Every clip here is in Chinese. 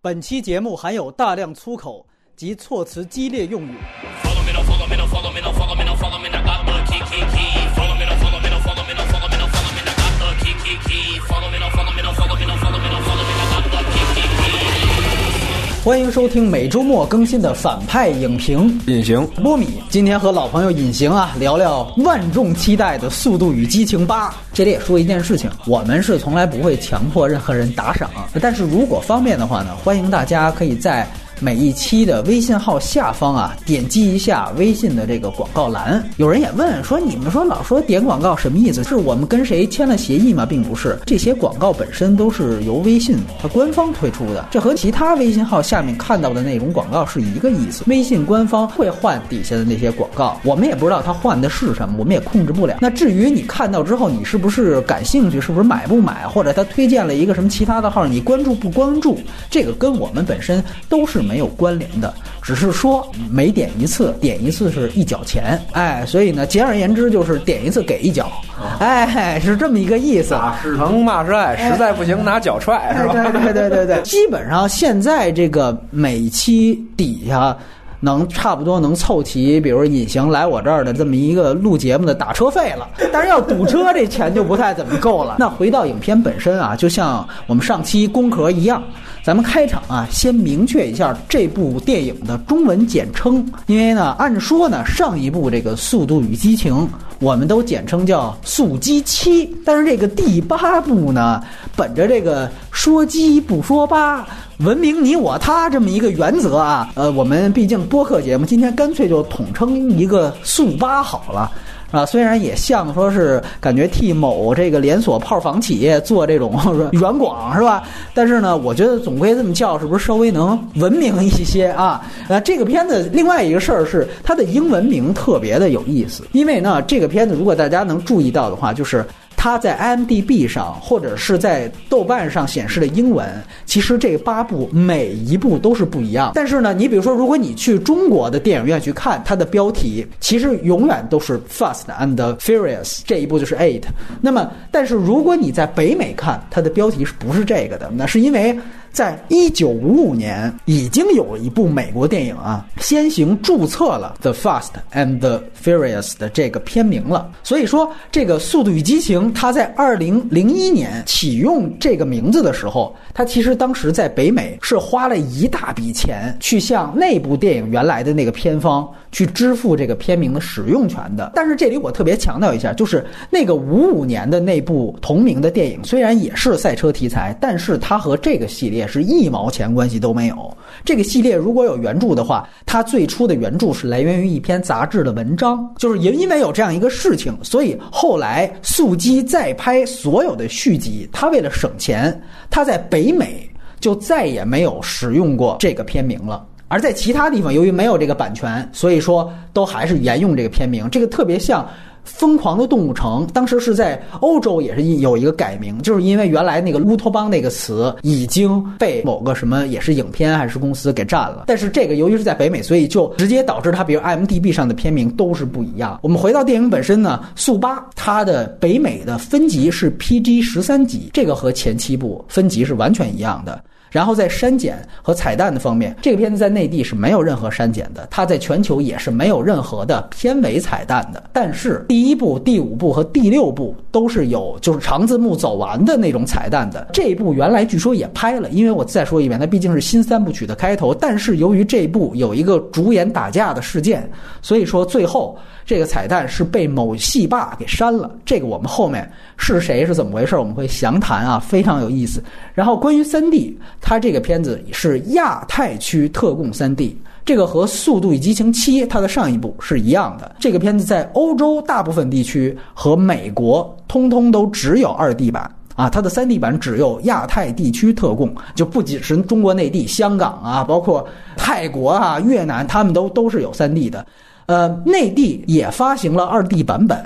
本期节目含有大量粗口及措辞激烈用语。欢迎收听每周末更新的反派影评。隐形波米今天和老朋友隐形啊聊聊万众期待的《速度与激情八》。这里也说一件事情，我们是从来不会强迫任何人打赏，但是如果方便的话呢，欢迎大家可以在。每一期的微信号下方啊，点击一下微信的这个广告栏。有人也问说，你们说老说点广告什么意思？是我们跟谁签了协议吗？并不是，这些广告本身都是由微信它官方推出的，这和其他微信号下面看到的那种广告是一个意思。微信官方会换底下的那些广告，我们也不知道它换的是什么，我们也控制不了。那至于你看到之后，你是不是感兴趣，是不是买不买，或者他推荐了一个什么其他的号，你关注不关注，这个跟我们本身都是没有关联的，只是说每点一次，点一次是一角钱，哎，所以呢，简而言之就是点一次给一角，哎，是这么一个意思。啊是疼骂是爱，实在不行拿脚踹是吧？对对对对对，基本上现在这个每期底下。能差不多能凑齐，比如隐形来我这儿的这么一个录节目的打车费了，但是要堵车这钱就不太怎么够了。那回到影片本身啊，就像我们上期工壳一样，咱们开场啊先明确一下这部电影的中文简称，因为呢，按说呢上一部这个《速度与激情》我们都简称叫《速激七》，但是这个第八部呢，本着这个说鸡不说八。文明你我他这么一个原则啊，呃，我们毕竟播客节目，今天干脆就统称一个速八好了。啊，虽然也像说是感觉替某这个连锁炮房企业做这种 软广是吧？但是呢，我觉得总归这么叫是不是稍微能文明一些啊？呃，这个片子另外一个事儿是它的英文名特别的有意思，因为呢，这个片子如果大家能注意到的话，就是。它在 IMDB 上或者是在豆瓣上显示的英文，其实这八部每一部都是不一样。但是呢，你比如说，如果你去中国的电影院去看，它的标题其实永远都是 Fast and Furious，这一部就是 Eight。那么，但是如果你在北美看，它的标题是不是这个的？那是因为。在一九五五年，已经有一部美国电影啊，先行注册了《The Fast and the Furious》的这个片名了。所以说，这个《速度与激情》它在二零零一年启用这个名字的时候，它其实当时在北美是花了一大笔钱去向那部电影原来的那个片方去支付这个片名的使用权的。但是这里我特别强调一下，就是那个五五年的那部同名的电影，虽然也是赛车题材，但是它和这个系列。是一毛钱关系都没有。这个系列如果有原著的话，它最初的原著是来源于一篇杂志的文章，就是也因为有这样一个事情，所以后来速激再拍所有的续集，他为了省钱，他在北美就再也没有使用过这个片名了。而在其他地方，由于没有这个版权，所以说都还是沿用这个片名。这个特别像。疯狂的动物城当时是在欧洲也是有一个改名，就是因为原来那个乌托邦那个词已经被某个什么也是影片还是公司给占了。但是这个由于是在北美，所以就直接导致它，比如 IMDB 上的片名都是不一样。我们回到电影本身呢，速八它的北美的分级是 PG 十三级，这个和前七部分级是完全一样的。然后在删减和彩蛋的方面，这个片子在内地是没有任何删减的，它在全球也是没有任何的片尾彩蛋的。但是第一部、第五部和第六部都是有就是长字幕走完的那种彩蛋的。这一部原来据说也拍了，因为我再说一遍，它毕竟是新三部曲的开头。但是由于这部有一个主演打架的事件，所以说最后。这个彩蛋是被某戏霸给删了，这个我们后面是谁是怎么回事，我们会详谈啊，非常有意思。然后关于三 D，它这个片子是亚太区特供三 D，这个和《速度与激情七》它的上一部是一样的。这个片子在欧洲大部分地区和美国通通都只有二 D 版啊，它的三 D 版只有亚太地区特供，就不仅是中国内地、香港啊，包括泰国啊、越南，他们都都是有三 D 的。呃，内地也发行了二 D 版本，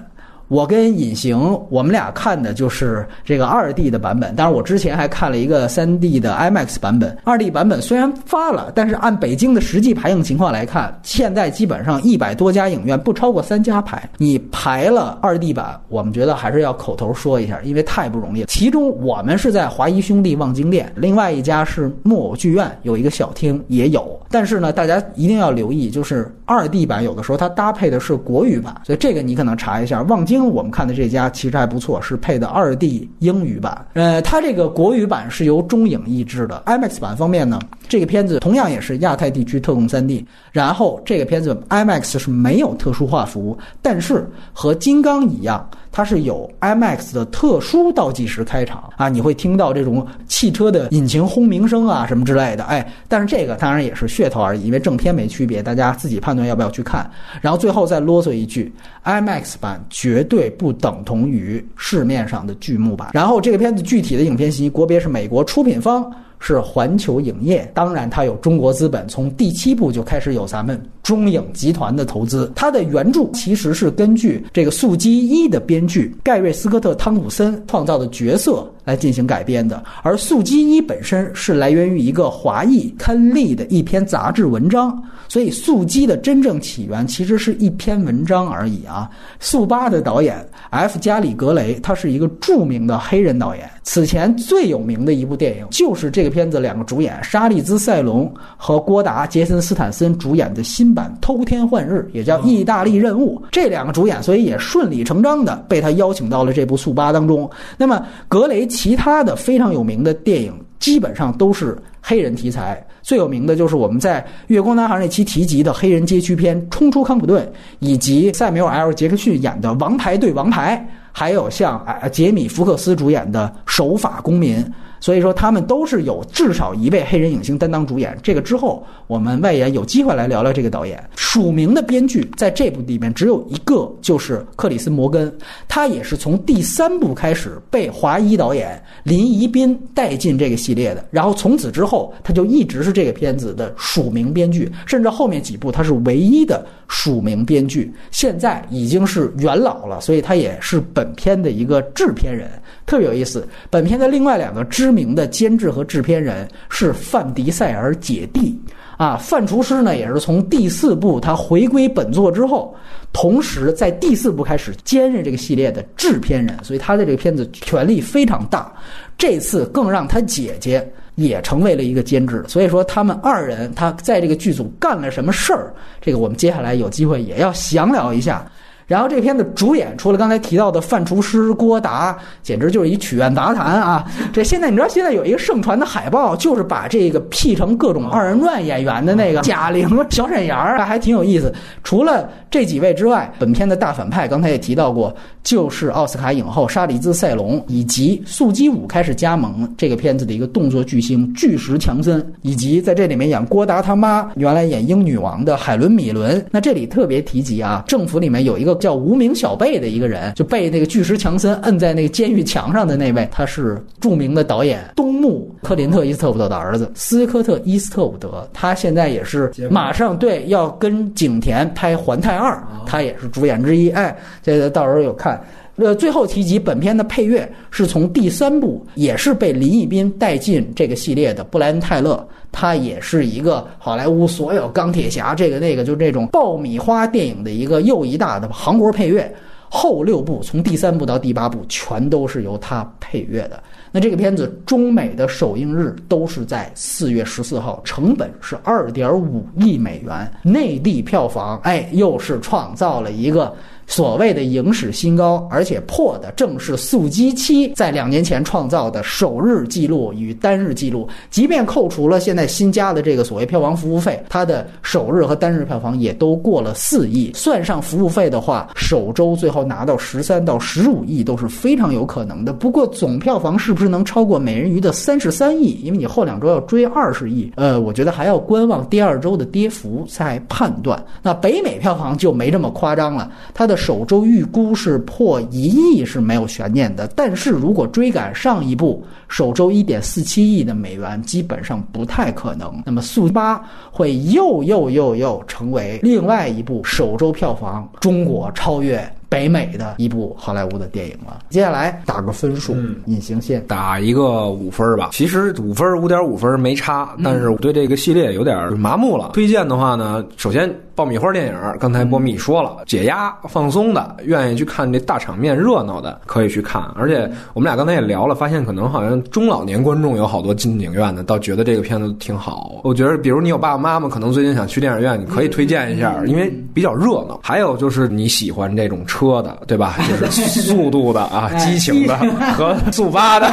我跟隐形，我们俩看的就是这个二 D 的版本，当然我之前还看了一个三 D 的 IMAX 版本。二 D 版本虽然发了，但是按北京的实际排映情况来看，现在基本上一百多家影院不超过三家排。你排了二 D 版，我们觉得还是要口头说一下，因为太不容易了。其中我们是在华谊兄弟望京店，另外一家是木偶剧院有一个小厅也有，但是呢，大家一定要留意，就是二 D 版有的时候它搭配的是国语版，所以这个你可能查一下。望京我们看的这家其实还不错，是配的二 D 英语版。呃，它这个国语版是由中影译制的。IMAX 版方面呢，这个片子同样也是亚太地区特供三 D 然后这个片子 IMAX 是没有特殊画幅，但是和金刚一样。它是有 IMAX 的特殊倒计时开场啊，你会听到这种汽车的引擎轰鸣声啊什么之类的，哎，但是这个当然也是噱头而已，因为正片没区别，大家自己判断要不要去看。然后最后再啰嗦一句，IMAX 版绝对不等同于市面上的剧目版。然后这个片子具体的影片信息，国别是美国，出品方。是环球影业，当然它有中国资本，从第七部就开始有咱们中影集团的投资。它的原著其实是根据这个《速激一》的编剧盖瑞·斯科特·汤普森创造的角色来进行改编的，而《速激一》本身是来源于一个华裔刊例的一篇杂志文章，所以《速激》的真正起源其实是一篇文章而已啊。速八的导演 F. 加里·格雷，他是一个著名的黑人导演，此前最有名的一部电影就是这个。片子两个主演沙利兹·塞隆和郭达·杰森·斯坦森主演的新版《偷天换日》，也叫《意大利任务》。这两个主演，所以也顺理成章的被他邀请到了这部《速八》当中。那么，格雷其他的非常有名的电影，基本上都是黑人题材。最有名的就是我们在《月光男孩》那期提及的黑人街区片《冲出康普顿》，以及塞缪尔 ·L· 杰克逊演的《王牌对王牌》，还有像杰米·福克斯主演的《守法公民》。所以说，他们都是有至少一位黑人影星担当主演。这个之后，我们外延有机会来聊聊这个导演。署名的。编剧在这部里面只有一个，就是克里斯·摩根。他也是从第三部开始被华裔导演林宜斌带进这个系列的。然后从此之后，他就一直是这个片子的。署名编剧，甚至后面几部他是唯一的。署名编剧。现在已经是元老了，所以他也是本片的。一个制片人。特别有意思，本片的另外两个知名的监制和制片人是范迪塞尔姐弟啊。范厨师呢，也是从第四部他回归本作之后，同时在第四部开始兼任这个系列的制片人，所以他的这个片子权力非常大。这次更让他姐姐也成为了一个监制，所以说他们二人他在这个剧组干了什么事儿，这个我们接下来有机会也要详聊一下。然后这片子主演除了刚才提到的范厨师郭达，简直就是一曲苑杂谈啊！这现在你知道现在有一个盛传的海报，就是把这个 P 成各种二人转演员的那个 贾玲、小沈阳儿，还挺有意思。除了这几位之外，本片的大反派刚才也提到过，就是奥斯卡影后莎莉兹·塞隆，以及速激五开始加盟这个片子的一个动作巨星巨石强森，以及在这里面演郭达他妈，原来演英女王的海伦·米伦。那这里特别提及啊，政府里面有一个。叫无名小辈的一个人，就被那个巨石强森摁在那个监狱墙上的那位，他是著名的导演东木克林特·伊斯特伍德的儿子斯科特·伊斯特伍德，他现在也是马上对要跟景田拍《环太二》，他也是主演之一。哎，这个到时候有看。呃，最后提及本片的配乐是从第三部，也是被林奕斌带进这个系列的布莱恩·泰勒。他也是一个好莱坞所有钢铁侠这个那个就这种爆米花电影的一个又一大的韩国配乐，后六部从第三部到第八部全都是由他配乐的。那这个片子中美的首映日都是在四月十四号，成本是二点五亿美元，内地票房哎又是创造了一个。所谓的影史新高，而且破的正是《速激七》在两年前创造的首日记录与单日记录。即便扣除了现在新加的这个所谓票房服务费，它的首日和单日票房也都过了四亿。算上服务费的话，首周最后拿到十三到十五亿都是非常有可能的。不过总票房是不是能超过《美人鱼》的三十三亿？因为你后两周要追二十亿，呃，我觉得还要观望第二周的跌幅再判断。那北美票房就没这么夸张了，它的。首周预估是破一亿是没有悬念的，但是如果追赶上一部首周一点四七亿的美元，基本上不太可能。那么速八会又又又又成为另外一部首周票房中国超越。北美的一部好莱坞的电影了。接下来打个分数，隐形线打一个五分儿吧。其实五分五点五分儿没差，但是我对这个系列有点麻木了。推荐的话呢，首先爆米花电影，刚才波米说了，解压放松的，愿意去看这大场面热闹的，可以去看。而且我们俩刚才也聊了，发现可能好像中老年观众有好多进影院的，倒觉得这个片子挺好。我觉得，比如你有爸爸妈妈，可能最近想去电影院，你可以推荐一下，因为比较热闹。还有就是你喜欢这种车的，对吧？就是速度的啊，哎激情的和速八的，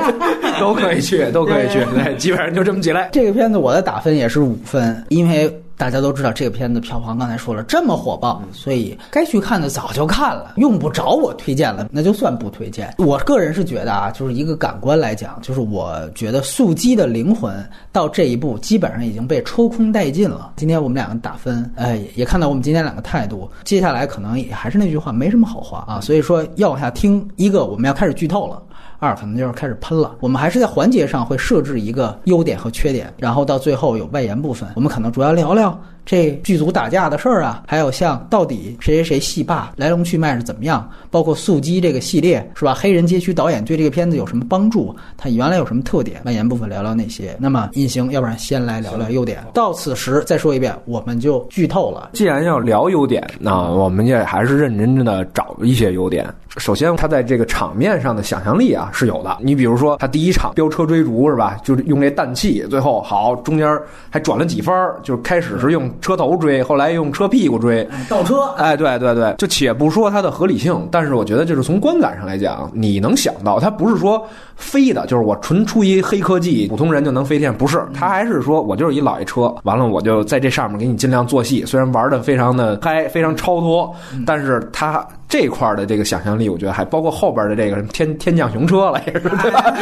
都可以去，都可以去。对，基本上就这么几类。这个片子我的打分也是五分，因为大家都知道这个片子票房刚才说了这么火爆，所以该去看的早就看了，用不着我推荐了，那就算不推荐。我个人是觉得啊，就是一个感官来讲，就是我觉得素鸡的灵魂到这一步基本上已经被抽空殆尽了。今天我们两个打分，哎，也看到我们今天两个态度，接下来可能也还是那句话，没什么好话啊，所以说要往下听，一个我们要开始剧透了。二可能就是开始喷了。我们还是在环节上会设置一个优点和缺点，然后到最后有外延部分，我们可能主要聊聊这剧组打架的事儿啊，还有像到底谁谁谁戏霸来龙去脉是怎么样，包括速激这个系列是吧？黑人街区导演对这个片子有什么帮助？它原来有什么特点？外延部分聊聊那些。那么隐形，要不然先来聊聊优点。到此时再说一遍，我们就剧透了。既然要聊优点，那我们也还是认真的找一些优点。首先，他在这个场面上的想象力啊是有的。你比如说，他第一场飙车追逐是吧？就是用这氮气，最后好中间还转了几番，就是开始是用车头追，后来用车屁股追。倒车，哎，对对对，就且不说它的合理性，但是我觉得就是从观感上来讲，你能想到它不是说飞的，就是我纯出一黑科技，普通人就能飞天，不是，它还是说我就是一老爷车，完了我就在这上面给你尽量做戏，虽然玩的非常的嗨，非常超脱，但是它这块的这个想象力，我觉得还包括后边的这个天天降雄车了，也是 对吧？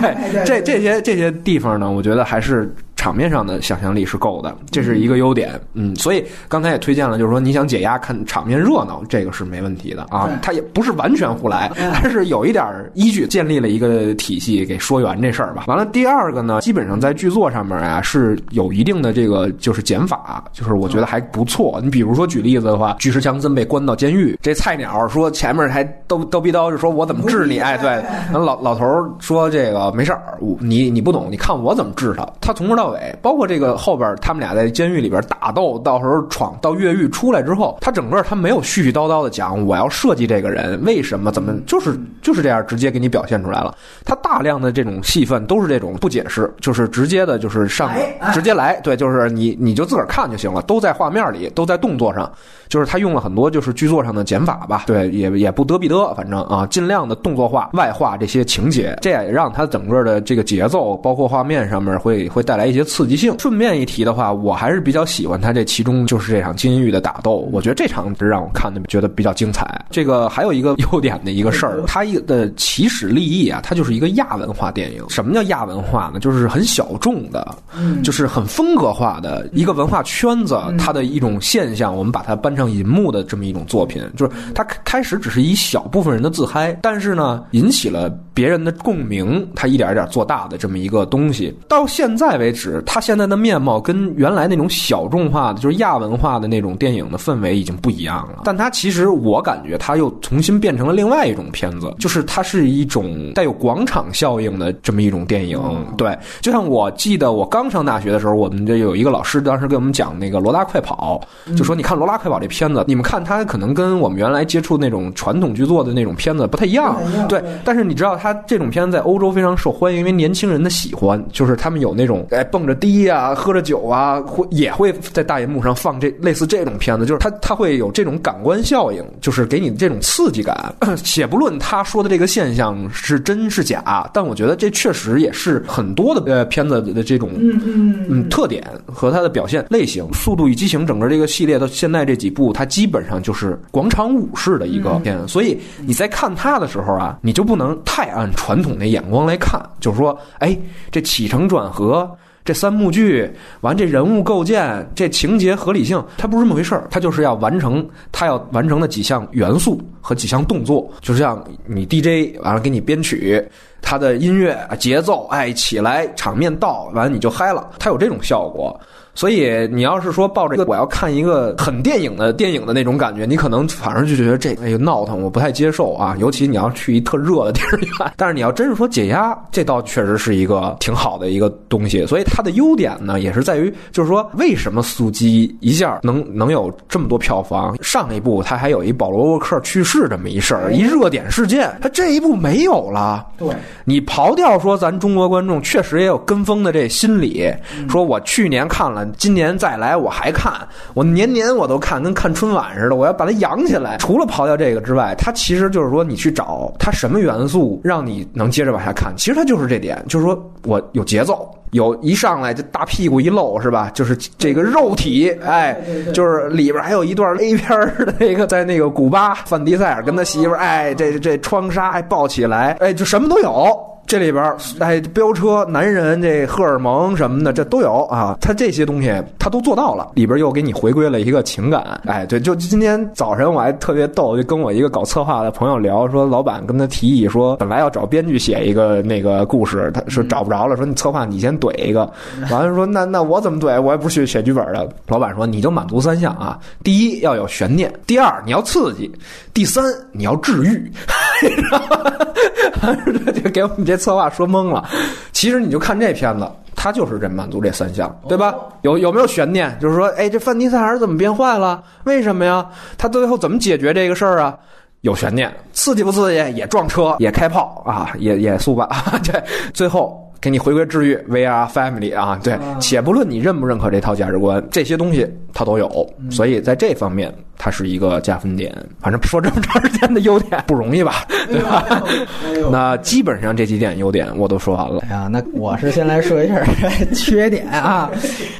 对，这这些这些地方呢，我觉得还是。场面上的想象力是够的，这是一个优点。嗯，所以刚才也推荐了，就是说你想解压看场面热闹，这个是没问题的啊对。它也不是完全胡来，但是有一点依据，建立了一个体系给说圆这事儿吧。完了，第二个呢，基本上在剧作上面啊是有一定的这个就是减法，就是我觉得还不错。你比如说举例子的话，巨石强森被关到监狱，这菜鸟说前面还叨叨逼叨，就说我怎么治你？哎，对，那老老头说这个没事儿，我你你不懂，你看我怎么治他。他从头到尾，包括这个后边他们俩在监狱里边打斗，到时候闯到越狱出来之后，他整个他没有絮絮叨叨的讲我要设计这个人为什么怎么，就是就是这样直接给你表现出来了。他大量的这种戏份都是这种不解释，就是直接的，就是上直接来，对，就是你你就自个儿看就行了，都在画面里，都在动作上，就是他用了很多就是剧作上的减法吧，对，也也不得必得，反正啊，尽量的动作化、外化这些情节，这也让他整个的这个节奏，包括画面上面会会带来一些刺激性。顺便一提的话，我还是比较喜欢他这其中就是这场金玉的打斗，我觉得这场是让我看的觉得比较精彩。这个还有一个优点的一个事儿，它一的起始立意啊，它就是一个亚文化电影。什么叫亚文化呢？就是很小众的，就是很风格化的一个文化圈子，它的一种现象，我们把它搬上银幕的这么一种作品，就是它开始只是一小部分人的自嗨，但是呢，引起了别人的共鸣，它一点一点做大的这么一个东西。到现在为止，它现在的面貌跟原来那种小众化的，就是亚文化的那种电影的氛围已经不一样了。但它其实我感觉它又重新变成了另外一种片子，就是它是一种带有广场效应的这么一种电影。对，就像我记得我刚上大学的时候，我们就有一个老师当时给我们讲那个《罗拉快跑》，就说你看《罗拉快跑》这片子，你们看它可能跟我们原来接触那种传统剧作的那种片子不太一样。对，但是你知道它这种片子在欧洲非常受欢迎，因为年轻人的喜欢，就是他们有那种哎蹦着迪啊、喝着酒啊，会也会在大银幕上放这类似这种片子，就是它它会有这种感官效应，就是给你这种刺激感。且不论他说的这个现象是真是假，但我觉得这确实也是很多的呃片子的这种嗯嗯。嗯特点和它的表现类型，《速度与激情》整个这个系列到现在这几部，它基本上就是广场舞式的一个片，所以你在看它的时候啊，你就不能太按传统的眼光来看，就是说，哎，这起承转合。这三幕剧，完这人物构建、这情节合理性，它不是这么回事儿，它就是要完成它要完成的几项元素和几项动作，就像你 DJ 完了给你编曲。它的音乐节奏，哎，起来场面到，完你就嗨了，它有这种效果。所以你要是说抱着一个我要看一个很电影的电影的那种感觉，你可能反而就觉得这哎呦闹腾，我不太接受啊。尤其你要去一特热的地儿院，但是你要真是说解压，这倒确实是一个挺好的一个东西。所以它的优点呢，也是在于，就是说为什么速激一下能能有这么多票房？上一部它还有一保罗沃克去世这么一事儿，一热点事件，它这一部没有了。对，你刨掉说咱中国观众确实也有跟风的这心理，说我去年看了。今年再来我还看，我年年我都看，跟看春晚似的。我要把它养起来。除了刨掉这个之外，它其实就是说，你去找它什么元素让你能接着往下看。其实它就是这点，就是说我有节奏，有一上来就大屁股一露是吧？就是这个肉体，哎，就是里边还有一段 A 片的那个，在那个古巴，范迪塞尔跟他媳妇儿，哎，这这窗纱还抱起来，哎，就什么都有。这里边儿，哎，飙车、男人这荷尔蒙什么的，这都有啊。他这些东西他都做到了，里边又给你回归了一个情感。哎，对，就今天早晨我还特别逗，就跟我一个搞策划的朋友聊，说老板跟他提议说，本来要找编剧写一个那个故事，他说找不着了，说你策划你先怼一个。完了说那那我怎么怼？我也不是写剧本的。老板说你就满足三项啊，第一要有悬念，第二你要刺激，第三你要治愈。就给我们这策划说懵了。其实你就看这片子，它就是这满足这三项，对吧？有有没有悬念？就是说，哎，这范迪塞尔怎么变坏了？为什么呀？他最后怎么解决这个事儿啊？有悬念，刺激不刺激？也撞车，也开炮啊，也也速吧？这，最后。给你回归治愈，We are family 啊，对，且不论你认不认可这套价值观，这些东西它都有，所以在这方面它是一个加分点。反正说这么长时间的优点 不容易吧，对吧？那基本上这几点优点我都说完了。哎呀，那我是先来说一下 缺点啊，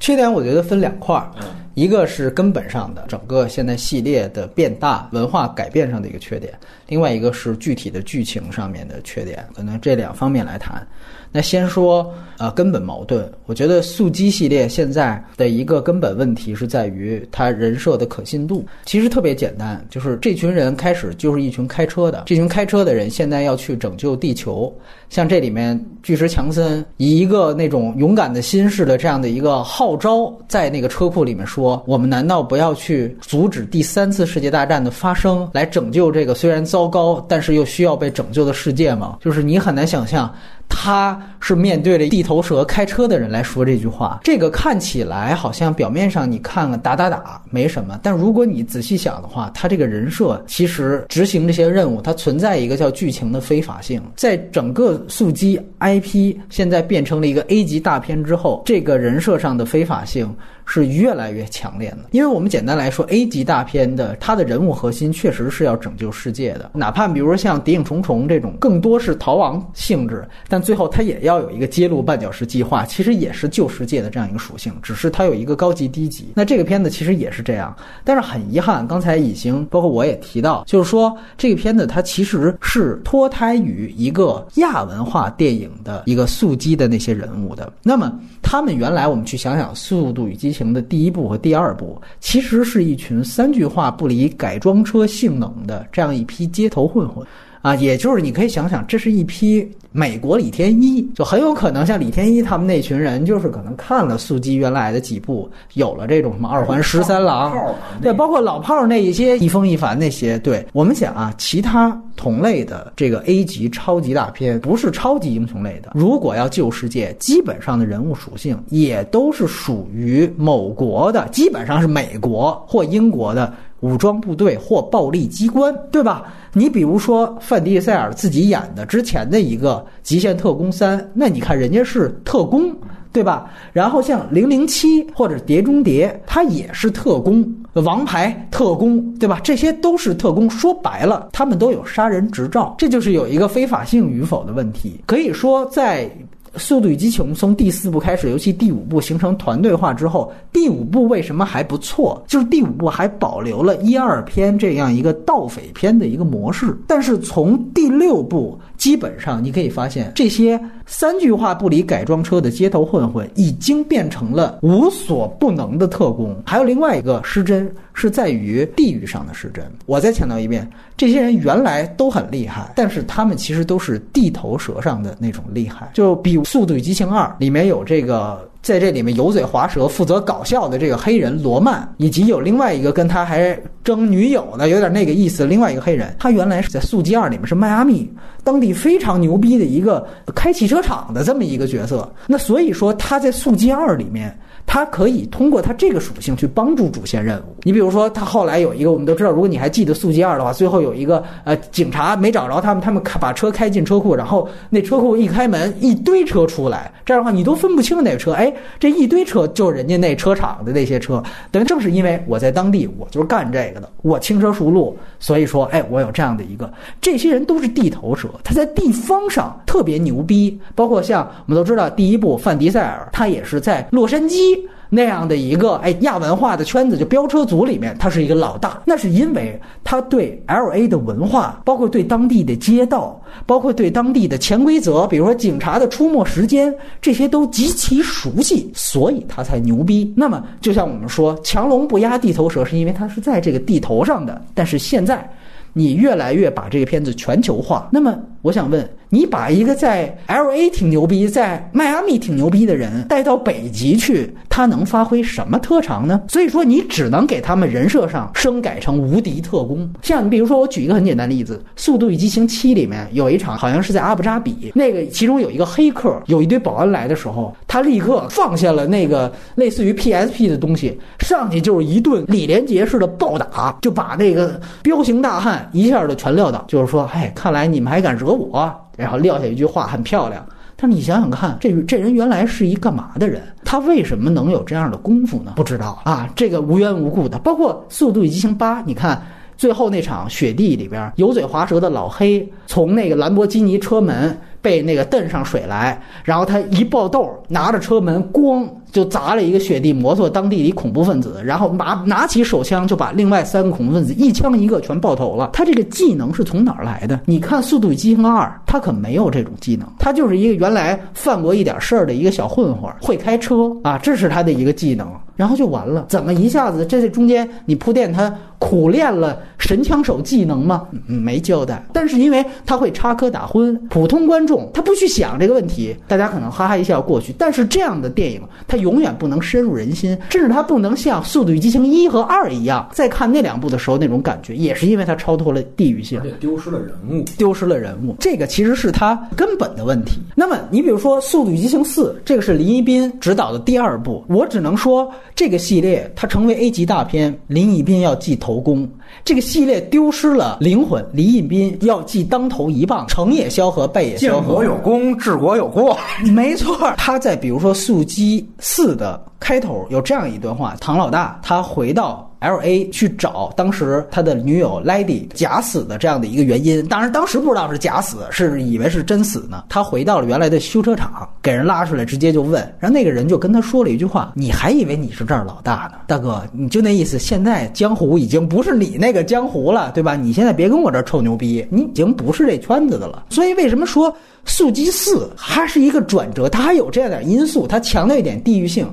缺点我觉得分两块儿，一个是根本上的整个现在系列的变大、文化改变上的一个缺点，另外一个是具体的剧情上面的缺点，可能这两方面来谈。那先说呃根本矛盾，我觉得速激系列现在的一个根本问题是在于它人设的可信度。其实特别简单，就是这群人开始就是一群开车的，这群开车的人现在要去拯救地球。像这里面巨石强森以一个那种勇敢的心似的这样的一个号召，在那个车库里面说：“我们难道不要去阻止第三次世界大战的发生，来拯救这个虽然糟糕但是又需要被拯救的世界吗？”就是你很难想象。他是面对着地头蛇开车的人来说这句话，这个看起来好像表面上你看看打打打没什么，但如果你仔细想的话，他这个人设其实执行这些任务，它存在一个叫剧情的非法性。在整个速激 IP 现在变成了一个 A 级大片之后，这个人设上的非法性。是越来越强烈的，因为我们简单来说，A 级大片的它的人物核心确实是要拯救世界的，哪怕比如说像《谍影重重》这种，更多是逃亡性质，但最后它也要有一个揭露绊脚石计划，其实也是救世界的这样一个属性，只是它有一个高级低级。那这个片子其实也是这样，但是很遗憾，刚才已经包括我也提到，就是说这个片子它其实是脱胎于一个亚文化电影的一个速激的那些人物的。那么他们原来我们去想想《速度与激情情》。的第一部和第二部，其实是一群三句话不离改装车性能的这样一批街头混混啊，也就是你可以想想，这是一批。美国李天一就很有可能像李天一他们那群人，就是可能看了速激原来的几部，有了这种什么二环十三郎，对，包括老炮儿那一些一风一凡那些。对我们想啊，其他同类的这个 A 级超级大片，不是超级英雄类的，如果要救世界，基本上的人物属性也都是属于某国的，基本上是美国或英国的。武装部队或暴力机关，对吧？你比如说范迪塞尔自己演的之前的一个《极限特工三》，那你看人家是特工，对吧？然后像《零零七》或者《碟中谍》，它也是特工，王牌特工，对吧？这些都是特工。说白了，他们都有杀人执照，这就是有一个非法性与否的问题。可以说在。《速度与激情》从第四部开始，尤其第五部形成团队化之后，第五部为什么还不错？就是第五部还保留了一二篇这样一个盗匪片的一个模式。但是从第六部基本上你可以发现，这些三句话不离改装车的街头混混，已经变成了无所不能的特工。还有另外一个失真，是在于地域上的失真。我再强调一遍，这些人原来都很厉害，但是他们其实都是地头蛇上的那种厉害。就比《速度与激情二》里面有这个。在这里面油嘴滑舌、负责搞笑的这个黑人罗曼，以及有另外一个跟他还争女友的，有点那个意思。另外一个黑人，他原来是在《速激二》里面是迈阿密当地非常牛逼的一个开汽车厂的这么一个角色。那所以说他在《速激二》里面。他可以通过他这个属性去帮助主线任务。你比如说，他后来有一个，我们都知道，如果你还记得《速激二》的话，最后有一个呃，警察没找着他们，他们开把车开进车库，然后那车库一开门，一堆车出来，这样的话你都分不清哪个车。哎，这一堆车就是人家那车厂的那些车。等于正是因为我在当地，我就是干这个的，我轻车熟路，所以说，哎，我有这样的一个，这些人都是地头蛇，他在地方上特别牛逼。包括像我们都知道，第一部范迪塞尔，他也是在洛杉矶。那样的一个哎亚文化的圈子，就飙车族里面，他是一个老大。那是因为他对 L A 的文化，包括对当地的街道，包括对当地的潜规则，比如说警察的出没时间，这些都极其熟悉，所以他才牛逼。那么，就像我们说，强龙不压地头蛇，是因为他是在这个地头上的。但是现在，你越来越把这个片子全球化，那么我想问。你把一个在 L A 挺牛逼，在迈阿密挺牛逼的人带到北极去，他能发挥什么特长呢？所以说，你只能给他们人设上升改成无敌特工。像你比如说，我举一个很简单的例子，《速度与激情七》里面有一场，好像是在阿布扎比，那个其中有一个黑客，有一堆保安来的时候，他立刻放下了那个类似于 P S P 的东西，上去就是一顿李连杰式的暴打，就把那个彪形大汉一下就全撂倒。就是说，哎，看来你们还敢惹我。然后撂下一句话很漂亮，但是你想想看，这这人原来是一干嘛的人？他为什么能有这样的功夫呢？不知道啊，这个无缘无故的。包括《速度与激情八》，你看最后那场雪地里边，油嘴滑舌的老黑从那个兰博基尼车门。被那个蹬上水来，然后他一爆豆，拿着车门，咣就砸了一个雪地摩托，当地一恐怖分子，然后拿拿起手枪就把另外三个恐怖分子一枪一个全爆头了。他这个技能是从哪儿来的？你看《速度与激情二》，他可没有这种技能，他就是一个原来犯过一点事儿的一个小混混，会开车啊，这是他的一个技能，然后就完了。怎么一下子这中间你铺垫他苦练了神枪手技能吗？没交代。但是因为他会插科打诨，普通观众。他不去想这个问题，大家可能哈哈一笑过去。但是这样的电影，它永远不能深入人心，甚至它不能像《速度与激情一》和二一样，在看那两部的时候那种感觉，也是因为它超脱了地域性，丢失了人物，丢失了人物。这个其实是它根本的问题。那么你比如说《速度与激情四》，这个是林一斌执导的第二部，我只能说这个系列它成为 A 级大片，林一斌要记头功。这个系列丢失了灵魂，林一斌要记当头一棒，成也萧何，败也萧何。建国有功，治国有过，没错。他在比如说《速激四》的开头有这样一段话：唐老大他回到。L A 去找当时他的女友 Lady 假死的这样的一个原因，当然当时不知道是假死，是以为是真死呢。他回到了原来的修车厂，给人拉出来，直接就问，然后那个人就跟他说了一句话：“你还以为你是这儿老大呢，大哥，你就那意思。现在江湖已经不是你那个江湖了，对吧？你现在别跟我这儿臭牛逼，你已经不是这圈子的了。所以为什么说《速激四》它是一个转折？它还有这样点因素，它强调一点地域性。”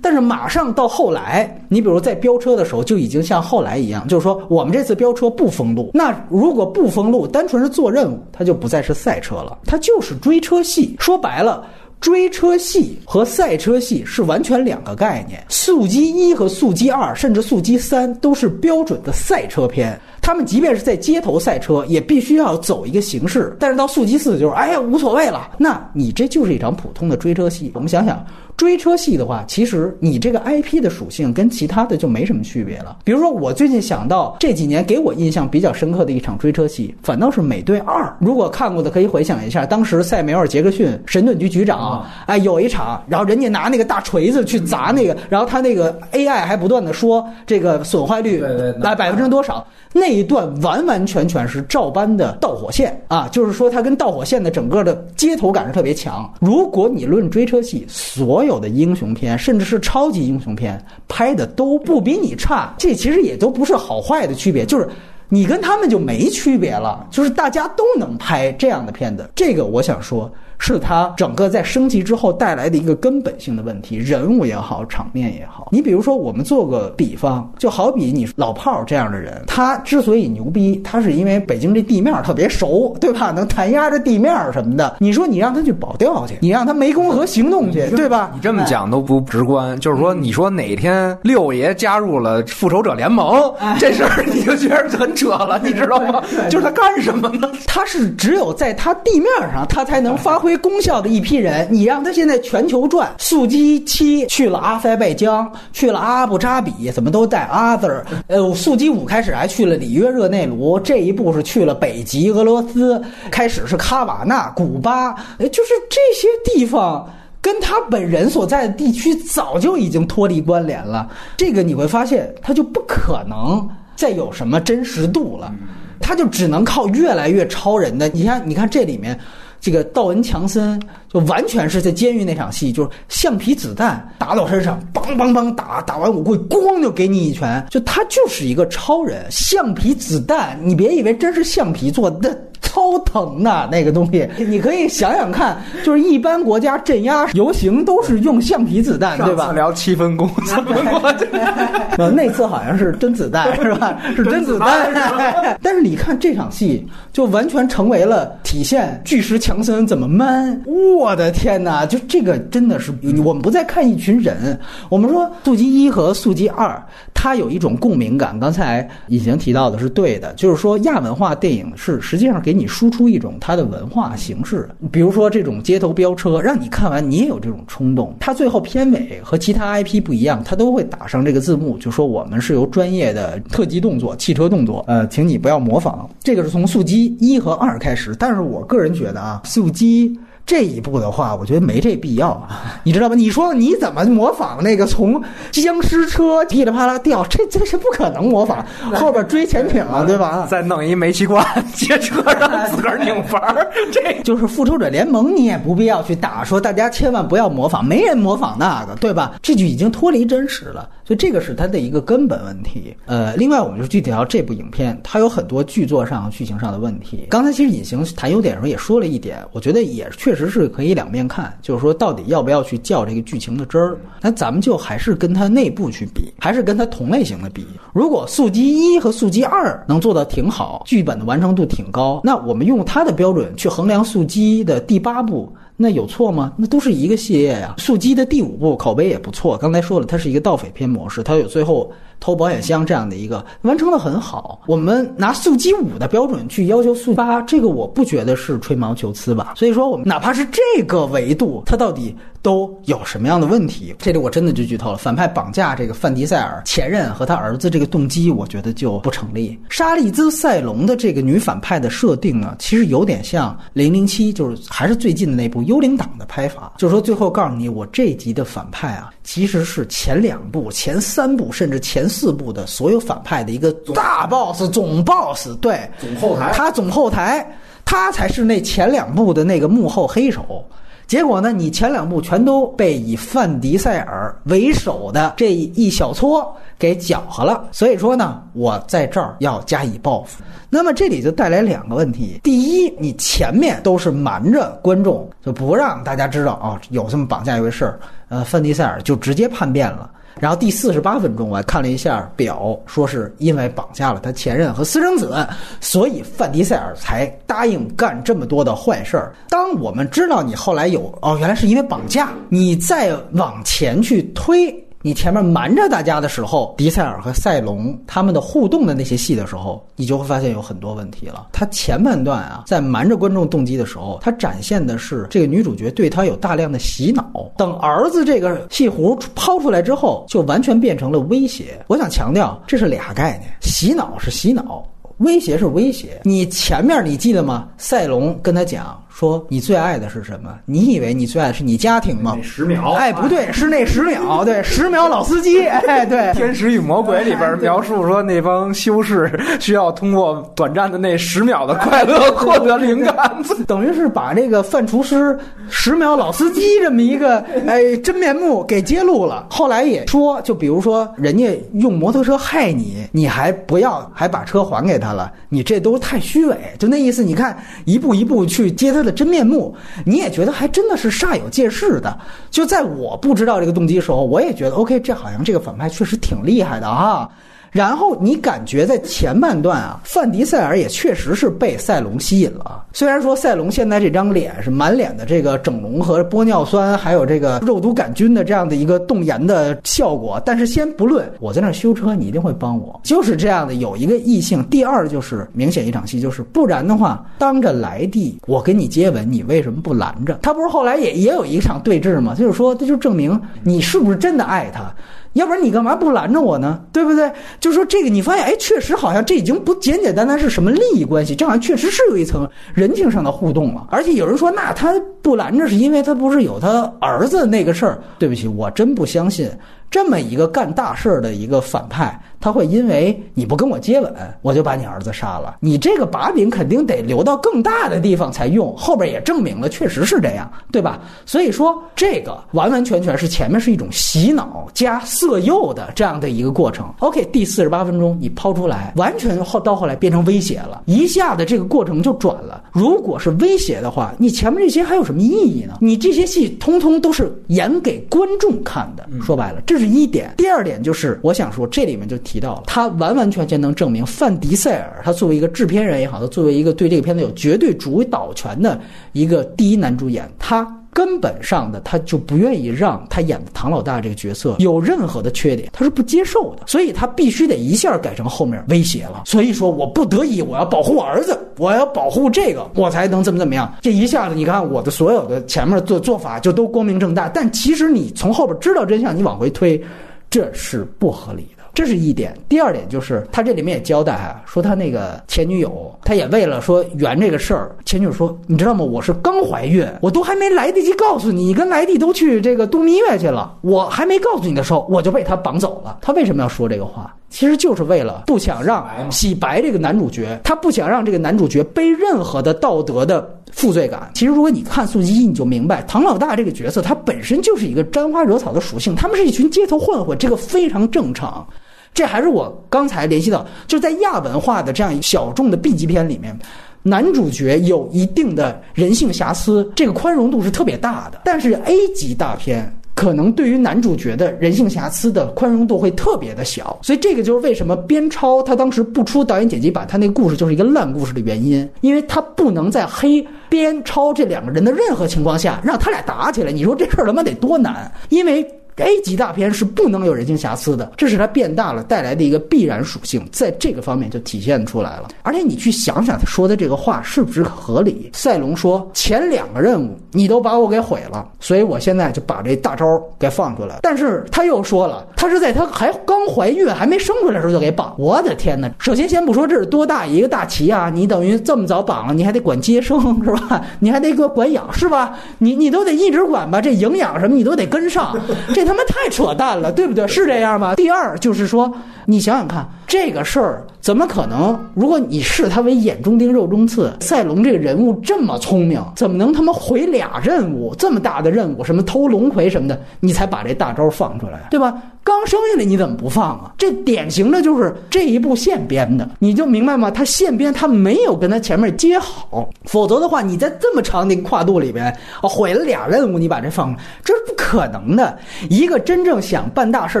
但是马上到后来，你比如在飙车的时候，就已经像后来一样，就是说我们这次飙车不封路。那如果不封路，单纯是做任务，它就不再是赛车了，它就是追车戏。说白了，追车戏和赛车戏是完全两个概念。速激一和速激二，甚至速激三，都是标准的赛车片。他们即便是在街头赛车，也必须要走一个形式。但是到速激四，就是哎呀无所谓了。那你这就是一场普通的追车戏。我们想想。追车戏的话，其实你这个 IP 的属性跟其他的就没什么区别了。比如说，我最近想到这几年给我印象比较深刻的一场追车戏，反倒是《美队二》。如果看过的可以回想一下，当时塞梅尔·杰克逊神盾局局长，哎，有一场，然后人家拿那个大锤子去砸那个，然后他那个 AI 还不断的说这个损坏率来百分之多少，那一段完完全全是照搬的导火线啊，就是说它跟导火线的整个的街头感是特别强。如果你论追车戏，所所有的英雄片，甚至是超级英雄片，拍的都不比你差。这其实也都不是好坏的区别，就是你跟他们就没区别了，就是大家都能拍这样的片子。这个我想说，是他整个在升级之后带来的一个根本性的问题，人物也好，场面也好。你比如说，我们做个比方，就好比你老炮儿这样的人，他之所以牛逼，他是因为北京这地面特别熟，对吧？能弹压着地面什么的。你说你让他去保钓去，你让他湄公河行动去，对吧？你这么讲都不直观，就是说，你说哪天六爷加入了复仇者联盟，这事儿你就觉得很扯了，你知道吗？就是他干什么呢？他是只有在他地面上，他才能发挥功效的一批人。你让他现在全球转，速激七去了阿塞拜疆，去了阿布扎比，怎么都带 other。呃，速激五开始还去了里约热内卢，这一步是去了北极俄罗斯，开始是卡瓦纳、古巴，呃就是这些地方。跟他本人所在的地区早就已经脱离关联了，这个你会发现，他就不可能再有什么真实度了，他就只能靠越来越超人的。你看，你看这里面。这个道恩·强森就完全是在监狱那场戏，就是橡皮子弹打到身上，梆梆梆打，打完我会咣就给你一拳，就他就是一个超人。橡皮子弹，你别以为真是橡皮做的，超疼的那个东西。你可以想想看，就是一般国家镇压游行都是用橡皮子弹，对吧？聊七分功，三分功，呃，那次好像是真子弹是吧？是真子弹。但是你看这场戏，就完全成为了体现巨石强森怎么 man。我的天哪！就这个真的是，我们不再看一群人，我们说速激一和速激二，它有一种共鸣感。刚才已经提到的是对的，就是说亚文化电影是实际上给你输出一种它的文化形式，比如说这种街头飙车，让你看完你也有这种冲动。它最后片尾和其他 IP 不一样，它都会打上这个字幕，就说我们是由专业的特技动作、汽车动作，呃，请你不要模仿。这个是从速激一和二开始，但是我个人觉得啊，速激。这一步的话，我觉得没这必要，你知道吧？你说你怎么模仿那个从僵尸车噼里啪啦掉？这这是不可能模仿，后边追潜艇了，对吧？再弄一煤气罐 接车上自个儿拧阀儿，这就是复仇者联盟，你也不必要去打，说大家千万不要模仿，没人模仿那个，对吧？这就已经脱离真实了，所以这个是它的一个根本问题。呃，另外我们就具体到这部影片，它有很多剧作上、剧情上的问题。刚才其实隐形谈优点的时候也说了一点，我觉得也确确实是可以两面看，就是说到底要不要去较这个剧情的真儿？那咱们就还是跟它内部去比，还是跟它同类型的比。如果速激一和速激二能做到挺好，剧本的完成度挺高，那我们用它的标准去衡量速激的第八部。那有错吗？那都是一个系列呀。速激的第五部口碑也不错，刚才说了，它是一个盗匪片模式，它有最后偷保险箱这样的一个完成的很好。我们拿速激五的标准去要求速八，这个我不觉得是吹毛求疵吧。所以说，我们哪怕是这个维度，它到底都有什么样的问题？这里我真的就剧透了。反派绑架这个范迪塞尔前任和他儿子这个动机，我觉得就不成立。莎莉兹·塞隆的这个女反派的设定呢，其实有点像《零零七》，就是还是最近的那部《幽灵党》的拍法，就是说最后告诉你，我这集的反派啊，其实是前两部、前三部甚至前四部的所有反派的一个大 boss、总 boss，对，总后台他总后台，他才是那前两部的那个幕后黑手。结果呢，你前两部全都被以范迪塞尔为首的这一小撮给搅和了。所以说呢，我在这儿要加以报复。那么这里就带来两个问题：第一，你前面都是瞒着观众，就不让大家知道啊、有这么绑架一回事儿。呃，范迪塞尔就直接叛变了。然后第四十八分钟，我还看了一下表，说是因为绑架了他前任和私生子，所以范迪塞尔才答应干这么多的坏事儿。当我们知道你后来有哦，原来是因为绑架，你再往前去推。你前面瞒着大家的时候，迪塞尔和赛隆他们的互动的那些戏的时候，你就会发现有很多问题了。他前半段啊，在瞒着观众动机的时候，他展现的是这个女主角对他有大量的洗脑。等儿子这个戏弧抛出来之后，就完全变成了威胁。我想强调，这是俩概念，洗脑是洗脑。威胁是威胁，你前面你记得吗？赛隆跟他讲说你最爱的是什么？你以为你最爱的是你家庭吗？十秒哎，不对，是那十秒，对，十秒老司机，哎，对，《天使与魔鬼》里边描述说，那帮修士需要通过短暂的那十秒的快乐获得灵感。等于是把这个范厨师十秒老司机这么一个哎真面目给揭露了。后来也说，就比如说人家用摩托车害你，你还不要，还把车还给他了，你这都太虚伪。就那意思，你看一步一步去接他的真面目，你也觉得还真的是煞有介事的。就在我不知道这个动机时候，我也觉得 OK，这好像这个反派确实挺厉害的啊。然后你感觉在前半段啊，范迪塞尔也确实是被赛隆吸引了。虽然说赛隆现在这张脸是满脸的这个整容和玻尿酸，还有这个肉毒杆菌的这样的一个冻颜的效果，但是先不论，我在那儿修车，你一定会帮我，就是这样的有一个异性。第二就是明显一场戏，就是不然的话，当着莱蒂我跟你接吻，你为什么不拦着？他不是后来也也有一场对峙吗？就是说，这就证明你是不是真的爱他。要不然你干嘛不拦着我呢？对不对？就是说这个，你发现哎，确实好像这已经不简简单单是什么利益关系，这好像确实是有一层人情上的互动了。而且有人说，那他不拦着是因为他不是有他儿子那个事儿？对不起，我真不相信这么一个干大事儿的一个反派，他会因为你不跟我接吻，我就把你儿子杀了。你这个把柄肯定得留到更大的地方才用。后边也证明了确实是这样，对吧？所以说这个完完全全是前面是一种洗脑加色诱的这样的一个过程。OK，第四十八分钟你抛出来，完全后到后来变成威胁了，一下子这个过程就转了。如果是威胁的话，你前面这些还有什么意义呢？你这些戏通通都是演给观众看的。说白了，这是一点。第二点就是，我想说这里面就提到了，他完完全全能证明范迪塞尔他作为一个制片人也好，他作为一个对这个片子有绝对主导权的一个第一男主演，他。根本上的他就不愿意让他演的唐老大这个角色有任何的缺点，他是不接受的，所以他必须得一下改成后面威胁了。所以说我不得已我要保护我儿子，我要保护这个，我才能怎么怎么样。这一下子你看我的所有的前面做做法就都光明正大，但其实你从后边知道真相，你往回推，这是不合理的。这是一点，第二点就是他这里面也交代啊，说他那个前女友，他也为了说圆这个事儿，前女友说，你知道吗？我是刚怀孕，我都还没来得及告诉你，你跟莱蒂都去这个度蜜月去了，我还没告诉你的时候，我就被他绑走了。他为什么要说这个话？其实就是为了不想让洗白这个男主角，他不想让这个男主角背任何的道德的负罪感。其实如果你看《速激一》，你就明白唐老大这个角色，他本身就是一个沾花惹草的属性，他们是一群街头混混，这个非常正常。这还是我刚才联系到，就在亚文化的这样小众的 B 级片里面，男主角有一定的人性瑕疵，这个宽容度是特别大的。但是 A 级大片。可能对于男主角的人性瑕疵的宽容度会特别的小，所以这个就是为什么边超他当时不出导演剪辑版，他那个故事就是一个烂故事的原因，因为他不能在黑边超这两个人的任何情况下让他俩打起来。你说这事儿他妈得多难？因为 A 级大片是不能有人性瑕疵的，这是它变大了带来的一个必然属性，在这个方面就体现出来了。而且你去想想他说的这个话是不是合理？赛隆说前两个任务你都把我给毁了，所以我现在就把这大招给放出来。但是他又说了，他是在他还刚怀孕还没生出来的时候就给绑。我的天哪！首先先不说这是多大一个大旗啊，你等于这么早绑了，你还得管接生是吧？你还得给我管养是吧？你你都得一直管吧，这营养什么你都得跟上。这他妈太扯淡了，对不对？是这样吗？第二就是说，你想想看，这个事儿怎么可能？如果你视他为眼中钉、肉中刺，赛隆这个人物这么聪明，怎么能他妈毁俩任务？这么大的任务，什么偷龙葵什么的，你才把这大招放出来，对吧？刚生下来你怎么不放啊？这典型的就是这一部现编的，你就明白吗？他现编他没有跟他前面接好，否则的话，你在这么长的一个跨度里边，啊，毁了俩任务，你把这放，这是不可能的。一个真正想办大事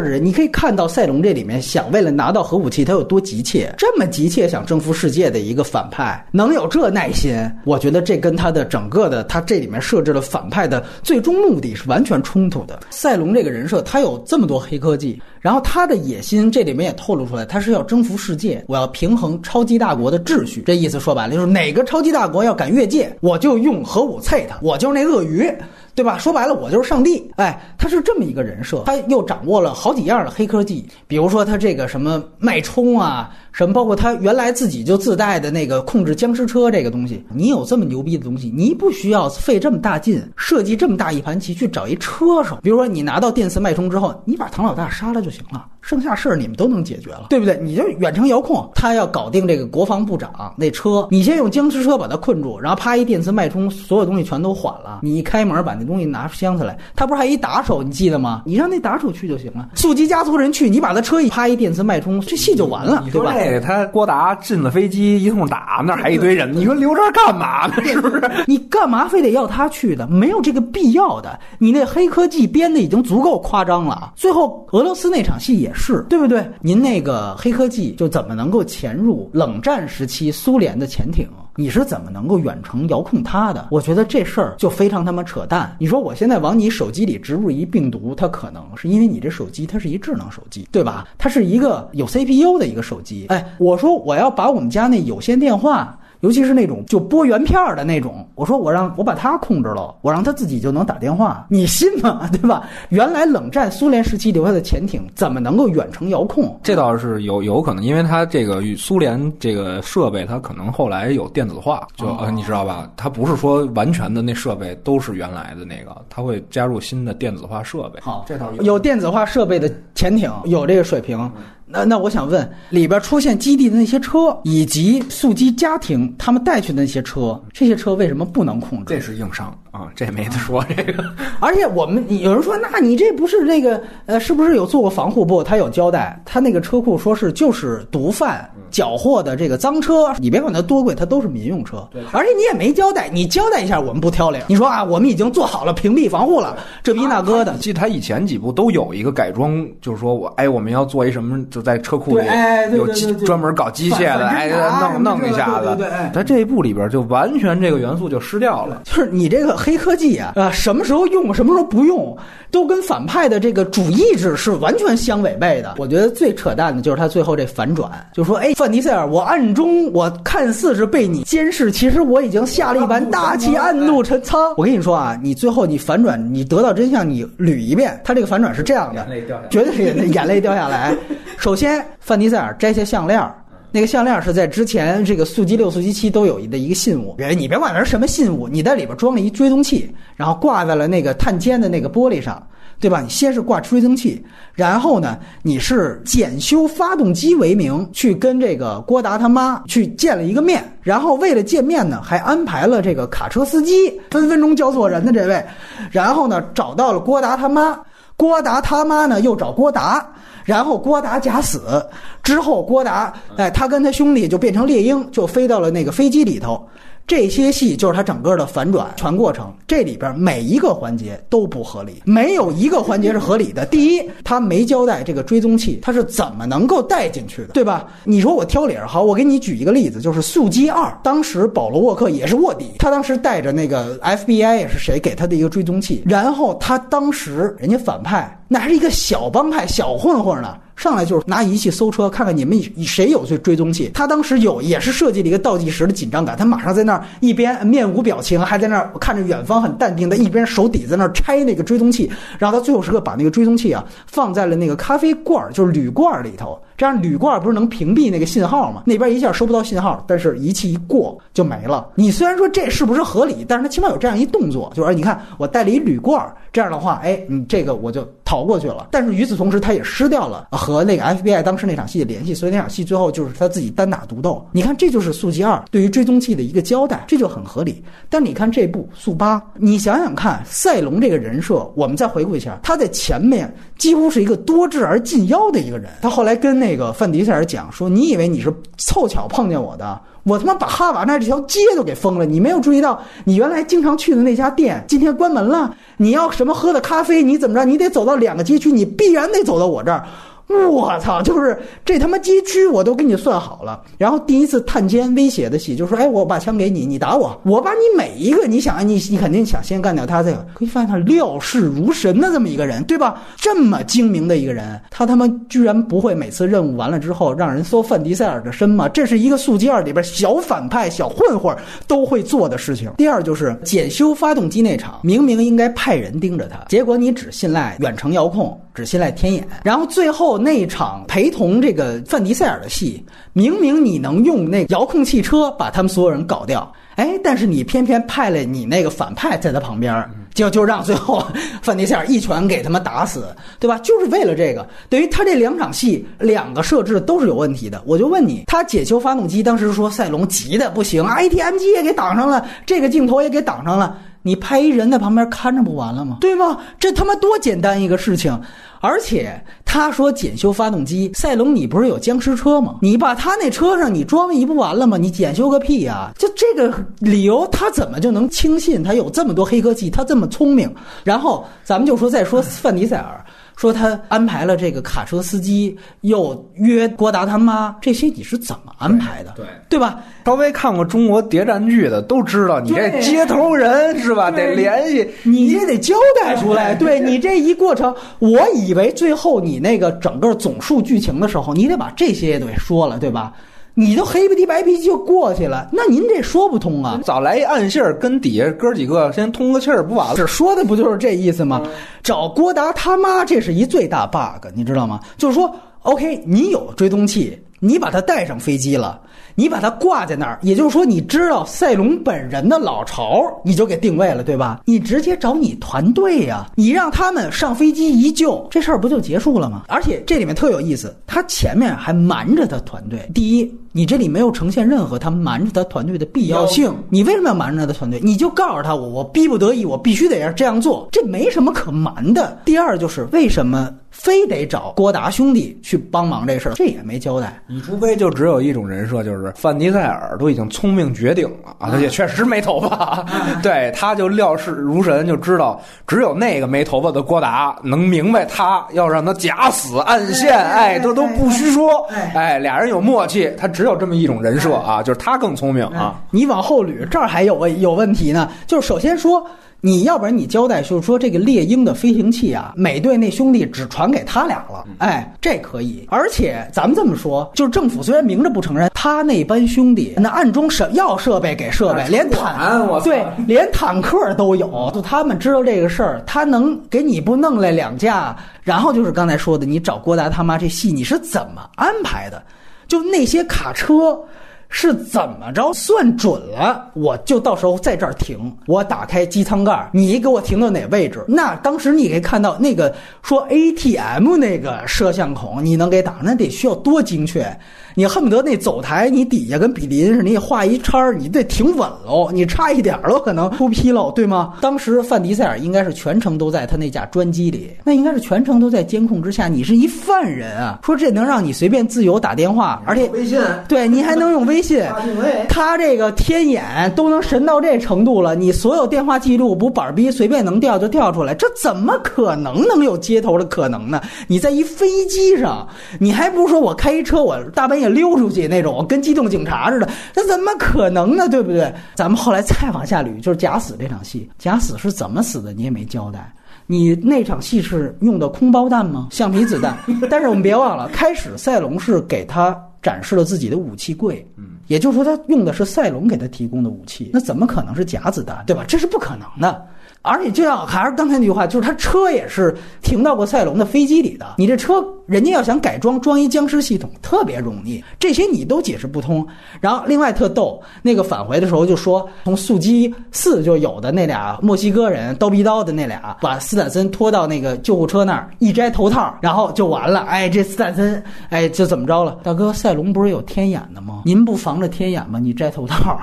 的人，你可以看到赛隆这里面想为了拿到核武器，他有多急切，这么急切想征服世界的一个反派，能有这耐心，我觉得这跟他的整个的他这里面设置了反派的最终目的是完全冲突的。赛隆这个人设，他有这么多黑科技，然后他的野心这里面也透露出来，他是要征服世界，我要平衡超级大国的秩序。这意思说白了就是哪个超级大国要敢越界，我就用核武啐他，我就是那鳄鱼。对吧？说白了，我就是上帝。哎，他是这么一个人设，他又掌握了好几样的黑科技，比如说他这个什么脉冲啊，什么包括他原来自己就自带的那个控制僵尸车这个东西。你有这么牛逼的东西，你不需要费这么大劲设计这么大一盘棋去找一车手。比如说你拿到电磁脉冲之后，你把唐老大杀了就行了，剩下事儿你们都能解决了，对不对？你就远程遥控，他要搞定这个国防部长那车，你先用僵尸车把他困住，然后啪一电磁脉冲，所有东西全都缓了。你一开门把那东西拿箱子来，他不是还一打手，你记得吗？你让那打手去就行了。速激家族人去，你把他车一啪一电磁脉冲，这戏就完了，对吧？说这个，他郭达进了飞机一通打，那还一堆人，你说留这干嘛呢？是不是？你干嘛非得要他去的？没有这个必要的。你那黑科技编的已经足够夸张了。最后俄罗斯那场戏也是，对不对？您那个黑科技就怎么能够潜入冷战时期苏联的潜艇？你是怎么能够远程遥控它的？我觉得这事儿就非常他妈扯淡。你说我现在往你手机里植入一病毒，它可能是因为你这手机它是一智能手机，对吧？它是一个有 CPU 的一个手机。哎，我说我要把我们家那有线电话。尤其是那种就拨原片儿的那种，我说我让我把它控制了，我让他自己就能打电话，你信吗？对吧？原来冷战苏联时期留下的潜艇怎么能够远程遥控？这倒是有有可能，因为它这个与苏联这个设备，它可能后来有电子化，就、哦呃你知道吧？它不是说完全的那设备都是原来的那个，它会加入新的电子化设备。好，这倒是有电子化设备的潜艇，有这个水平。那那我想问，里边出现基地的那些车，以及速激家庭他们带去的那些车，这些车为什么不能控制？这是硬伤啊，这没得说。这个 而且我们有人说，那你这不是那个呃，是不是有做过防护？不，他有交代，他那个车库说是就是毒贩缴获的这个赃车，你别管它多贵，它都是民用车。而且你也没交代，你交代一下，我们不挑脸。你说啊，我们已经做好了屏蔽防护了，这逼那哥的你。记得他以前几部都有一个改装，就是说我哎，我们要做一什么，就在车库里哎有机对对对专门搞机械的，反哎，弄弄一下子对。在这一部里边就完全这个元素就失掉了。就是你这个黑科技啊，啊，什么时候用，什么时候不用，都跟反派的这个主意志是完全相违背的。我觉得最扯淡的就是他最后这反转，就说：“哎，范迪塞尔，我暗中我看似是被你监视，其实我已经下了一盘大棋，暗度陈仓。”我跟你说啊，你最后你反转，你得到真相，你捋一遍，他这个反转是这样的眼泪掉下来，绝对是眼泪掉下来。首先，范迪塞尔摘下项链儿。那个项链是在之前这个速激六、速激七都有的一个信物，别你别管它是什么信物，你在里边装了一追踪器，然后挂在了那个探监的那个玻璃上，对吧？你先是挂追踪器，然后呢，你是检修发动机为名去跟这个郭达他妈去见了一个面，然后为了见面呢，还安排了这个卡车司机，分分钟教错人的这位，然后呢找到了郭达他妈，郭达他妈呢又找郭达。然后郭达假死之后，郭达哎，他跟他兄弟就变成猎鹰，就飞到了那个飞机里头。这些戏就是他整个的反转全过程，这里边每一个环节都不合理，没有一个环节是合理的。第一，他没交代这个追踪器他是怎么能够带进去的，对吧？你说我挑理儿好，我给你举一个例子，就是《速激二》，当时保罗沃克也是卧底，他当时带着那个 FBI 也是谁给他的一个追踪器，然后他当时人家反派那还是一个小帮派小混混呢。上来就是拿仪器搜车，看看你们谁有这追踪器。他当时有也是设计了一个倒计时的紧张感，他马上在那儿一边面无表情，还在那儿看着远方很淡定的，一边手底在那儿拆那个追踪器。然后他最后时刻把那个追踪器啊放在了那个咖啡罐儿，就是铝罐儿里头。这样铝罐不是能屏蔽那个信号吗？那边一下收不到信号，但是仪器一过就没了。你虽然说这是不是合理，但是他起码有这样一动作，就是，你看我带了一铝罐，这样的话，哎，你这个我就逃过去了。但是与此同时，他也失掉了和那个 FBI 当时那场戏的联系，所以那场戏最后就是他自己单打独斗。你看，这就是《速激二》对于追踪器的一个交代，这就很合理。但你看这部《速八》，你想想看，赛龙这个人设，我们再回顾一下，他在前面几乎是一个多智而近妖的一个人。他后来跟那个范迪塞尔讲说：“你以为你是凑巧碰见我的？”我他妈把哈瓦那这条街都给封了，你没有注意到，你原来经常去的那家店今天关门了。你要什么喝的咖啡，你怎么着？你得走到两个街区，你必然得走到我这儿。我操！就是这他妈街区我都给你算好了。然后第一次探监威胁的戏，就说：“哎，我把枪给你，你打我，我把你每一个，你想，你你肯定想先干掉他这个。可以发现他料事如神的这么一个人，对吧？这么精明的一个人，他他妈居然不会每次任务完了之后让人搜范迪塞尔的身吗？这是一个速激二里边小反派、小混混都会做的事情。第二就是检修发动机那场，明明应该派人盯着他，结果你只信赖远程遥控。只信赖天眼，然后最后那场陪同这个范迪塞尔的戏，明明你能用那遥控汽车把他们所有人搞掉，哎，但是你偏偏派了你那个反派在他旁边，就就让最后 范迪塞尔一拳给他们打死，对吧？就是为了这个，等于他这两场戏两个设置都是有问题的。我就问你，他解修发动机，当时说赛隆急的不行，ATM 机也给挡上了，这个镜头也给挡上了。你派一人在旁边看着不完了吗？对吗？这他妈多简单一个事情！而且他说检修发动机，赛龙，你不是有僵尸车吗？你把他那车上你装一不完了吗？你检修个屁呀！就这个理由，他怎么就能轻信他有这么多黑科技？他这么聪明？然后咱们就说再说范迪塞尔。说他安排了这个卡车司机，又约郭达他妈，这些你是怎么安排的？对对吧？稍微看过中国谍战剧的都知道，你这接头人是吧？得联系。你也得交代出来。对你这一过程，我以为最后你那个整个总数剧情的时候，你得把这些也得说了，对吧？你都黑不提白皮就过去了，那您这说不通啊。早来一暗信儿，跟底下哥几个先通个气儿，不完了？这说的不就是这意思吗？找郭达他妈，这是一最大 bug，你知道吗？就是说，OK，你有追踪器，你把它带上飞机了，你把它挂在那儿，也就是说，你知道赛隆本人的老巢，你就给定位了，对吧？你直接找你团队呀、你让他们上飞机一救，这事儿不就结束了吗？而且这里面特有意思，他前面还瞒着他团队。第一，你这里没有呈现任何他瞒着他团队的必要性。你为什么要瞒着他的团队？你就告诉他我，我逼不得已，我必须得要这样做，这没什么可瞒的。第二就是为什么非得找郭达兄弟去帮忙这事儿，这也没交代。你除非就只有一种人设，就是范迪塞尔都已经聪明绝顶了啊，他也确实没头发，对，他就料事如神，就知道只有那个没头发的郭达能明白他要让他假死暗线，哎，这都不虚说，哎，俩人有默契，他只有这么一种人设啊，就是他更聪明啊。你往后捋，这儿还有问有问题呢。就是首先说，你要不然你交代，就是说这个猎鹰的飞行器啊，美队那兄弟只传给他俩了，哎，这可以。而且咱们这么说，就是政府虽然明着不承认，他那班兄弟那暗中设要设备给设备，连坦我对连坦克都有，就他们知道这个事儿，他能给你不弄来两架？然后就是刚才说的，你找郭达他妈这戏你是怎么安排的？就那些卡车。是怎么着算准了？我就到时候在这儿停，我打开机舱盖，你给我停到哪位置？那当时你可以看到那个说 ATM 那个摄像孔，你能给打，那得需要多精确？你恨不得那走台你底下跟比邻似的，你画一叉儿，你得挺稳喽，你差一点儿喽，可能出纰漏，对吗？当时范迪塞尔应该是全程都在他那架专机里，那应该是全程都在监控之下。你是一犯人啊，说这能让你随便自由打电话，而且微信对你还能用微信他这个天眼都能神到这程度了，你所有电话记录不板儿逼随便能调就调出来，这怎么可能能有接头的可能呢？你在一飞机上，你还不如说我开一车我大半夜溜出去那种，跟机动警察似的，这怎么可能呢？对不对？咱们后来再往下捋，就是假死这场戏，假死是怎么死的，你也没交代。你那场戏是用的空包弹吗？橡皮子弹？但是我们别忘了，开始赛隆是给他展示了自己的武器柜，嗯，也就是说他用的是赛隆给他提供的武器，那怎么可能是假子弹，对吧？这是不可能的。而且就像还是刚才那句话，就是他车也是停到过赛隆的飞机里的。你这车人家要想改装装一僵尸系统特别容易，这些你都解释不通。然后另外特逗，那个返回的时候就说从速激四就有的那俩墨西哥人刀逼刀的那俩，把斯坦森拖到那个救护车那儿，一摘头套，然后就完了。哎，这斯坦森哎就怎么着了？大哥，赛隆不是有天眼的吗？您不防着天眼吗？你摘头套。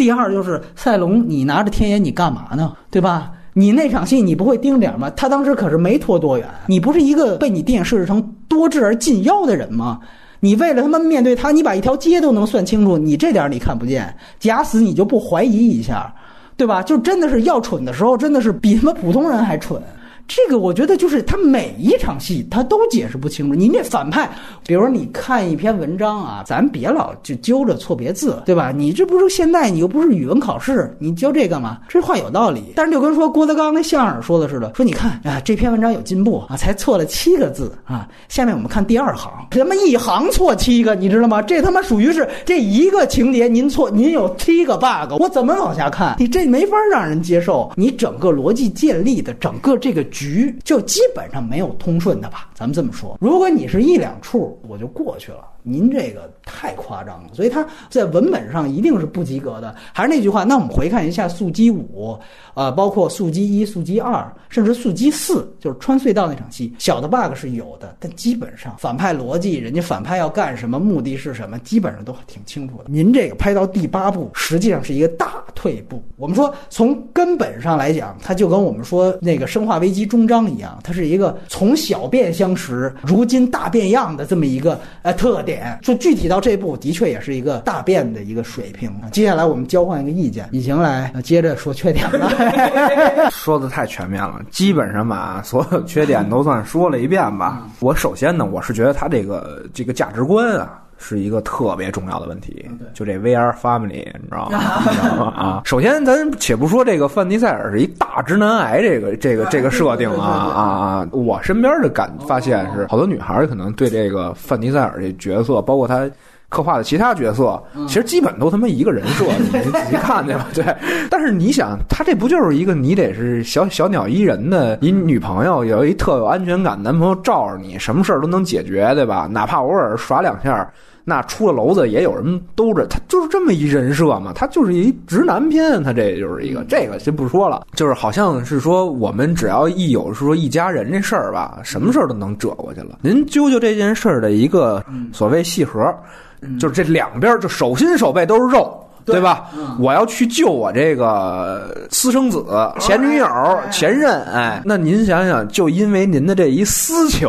第二就是赛隆，你拿着天眼你干嘛呢？对吧？你那场戏你不会盯点吗？他当时可是没拖多远，你不是一个被你电影设置成多智而近妖的人吗？你为了他妈面对他，你把一条街都能算清楚，你这点你看不见，假死你就不怀疑一下，对吧？就真的是要蠢的时候，真的是比他妈普通人还蠢。这个我觉得就是他每一场戏他都解释不清楚。您这反派，比如你看一篇文章啊，咱别老就揪着错别字，对吧？你这不是现在，你又不是语文考试，你揪这干嘛？这话有道理。但是就跟说郭德纲那相声说的似的，说你看啊，这篇文章有进步啊，才错了七个字啊。下面我们看第二行，什么一行错七个，你知道吗？这他妈属于是这一个情节您错，您有七个 bug，我怎么往下看？你这没法让人接受。你整个逻辑建立的整个这个局，就基本上没有通顺的吧？咱们这么说，如果你是一两处，我就过去了。您这个太夸张了，所以他在文本上一定是不及格的。还是那句话，那我们回看一下速激五，呃，包括速激一、速激二，甚至速激四，就是穿隧道那场戏，小的 bug 是有的，但基本上反派逻辑，人家反派要干什么，目的是什么，基本上都挺清楚的。您这个拍到第八部，实际上是一个大退步。我们说从根本上来讲，它就跟我们说那个《生化危机》终章一样，它是一个从小变相识，如今大变样的这么一个呃特点。说具体到这步，的确也是一个大变的一个水平。接下来我们交换一个意见，以晴来呃接着说缺点了。说的太全面了，基本上把所有缺点都算说了一遍吧。我首先呢，我是觉得他这个这个价值观啊。是一个特别重要的问题，就这 VR Family，你知道吗？你知道吗？啊，首先咱且不说这个范迪塞尔是一大直男癌，这个这个这个设定啊啊啊！我身边的感发现是，好多女孩可能对这个范迪塞尔这角色，包括他刻画的其他角色，其实基本都他妈一个人设，你 仔细看去吧。对，但是你想，他这不就是一个你得是小小鸟依人的，你女朋友有一特有安全感，男朋友罩着你，什么事儿都能解决，对吧？哪怕偶尔耍两下。那出了娄子也有人兜着，他就是这么一人设嘛，他就是一直男片，他这就是一个这个先不说了，就是好像是说我们只要一有说一家人这事儿吧，什么事儿都能折过去了。您揪揪这件事儿的一个所谓细核，就是这两边就手心手背都是肉。对吧？我要去救我这个私生子、前女友、前任，哎，那您想想，就因为您的这一私情，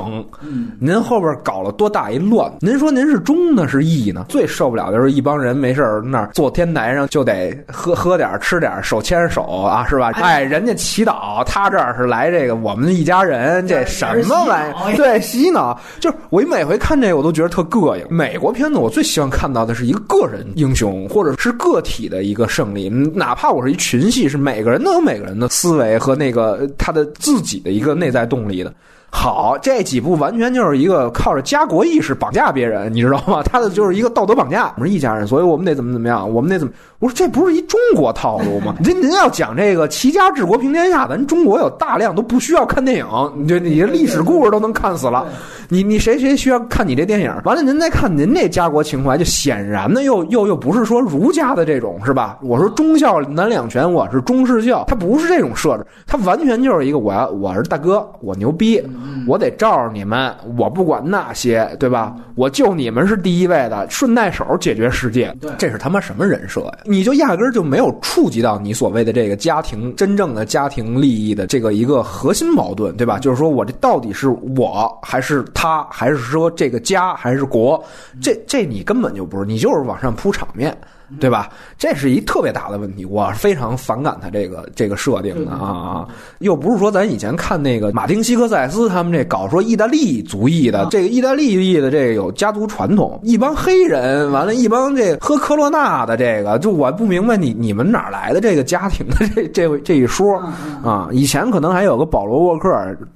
您后边搞了多大一乱？您说您是忠呢是义呢？最受不了的就是一帮人没事儿那儿坐天台上就得喝喝点吃点手牵手啊，是吧？哎，人家祈祷，他这儿是来这个我们一家人，这什么玩意儿？对，洗脑。就是我每回看这个，我都觉得特膈应。美国片子我最希望看到的是一个个人英雄，或者是。个个体的一个胜利，哪怕我是一群戏，是每个人都有每个人的思维和那个他的自己的一个内在动力的。好，这几部完全就是一个靠着家国意识绑架别人，你知道吗？他的就是一个道德绑架。我们是一家人，所以我们得怎么怎么样，我们得怎么？我说这不是一中国套路吗？您您要讲这个齐家治国平天下，咱中国有大量都不需要看电影，你这你这历史故事都能看死了。你你谁谁需要看你这电影？完了，您再看您这家国情怀，就显然的又又又不是说儒家的这种是吧？我说忠孝难两全，我是中式孝，他不是这种设置，他完全就是一个我要我是大哥，我牛逼。我得罩着你们，我不管那些，对吧？我救你们是第一位的，顺带手解决世界。这是他妈什么人设呀？你就压根儿就没有触及到你所谓的这个家庭真正的家庭利益的这个一个核心矛盾，对吧？就是说我这到底是我还是他，还是说这个家还是国？这这你根本就不是，你就是往上铺场面。对吧？这是一特别大的问题，我非常反感他这个这个设定的啊！又不是说咱以前看那个马丁西克塞斯他们这搞说意大利族裔的，这个意大利裔的这个有家族传统，一帮黑人，完了，一帮这喝科罗娜的这个，就我不明白你你们哪来的这个家庭的这这这一说啊？以前可能还有个保罗沃克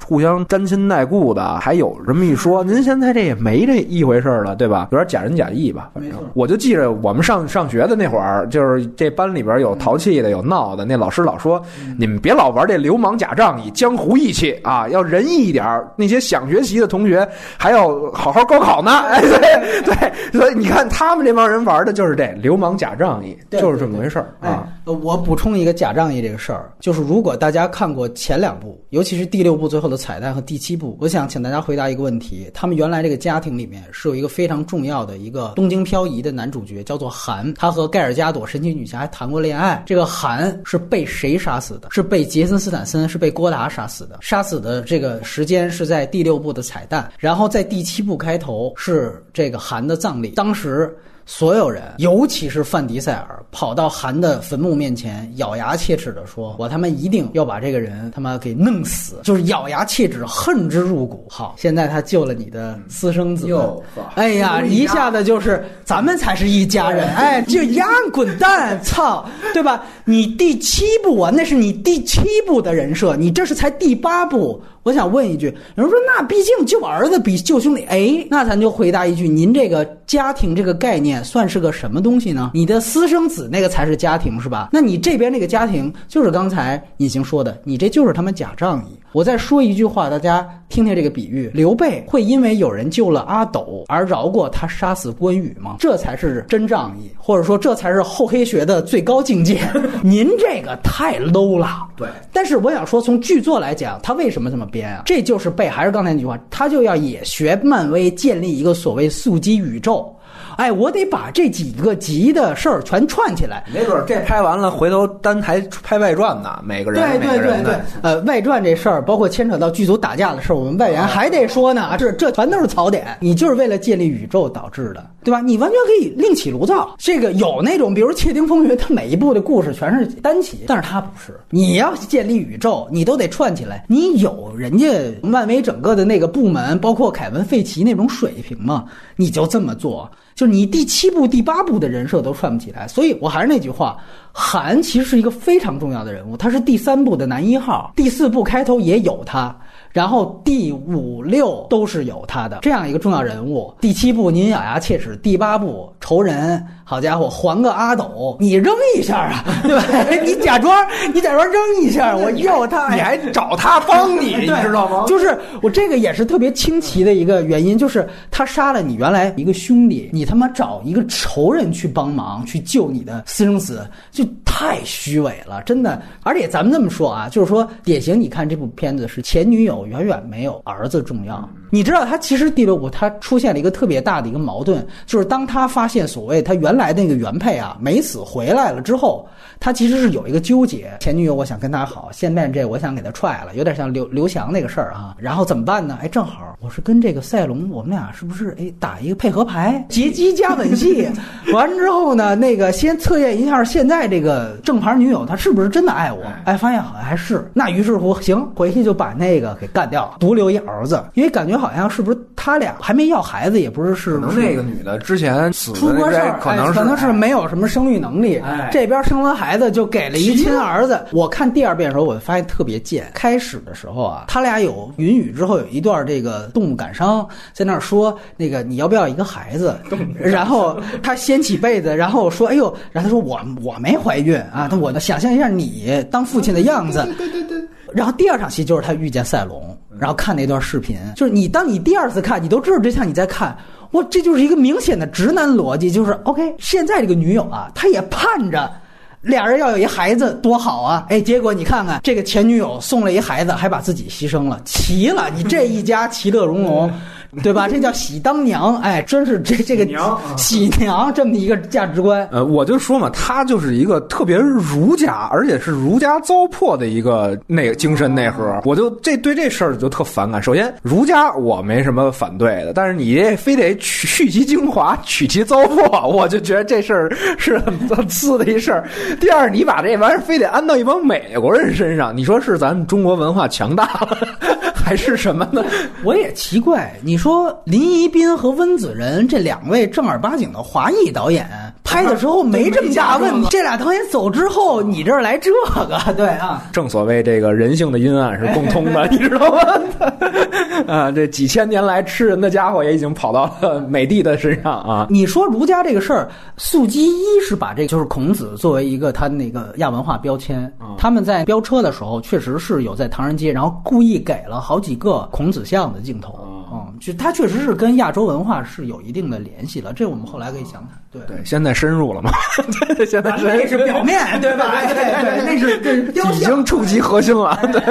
互相沾亲带故的，还有这么一说，您现在这也没这一回事了，对吧？有点假仁假义吧，反正我就记着我们上上学。的那会儿，就是这班里边有淘气的，有闹的。那老师老说：“你们别老玩这流氓假仗义，江湖义气啊，要仁义一点。那些想学习的同学，还要好好高考呢。”哎，对对，所以你看他们这帮人玩的就是这流氓假仗义，就是这么回事儿啊。我补充一个假仗义这个事儿，就是如果大家看过前两部，尤其是第六部最后的彩蛋和第七部，我想请大家回答一个问题：他们原来这个家庭里面是有一个非常重要的一个东京漂移的男主角，叫做韩，他。和盖尔加朵神奇女侠还谈过恋爱。这个韩是被谁杀死的？是被杰森斯坦森，是被郭达杀死的。杀死的这个时间是在第六部的彩蛋，然后在第七部开头是这个韩的葬礼。当时。所有人，尤其是范迪塞尔，跑到韩的坟墓面前，咬牙切齿地说：“我他妈一定要把这个人他妈给弄死！”就是咬牙切齿，恨之入骨。好，现在他救了你的私生子哟，哎呀，一下子就是咱们才是一家人，哎，就丫滚蛋，操，对吧？你第七部啊，那是你第七部的人设，你这是才第八部。我想问一句，有人说那毕竟救儿子比救兄弟，哎，那咱就回答一句，您这个家庭这个概念算是个什么东西呢？你的私生子那个才是家庭是吧？那你这边那个家庭就是刚才隐形说的，你这就是他们假仗义。我再说一句话，大家听听这个比喻：刘备会因为有人救了阿斗而饶过他杀死关羽吗？这才是真仗义，或者说这才是厚黑学的最高境界。您这个太 low 了。对，但是我想说，从剧作来讲，他为什么这么编啊？这就是被还是刚才那句话，他就要也学漫威建立一个所谓速激宇宙。哎，我得把这几个集的事儿全串起来。没准儿这拍完了，回头单台拍外传呢，每个人对对对对，呃，外传这事儿，包括牵扯到剧组打架的事儿，我们外援还得说呢。这这全都是槽点，你就是为了建立宇宙导致的，对吧？你完全可以另起炉灶。这个有那种，比如《窃听风云》，它每一部的故事全是单起，但是它不是。你要建立宇宙，你都得串起来。你有人家漫威整个的那个部门，包括凯文·费奇那种水平吗？你就这么做。就你第七部、第八部的人设都串不起来，所以我还是那句话，韩其实是一个非常重要的人物，他是第三部的男一号，第四部开头也有他，然后第五六都是有他的这样一个重要人物。第七部您咬牙切齿，第八部仇人，好家伙，还个阿斗，你扔一下啊，对吧？你假装你假装扔一下，我要他，你还找他帮你，你知道吗？就是我这个也是特别清奇的一个原因，就是他杀了你原来一个兄弟，你他妈找一个仇人去帮忙去救你的私生子，就太虚伪了，真的。而且咱们这么说啊，就是说典型，你看这部片子是前女友远远没有儿子重要。你知道他其实第六部他出现了一个特别大的一个矛盾，就是当他发现所谓他原来那个原配啊没死回来了之后，他其实是有一个纠结，前女友我想跟他好，现在这我想给他踹了，有点像刘刘翔那个事儿啊。然后怎么办呢？哎，正好我是跟这个赛龙，我们俩是不是哎打一个配合牌，劫机加吻戏？完之后呢，那个先测验一下现在这个正牌女友她是不是真的爱我？哎，发现好像还是。那于是乎，行，回去就把那个给干掉了，独留一儿子，因为感觉好像是不是他俩还没要孩子，也不是是可能那个女的之前死的那出过事儿，可能可能是没有什么生育能力。哎这边生完孩子就给了一亲儿子。我看第二遍的时候，我就发现特别贱。开始的时候啊，他俩有云雨之后有一段这个动物感伤，在那儿说那个你要不要一个孩子？然后他掀起被子，然后说哎呦，然后他说我我没怀孕啊，他我想象一下你当父亲的样子。对对对。然后第二场戏就是他遇见赛龙，然后看那段视频，就是你当你第二次看，你都知道这像你在看，我，这就是一个明显的直男逻辑，就是 OK，现在这个女友啊，她也盼着。俩人要有一孩子多好啊！哎，结果你看看这个前女友送了一孩子，还把自己牺牲了，齐了！你这一家其乐融融，对吧？这叫喜当娘，哎，真是这这个娘喜娘这么一个价值观。呃，我就说嘛，他就是一个特别儒家，而且是儒家糟粕的一个那个精神内核。我就这对这事儿就特反感。首先，儒家我没什么反对的，但是你这非得取去其精华，取其糟粕，我就觉得这事儿是很很次的一事儿。第二，你把这玩意儿非得安到一帮美国人身上，你说是咱们中国文化强大了，还是什么呢？我也奇怪，你说林一斌和温子仁这两位正儿八经的华裔导演拍的时候没这么大问题，这俩导演走之后，你这儿来这个，对啊。正所谓这个人性的阴暗是共通的，你知道吗？啊，这几千年来吃人的家伙也已经跑到了美帝的身上啊。你说儒家这个事儿，素鸡一是把这个就是孔子作为一个他那个亚文化标签，他们在飙车的时候确实是有在唐人街，然后故意给了好几个孔子像的镜头，嗯，就它确实是跟亚洲文化是有一定的联系的，这我们后来可以详谈。对对，现在深入了嘛？对，现在深那是表面，对吧？对对，那是这已经触及核心了。对，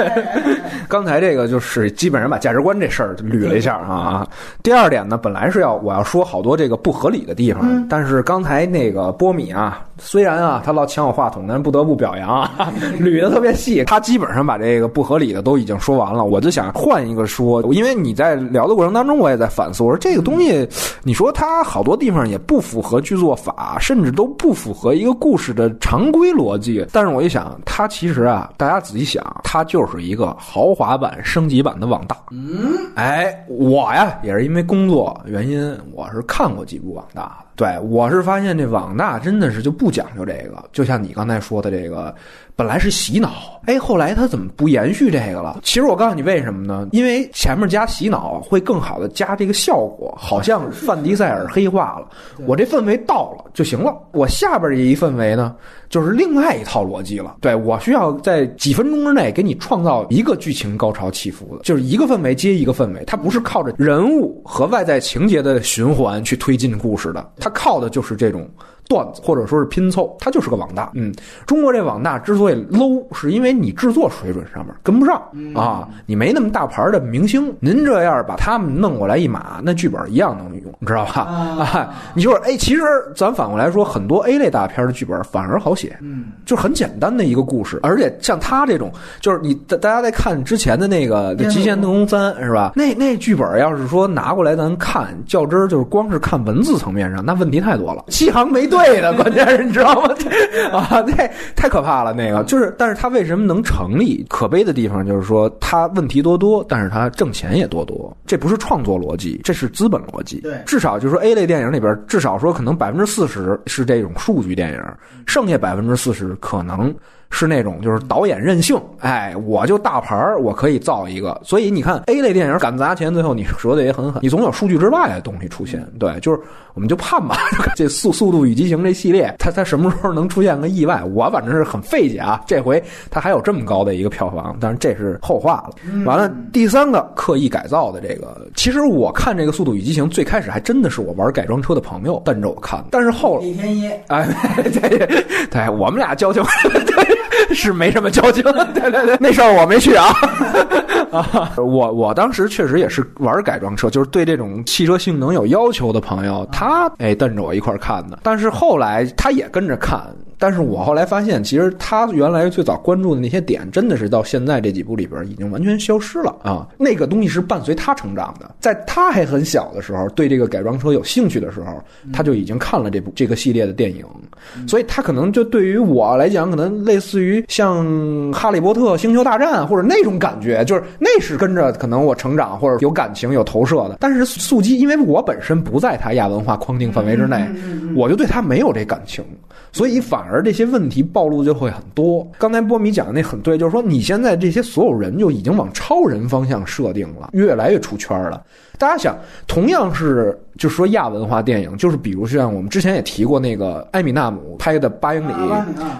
刚才这个就是基本上把价值观这事儿捋了一下啊。第二点呢，本来是要我要说好多这个不合理的地方，但是刚才那个波米啊，虽然啊他老抢我话筒，但不得不表扬啊，捋的特别细。他基本上把这个不合理的都已经说完了，我就想换一个说，因为你在聊的的过程当中，我也在反思，我说这个东西，你说它好多地方也不符合剧作法，甚至都不符合一个故事的常规逻辑。但是我一想，它其实啊，大家仔细想，它就是一个豪华版、升级版的网大。嗯，哎，我呀也是因为工作原因，我是看过几部网大的。对，我是发现这网大真的是就不讲究这个，就像你刚才说的这个，本来是洗脑，哎，后来他怎么不延续这个了？其实我告诉你为什么呢？因为前面加洗脑会更好的加这个效果，好像范迪塞尔黑化了，我这氛围到了就行了。我下边这一氛围呢，就是另外一套逻辑了。对我需要在几分钟之内给你创造一个剧情高潮起伏的，就是一个氛围接一个氛围，它不是靠着人物和外在情节的循环去推进故事的，它靠的就是这种。段子或者说是拼凑，它就是个网大。嗯，中国这网大之所以 low，是因为你制作水准上面跟不上啊，你没那么大牌的明星。您这样把他们弄过来一码，那剧本一样能用，你知道吧？啊，你就是哎，其实咱反过来说，很多 A 类大片的剧本反而好写，嗯，就很简单的一个故事，而且像他这种，就是你大大家在看之前的那个《极限特工三》是吧？那那剧本要是说拿过来咱看较真儿，就是光是看文字层面上，那问题太多了，西行没对的，关键是你知道吗？啊，那太可怕了。那个就是，但是他为什么能成立？可悲的地方就是说，他问题多多，但是他挣钱也多多。这不是创作逻辑，这是资本逻辑。对，至少就是说 A 类电影里边，至少说可能百分之四十是这种数据电影，剩下百分之四十可能。是那种就是导演任性，哎，我就大牌儿，我可以造一个。所以你看 A 类电影敢砸钱，最后你折的也很狠，你总有数据之外的东西出现。对，就是我们就盼吧，这速速度与激情这系列，它它什么时候能出现个意外？我反正是很费解啊。这回它还有这么高的一个票房，但是这是后话了。完了，第三个刻意改造的这个，其实我看这个速度与激情最开始还真的是我玩改装车的朋友瞪着我看的，但是后李天一，哎，对 对，我们俩交情 是没什么交情，对对对，那事儿我没去啊。啊，我我当时确实也是玩改装车，就是对这种汽车性能有要求的朋友，他哎瞪着我一块儿看的。但是后来他也跟着看，但是我后来发现，其实他原来最早关注的那些点，真的是到现在这几部里边已经完全消失了。啊。那个东西是伴随他成长的，在他还很小的时候，对这个改装车有兴趣的时候，他就已经看了这部这个系列的电影，所以他可能就对于我来讲，可能类似于像《哈利波特》《星球大战》或者那种感觉，就是那是跟着可能我成长或者有感情有投射的。但是速激，因为我本身不在他亚文化框定范围之内，我就对他没有这感情，所以反而这些问题暴露就会很多。刚才波米讲的那很对，就是说你现在这些所有人就已经往超人方向设定了，越来越出圈了。大家想，同样是就是说亚文化电影，就是比如像我们之前也提过那个埃米纳姆拍的《八英里》，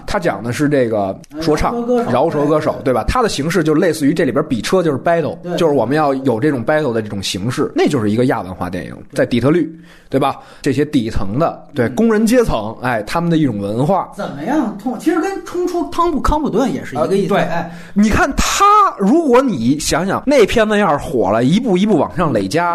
他讲的是这个说唱饶舌歌手，对吧？他的形式就类似于这里边比车就是 battle，就是我们要有这种 battle 的这种形式，那就是一个亚文化电影，在底特律，对吧？这些底层的对工人阶层，哎，他们的一种文化，怎么样？通其实跟冲出汤普康普顿也是一个意思。对哎，你看他，如果你想想那片子要是火了，一步一步往上累加，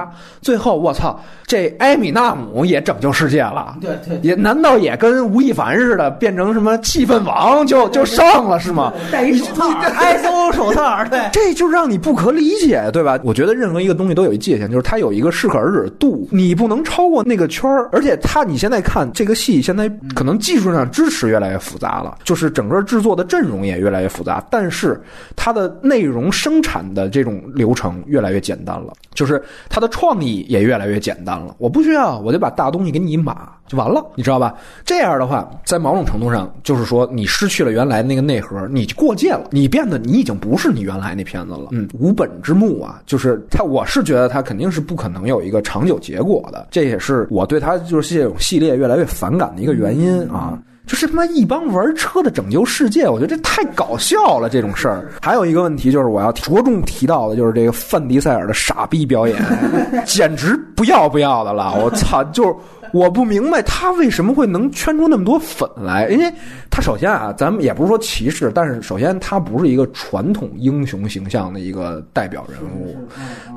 最后我操，这埃米纳姆也拯救世界了。对对也难道也跟吴亦凡似的变成什么气氛王就就上了是吗？戴一手套，ISO 手套，对。这就让你不可理解，对吧？我觉得任何一个东西都有一界限，就是它有一个适可而止度，你不能超过那个圈儿。而且它，你现在看这个戏，现在可能技术上支持越来越复杂了，就是整个制作的阵容也越来越复杂，但是它的内容生产的这种流程越来越简单了，就是它的创意也越来越简单了。我不需要，我就把大东西给你一码就完了，你知道吧？这样的话，在某种程度上，就是说你失去了原来那个内核，你过界了，你变得你已经不是你原来那片子了。嗯，无本之木啊，就是他，我是觉得他肯定是不可能有一个长久结果的，这也是我对他就是这种系列越来越反感的一个原因啊。就是他妈一帮玩车的拯救世界，我觉得这太搞笑了，这种事儿。还有一个问题就是我要着重提到的，就是这个范迪塞尔的傻逼表演，简直不要不要的了！我操，就是我不明白他为什么会能圈出那么多粉来，因为他首先啊，咱们也不是说歧视，但是首先他不是一个传统英雄形象的一个代表人物，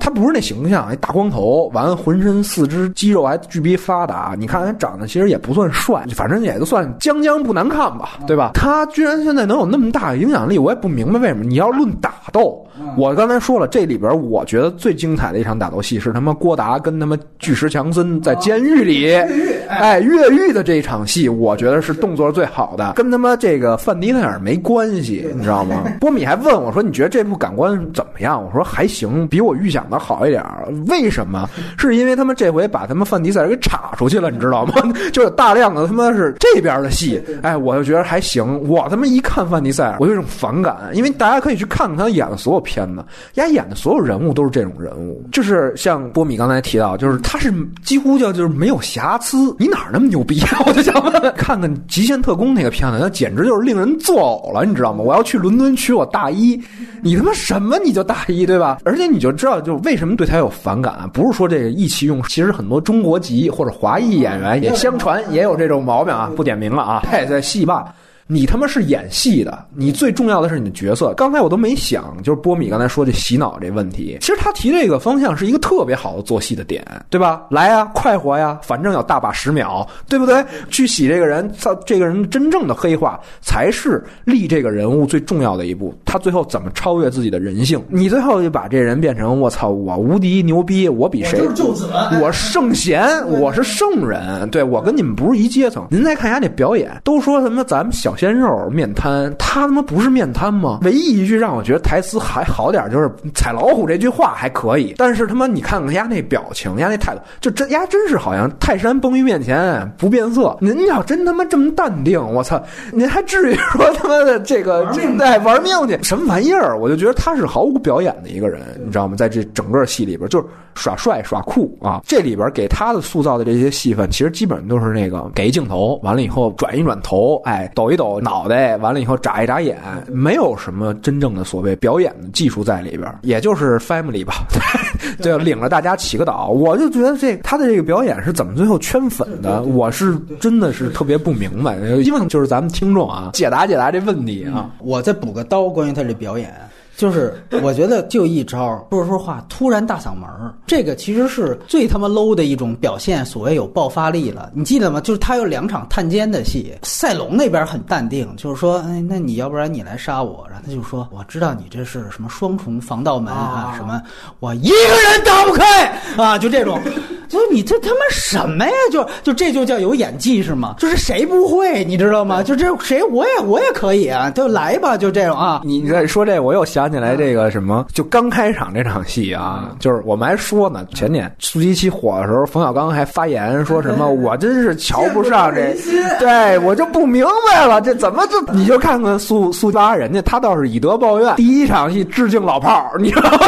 他不是那形象，一大光头，完了浑身四肢肌肉还巨逼发达，你看他长得其实也不算帅，反正也就算将将不难看吧，对吧？他居然现在能有那么大的影响力，我也不明白为什么。你要论打斗，我刚才说了，这里边我觉得最精彩的一场打斗戏是他妈郭达跟他妈巨石强森在监狱里，哎，越狱的这一场戏，我觉得是动作最好的，跟他妈这个范迪塞尔没关系，你知道吗？波米还问我说：“你觉得这部感官怎么样？”我说：“还行，比我预想的好一点儿。为什么？是因为他们这回把他们范迪塞尔给插 出去了，你知道吗？就是大量的他妈是这边的戏，哎，我就觉得还行。我他妈一看范迪塞尔，我有一种反感，因为大家可以去看看他演的所有片子，人家演的所有人物都是这种人物，就是像波米刚才提到，就是他是几乎叫就是没有瑕疵，你哪儿那么牛逼？我就想问，看看《极限特工》那个片子，那简直就是令人作呕了，你知道吗？我要去伦敦娶我大衣，你他妈什么你就大衣对吧？而且你就知道，就为什么对他有反感啊？不是说这个意气用事，其实很多中国籍或者华裔演员也相传也有这种毛病啊，不点名了啊。哎，在戏霸。你他妈是演戏的，你最重要的是你的角色。刚才我都没想，就是波米刚才说这洗脑这问题，其实他提这个方向是一个特别好的做戏的点，对吧？来呀，快活呀，反正要大把十秒，对不对？去洗这个人，造这个人真正的黑化，才是立这个人物最重要的一步。他最后怎么超越自己的人性？你最后就把这人变成我操，我无敌牛逼，我比谁？舅子，我圣贤，我是圣人，对我跟你们不是一阶层。您再看一下那表演，都说什么咱们小鲜肉面瘫，他他妈不是面瘫吗？唯一一句让我觉得台词还好点，就是踩老虎这句话还可以，但是他妈你看看人家那表情，人家那态度，就真丫真是好像泰山崩于面前不变色。您要真他妈这么淡定，我操，您还至于说他妈的这个 这在玩命去什么玩意儿？我就觉得他是毫无表演的一个人，你知道吗？在这整个戏里边，就是耍帅耍酷啊。这里边给他的塑造的这些戏份，其实基本上都是那个给一镜头，完了以后转一转头，哎，抖一抖脑袋，完了以后眨一眨眼，没有什么真正的所谓表演的技术在里边，也就是 family 吧，对，领着大家起个岛。我就觉得这他的这个表演是怎么最后圈粉的，我是真的是特别不明白。希望就是咱们听众啊，解答解答这问题啊。我再补个刀，关于他这表演，就是我觉得就一招，说着说话突然大嗓门儿，这个其实是最他妈 low 的一种表现，所谓有爆发力了。你记得吗？就是他有两场探监的戏，赛龙那边很淡定，就是说，哎，那你要不然你来杀我，然后他就说，我知道你这是什么双重防盗门啊，什么我一个人打不开啊，就这种。就是你这他妈什么呀？就就这就叫有演技是吗？就是谁不会你知道吗？就这谁我也我也可以啊，就来吧，就这种啊。你在说这，我又想起来这个什么，就刚开场这场戏啊，就是我们还说呢，前年苏七七火的时候，冯小刚还发言说什么，我真是瞧不上这，对我就不明白了，这怎么就？你就看看苏苏八，人家他倒是以德报怨，第一场戏致敬老炮儿，你知道吗？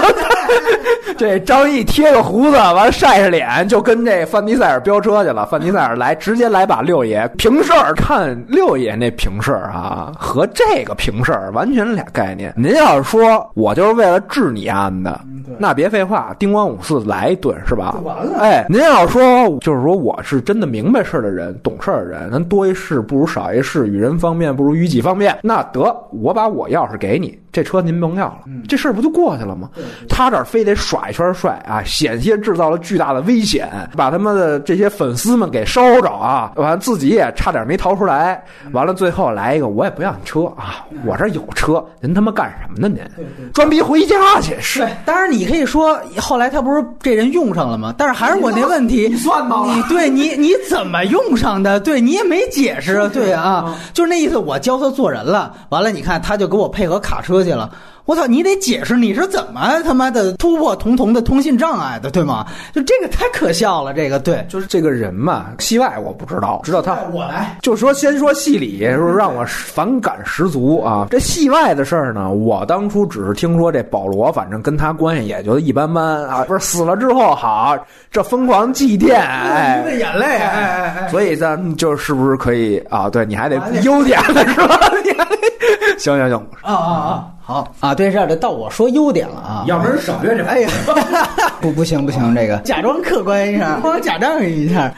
这张译贴个胡子，完了晒着脸，就跟这范迪塞尔飙车去了。范迪塞尔来，直接来把六爷平事儿。看六爷那平事儿啊，和这个平事儿完全俩概念。您要是说我就是为了治你案的，那别废话，叮咣五四来一顿是吧？完了哎，您要说就是说我是真的明白事儿的人，懂事儿的人，咱多一事不如少一事，与人方便不如与己方便。那得，我把我钥匙给你，这车您甭要了，这事儿不就过去了吗？他这儿非得耍一圈帅啊，险些制造了巨大的危险，把他们的这些粉丝们给烧着啊，完了自己也差点没逃出来。完了最后来一个，我也不要你车啊，我这儿有车，您他妈干什么呢？您装逼回家去是对，当然你可以说，后来他不是这人用上了吗？但是还是我那问题，你算到了你对你你怎么用上的？对你也没解释，对啊，就是那意思，我教他做人了。完了，你看他就给我配合卡车去了。我操，你得解释你是怎么他妈的突破童童的通信障碍的，对吗？就这个太可笑了，这个对，就是这个人嘛，戏外我不知道，知道他我来。就说先说戏里，说让我反感十足啊。这戏外的事儿呢，我当初只是听说这保罗，反正跟他关系也就一般般啊。不是死了之后好，这疯狂祭奠，哎，的眼泪，哎哎哎，所以咱们就是不是可以啊？对，你还得优点的是吧？行行行，啊啊啊！好啊，对，这样的到我说优点了啊。要不然省略这哎呀，不不行不行，这个 假装客观一下，帮我假装一下。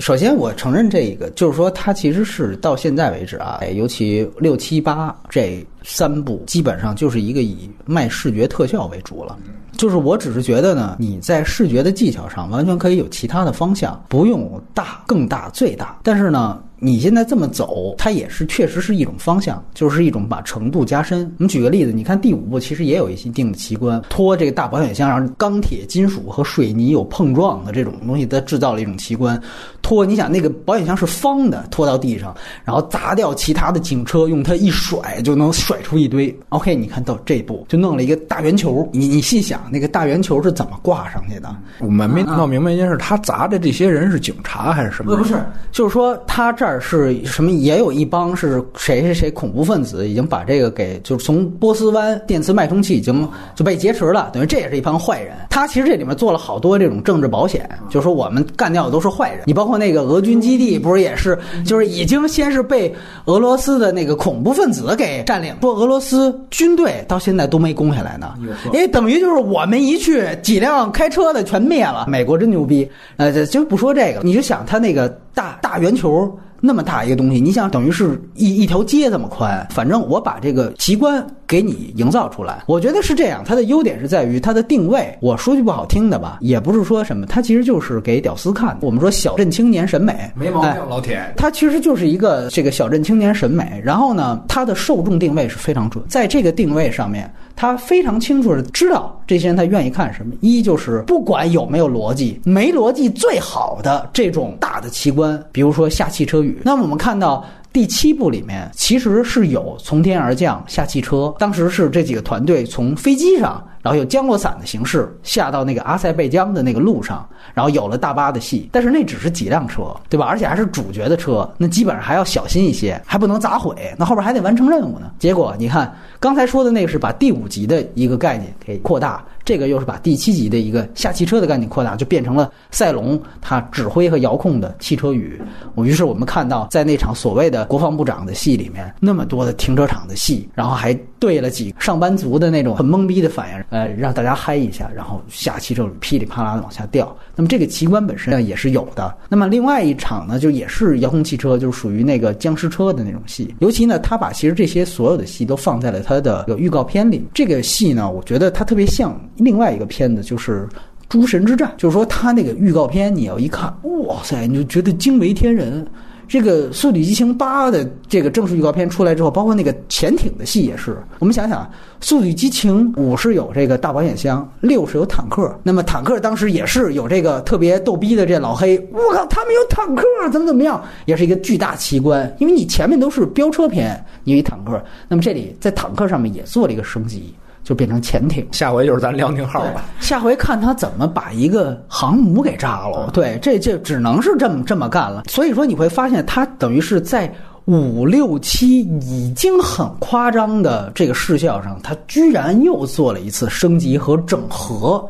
首先我承认这个，就是说它其实是到现在为止啊，哎尤其六七八这三部，基本上就是一个以卖视觉特效为主了。就是我只是觉得呢，你在视觉的技巧上完全可以有其他的方向，不用大、更大、最大。但是呢，你现在这么走，它也是确实是一种方向，就是一种把程度加深。我们举个例子，你看第五部其实也有一些定的奇观，拖这个大保险箱，然后钢铁、金属和水泥有碰撞的这种东西，它制造了一种奇观。拖，你想那个保险箱是方的，拖到地上，然后砸掉其他的警车，用它一甩就能甩出一堆。OK，你看到这步就弄了一个大圆球，你你细想那个大圆球是怎么挂上去的？我们没闹明白一件事，他砸的这些人是警察还是什么？不是，就是说他这儿是什么？也有一帮是谁谁谁恐怖分子，已经把这个给就是从波斯湾电磁脉冲器已经就被劫持了，等于这也是一帮坏人。他其实这里面做了好多这种政治保险，就是说我们干掉的都是坏人。你包括那个俄军基地，不是也是 就是已经先是被俄罗斯的那个恐怖分子给占领，说俄罗斯军队到现在都没攻下来呢，因为等于就是我们一去，几辆开车的全灭了。美国真牛逼，呃，就不说这个，你就想他那个大大圆球。那么大一个东西，你想等于是一一条街这么宽，反正我把这个奇观给你营造出来，我觉得是这样。它的优点是在于它的定位。我说句不好听的吧，也不是说什么，它其实就是给屌丝看的。我们说小镇青年审美，没毛病哎，老铁。它其实就是一个这个小镇青年审美，然后呢，它的受众定位是非常准，在这个定位上面，他非常清楚的知道这些人他愿意看什么。一就是不管有没有逻辑，没逻辑最好的这种大的奇观，比如说下汽车雨。那么我们看到。第七部里面其实是有从天而降下汽车，当时是这几个团队从飞机上，然后有降落伞的形式下到那个阿塞拜疆的那个路上，然后有了大巴的戏。但是那只是几辆车，对吧？而且还是主角的车，那基本上还要小心一些，还不能砸毁。那后边还得完成任务呢。结果你看刚才说的那个是把第五集的一个概念给扩大，这个又是把第七集的一个下汽车的概念扩大，就变成了赛龙他指挥和遥控的汽车雨。我于是我们看到在那场所谓的国防部长的戏里面，那么多的停车场的戏，然后还对了几个上班族的那种很懵逼的反应，呃，让大家嗨一下，然后下汽车噼里啪啦的往下掉。那么这个奇观本身呢也是有的。那么另外一场呢，就也是遥控汽车，就是属于那个僵尸车的那种戏。尤其呢，他把其实这些所有的戏都放在了他的预告片里。这个戏呢，我觉得它特别像另外一个片子，就是。诸神之战，就是说他那个预告片，你要一看，哇塞，你就觉得惊为天人。这个《速度与激情八》的这个正式预告片出来之后，包括那个潜艇的戏也是。我们想想，《速度与激情五》是有这个大保险箱，六是有坦克。那么坦克当时也是有这个特别逗逼的这老黑，我靠，他们有坦克，怎么怎么样，也是一个巨大奇观。因为你前面都是飙车片，你有坦克，那么这里在坦克上面也做了一个升级，就变成潜艇。下回就是咱辽宁号了。下回看他怎么把一个航母给炸了。对，这这只能是这么这么干了。所以说你会发现，他等于是在五六七已经很夸张的这个视效上，他居然又做了一次升级和整合。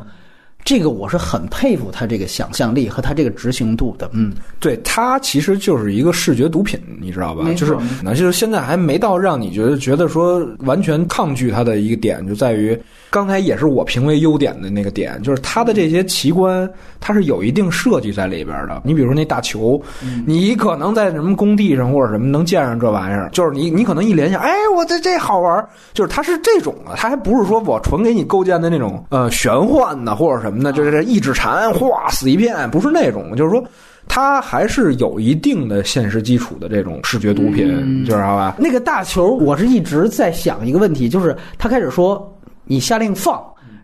这个我是很佩服他这个想象力和他这个执行度的。嗯，对，他其实就是一个视觉毒品，你知道吧？就是那就是现在还没到让你觉得觉得说完全抗拒他的一个点，就在于刚才也是我评为优点的那个点，就是它的这些奇观，它是有一定设计在里边的。你比如说那大球，你可能在什么工地上或者什么能见上这玩意儿，就是你你可能一联想，哎，我这这好玩，就是它是这种的，它还不是说我纯给你构建的那种呃玄幻的或者什么的，就是一指禅哗死一片，不是那种，就是说。它还是有一定的现实基础的这种视觉毒品，知道吧？那个大球，我是一直在想一个问题，就是他开始说你下令放，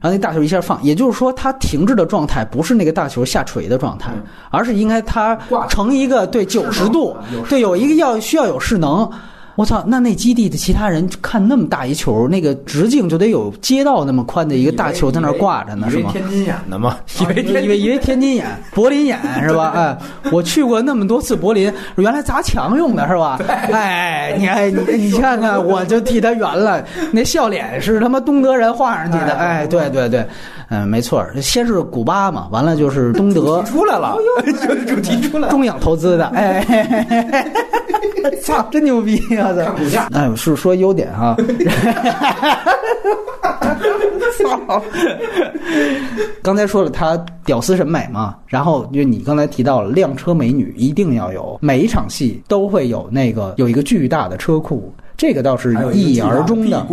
然后那大球一下放，也就是说它停滞的状态不是那个大球下垂的状态，而是应该它成一个对九十度，对有一个要需要有势能。我操，那那基地的其他人看那么大一球，那个直径就得有街道那么宽的一个大球在那儿挂着呢，是吗？天津眼的吗，以为以为以为天津眼、柏林眼是吧？哎，我去过那么多次柏林，原来砸墙用的是吧？哎，你哎你你看看，我就替他圆了，那笑脸是他妈东德人画上去的。哎，对对对，嗯，没错，先是古巴嘛，完了就是东德出来了，就 是 主题出来了。中影投资的，哎。操，真牛逼啊！操，哎，是说优点哈。操！刚才说了他屌丝审美嘛，然后就你刚才提到了靓车美女一定要有，每一场戏都会有那个有一个巨大的车库。这个倒是一以而终的，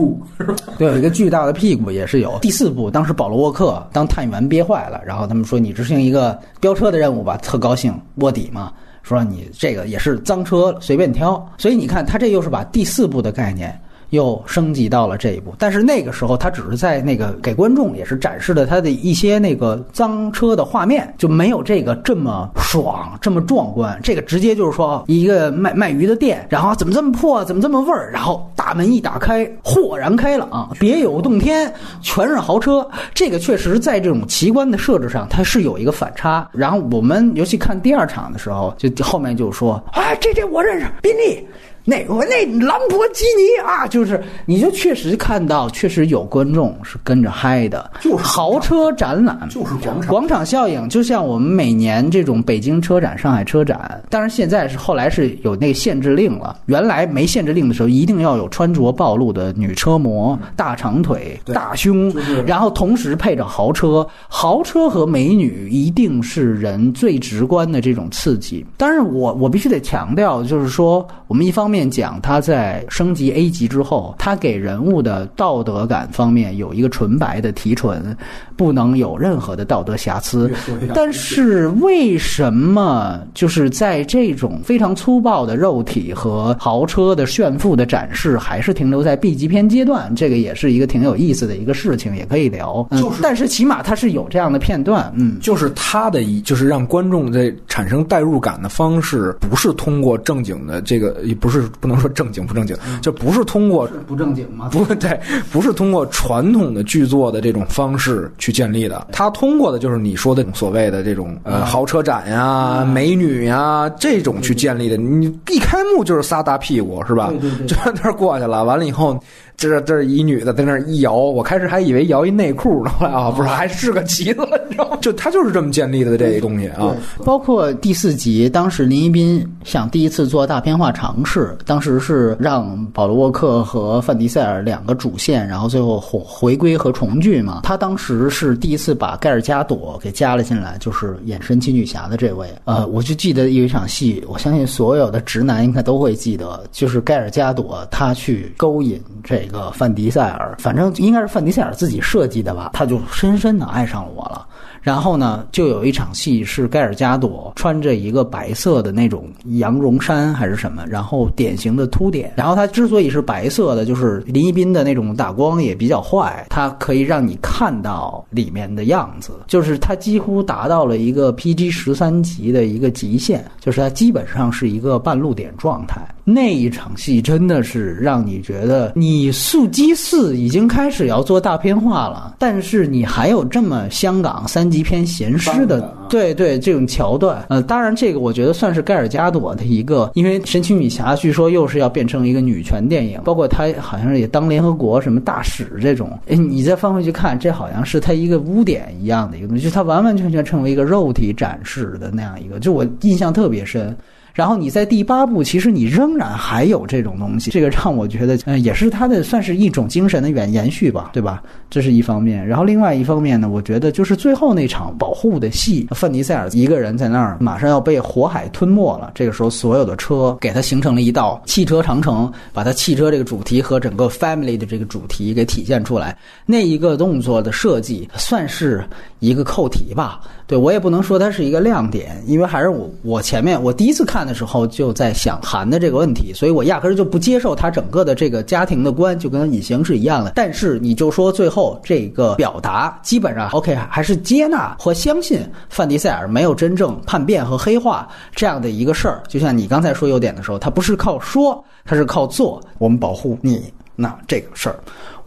对，有一个巨大的屁股也是有。第四部，当时保罗沃克当探员憋坏了，然后他们说你执行一个飙车的任务吧，特高兴，卧底嘛，说你这个也是脏车，随便挑。所以你看，他这又是把第四步的概念。又升级到了这一步，但是那个时候他只是在那个给观众也是展示了他的一些那个脏车的画面，就没有这个这么爽、这么壮观。这个直接就是说一个卖卖鱼的店，然后怎么这么破，怎么这么味儿，然后大门一打开，豁然开朗，别有洞天，全是豪车。这个确实在这种奇观的设置上，它是有一个反差。然后我们尤其看第二场的时候，就后面就说，哎，这这我认识，宾利。那我那兰博基尼啊，就是你就确实看到，确实有观众是跟着嗨的，就是豪车展览，就是广场广场效应，就像我们每年这种北京车展、上海车展，当然现在是后来是有那限制令了，原来没限制令的时候，一定要有穿着暴露的女车模、大长腿、大胸，然后同时配着豪车，豪车和美女一定是人最直观的这种刺激。当然我，我必须得强调，就是说，我们一方面讲他在升级 A 级之后，他给人物的道德感方面有一个纯白的提纯，不能有任何的道德瑕疵。但是为什么就是在这种非常粗暴的肉体和豪车的炫富的展示，还是停留在 B 级片阶段？这个也是一个挺有意思的一个事情，也可以聊。嗯就是但是起码它是有这样的片段，嗯，就是他的一，就是让观众在产生代入感的方式，不是通过正经的这个，也不是不能说正经不正经，就不是通过不正经吗？不 对，不是通过传统的剧作的这种方式去建立的，它通过的就是你说的所谓的这种呃豪车展呀、美女呀这种去建立的。你一开幕就是仨大屁股是吧？就在那儿过去了，完了以后。这这一女的在那儿一摇，我开始还以为摇一内裤呢，后来啊，不是，还是个旗子，你知道吗？就他就是这么建立的这一东西啊。包括第四集，当时林一斌想第一次做大片化尝试，当时是让保罗沃克和范迪塞尔两个主线，然后最后回回归和重聚嘛。他当时是第一次把盖尔加朵给加了进来，就是演神奇女侠的这位。呃，我就记得有一场戏，我相信所有的直男应该都会记得，就是盖尔加朵他去勾引这个范迪塞尔，反正应该是范迪塞尔自己设计的吧，他就深深的爱上了我了。然后呢，就有一场戏是盖尔加朵穿着一个白色的那种羊绒衫还是什么，然后典型的凸点。然后它之所以是白色的，就是林一斌的那种打光也比较坏，它可以让你看到里面的样子，就是它几乎达到了一个 PG 十三级的一个极限，就是它基本上是一个半露点状态。那一场戏真的是让你觉得，你速激四已经开始要做大片化了，但是你还有这么香港三级片闲诗的，对对这种桥段。呃，当然这个我觉得算是盖尔加朵的一个，因为神奇女侠据说又是要变成一个女权电影，包括她好像也当联合国什么大使这种。哎，你再翻回去看，这好像是她一个污点一样的一个东西，就她完完全全成为一个肉体展示的那样一个，就我印象特别深。然后你在第八部，其实你仍然还有这种东西，这个让我觉得，呃，也是他的算是一种精神的延延续吧，对吧？这是一方面。然后另外一方面呢，我觉得就是最后那场保护的戏，范迪塞尔一个人在那儿，马上要被火海吞没了。这个时候，所有的车给他形成了一道汽车长城，把他汽车这个主题和整个 family 的这个主题给体现出来。那一个动作的设计算是一个扣题吧。对我也不能说它是一个亮点，因为还是我我前面我第一次看的时候就在想韩的这个问题，所以我压根儿就不接受他整个的这个家庭的观，就跟隐形是一样的。但是你就说最后这个表达，基本上 OK 还是接纳和相信范迪塞尔没有真正叛变和黑化这样的一个事儿。就像你刚才说优点的时候，他不是靠说，他是靠做。我们保护你，那这个事儿。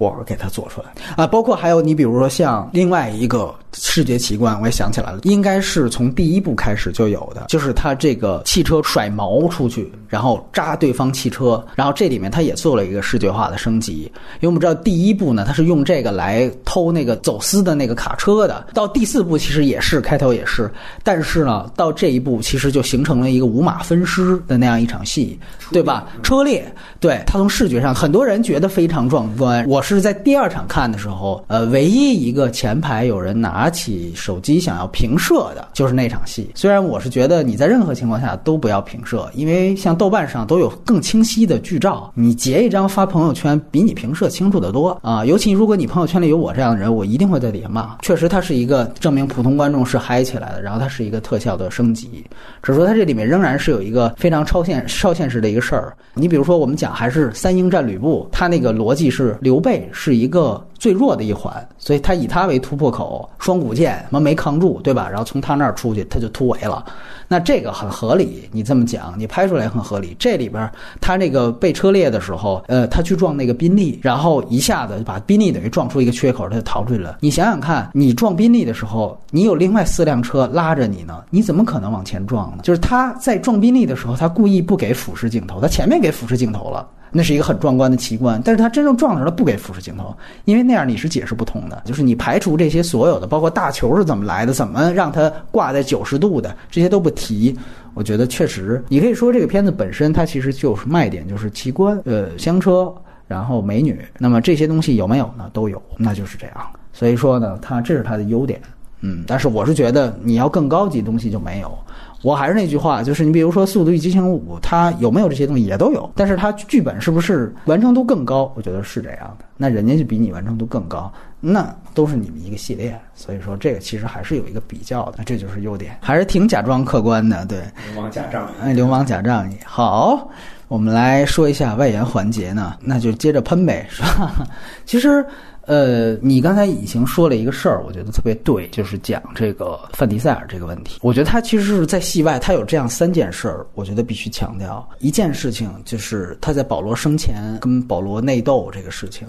我给它做出来啊。包括还有你比如说像另外一个视觉奇观，我也想起来了，应该是从第一部开始就有的，就是它这个汽车甩毛出去，然后扎对方汽车，然后这里面它也做了一个视觉化的升级，因为我们知道第一部呢，它是用这个来偷那个走私的那个卡车的，到第四部其实也是开头也是，但是呢，到这一步其实就形成了一个五马分尸的那样一场戏，对吧？车裂，对它从视觉上，很多人觉得非常壮观。我是在第二场看的时候，呃，唯一一个前排有人拿起手机想要平射的，就是那场戏。虽然我是觉得你在任何情况下都不要平射，因为像豆瓣上都有更清晰的剧照，你截一张发朋友圈比你平射清楚得多啊。尤其如果你朋友圈里有我这样的人，我一定会在底下骂。确实，它是一个证明普通观众是嗨起来的，然后它是一个特效的升级。只是说它这里面仍然是有一个非常超现超现实的一个事儿。你比如说，我们讲还是三英战吕布，他那个逻辑是刘备是一个最弱的一环，所以他以他为突破口，双股剑什么没扛住，对吧？然后从他那儿出去，他就突围了。那这个很合理，你这么讲，你拍出来很合理。这里边他那个被车裂的时候，呃，他去撞那个宾利，然后一下子把宾利等于撞出一个缺口，他就逃出去了。你想想看，你撞宾利的时候，你有另外四辆车拉着你呢，你怎么可能往前撞呢？就是他在撞宾利的时候，他故意不给俯视镜头，他前面给俯视镜头了。那是一个很壮观的奇观，但是他真正撞上了，不给俯视镜头，因为那样你是解释不通的。就是你排除这些所有的，包括大球是怎么来的，怎么让它挂在九十度的，这些都不提。我觉得确实，你可以说这个片子本身它其实就是卖点，就是奇观，呃，香车，然后美女。那么这些东西有没有呢？都有，那就是这样。所以说呢，它这是它的优点。嗯，但是我是觉得你要更高级东西就没有。我还是那句话，就是你比如说《速度与激情五》，它有没有这些东西也都有，但是它剧本是不是完成度更高？我觉得是这样的。那人家就比你完成度更高，那都是你们一个系列，所以说这个其实还是有一个比较的，这就是优点，还是挺假装客观的。对，流氓假仗义。哎，流氓假仗义。好，我们来说一下外延环节呢，那就接着喷呗，是吧？其实。呃，你刚才已经说了一个事儿，我觉得特别对，就是讲这个范迪塞尔这个问题。我觉得他其实是在戏外，他有这样三件事儿，我觉得必须强调。一件事情就是他在保罗生前跟保罗内斗这个事情，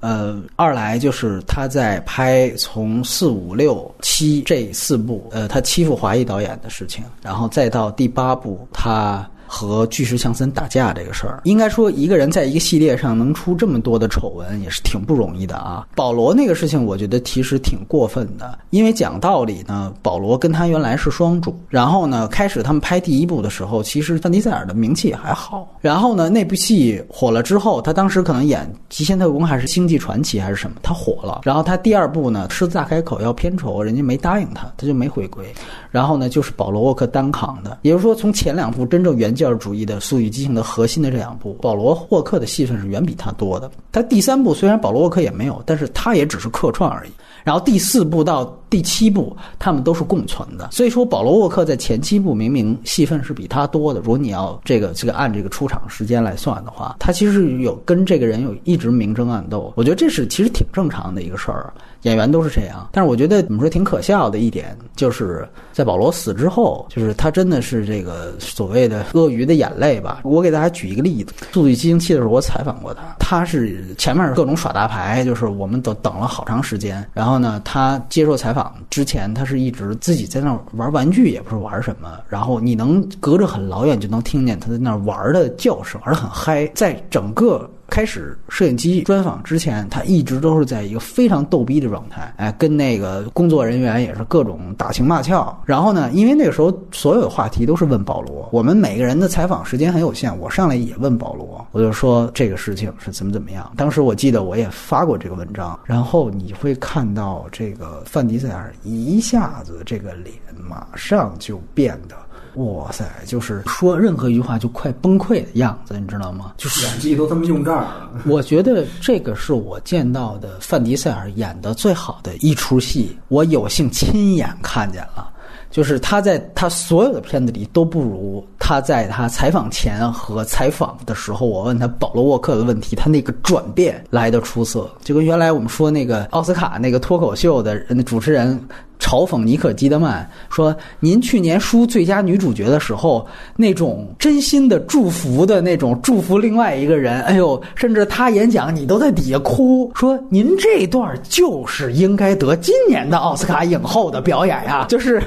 呃，二来就是他在拍从四五六七这四部，呃，他欺负华裔导演的事情，然后再到第八部他。和巨石强森打架这个事儿，应该说一个人在一个系列上能出这么多的丑闻，也是挺不容易的啊。保罗那个事情，我觉得其实挺过分的，因为讲道理呢，保罗跟他原来是双主，然后呢，开始他们拍第一部的时候，其实范迪塞尔的名气也还好。然后呢，那部戏火了之后，他当时可能演《极限特工》还是《星际传奇》还是什么，他火了。然后他第二部呢，狮子大开口要片酬，人家没答应他，他就没回归。然后呢，就是保罗沃克单扛的，也就是说，从前两部真正原教旨主义的《速与激情》的核心的这两部，保罗沃克的戏份是远比他多的。他第三部虽然保罗沃克也没有，但是他也只是客串而已。然后第四部到第七部，他们都是共存的。所以说，保罗沃克在前七部明明戏份是比他多的。如果你要这个这个按这个出场时间来算的话，他其实有跟这个人有一直明争暗斗。我觉得这是其实挺正常的一个事儿。演员都是这样，但是我觉得怎么说挺可笑的一点，就是在保罗死之后，就是他真的是这个所谓的鳄鱼的眼泪吧。我给大家举一个例子，《速度与激情七》的时候，我采访过他，他是前面各种耍大牌，就是我们都等了好长时间。然后呢，他接受采访之前，他是一直自己在那玩玩具，也不是玩什么。然后你能隔着很老远就能听见他在那玩的叫声，玩的很嗨，在整个。开始摄影机专访之前，他一直都是在一个非常逗逼的状态，哎，跟那个工作人员也是各种打情骂俏。然后呢，因为那个时候所有的话题都是问保罗，我们每个人的采访时间很有限，我上来也问保罗，我就说这个事情是怎么怎么样。当时我记得我也发过这个文章，然后你会看到这个范迪塞尔一下子这个脸马上就变得。哇塞，就是说任何一句话就快崩溃的样子，你知道吗？就是演技都这么用这儿了。我觉得这个是我见到的范迪塞尔演的最好的一出戏，我有幸亲眼看见了。就是他在他所有的片子里都不如他在他采访前和采访的时候，我问他保罗沃克的问题，他那个转变来的出色。就跟原来我们说那个奥斯卡那个脱口秀的那主持人。嘲讽妮可基德曼说：“您去年输最佳女主角的时候，那种真心的祝福的那种祝福另外一个人，哎呦，甚至他演讲你都在底下哭，说您这段就是应该得今年的奥斯卡影后的表演呀。就是，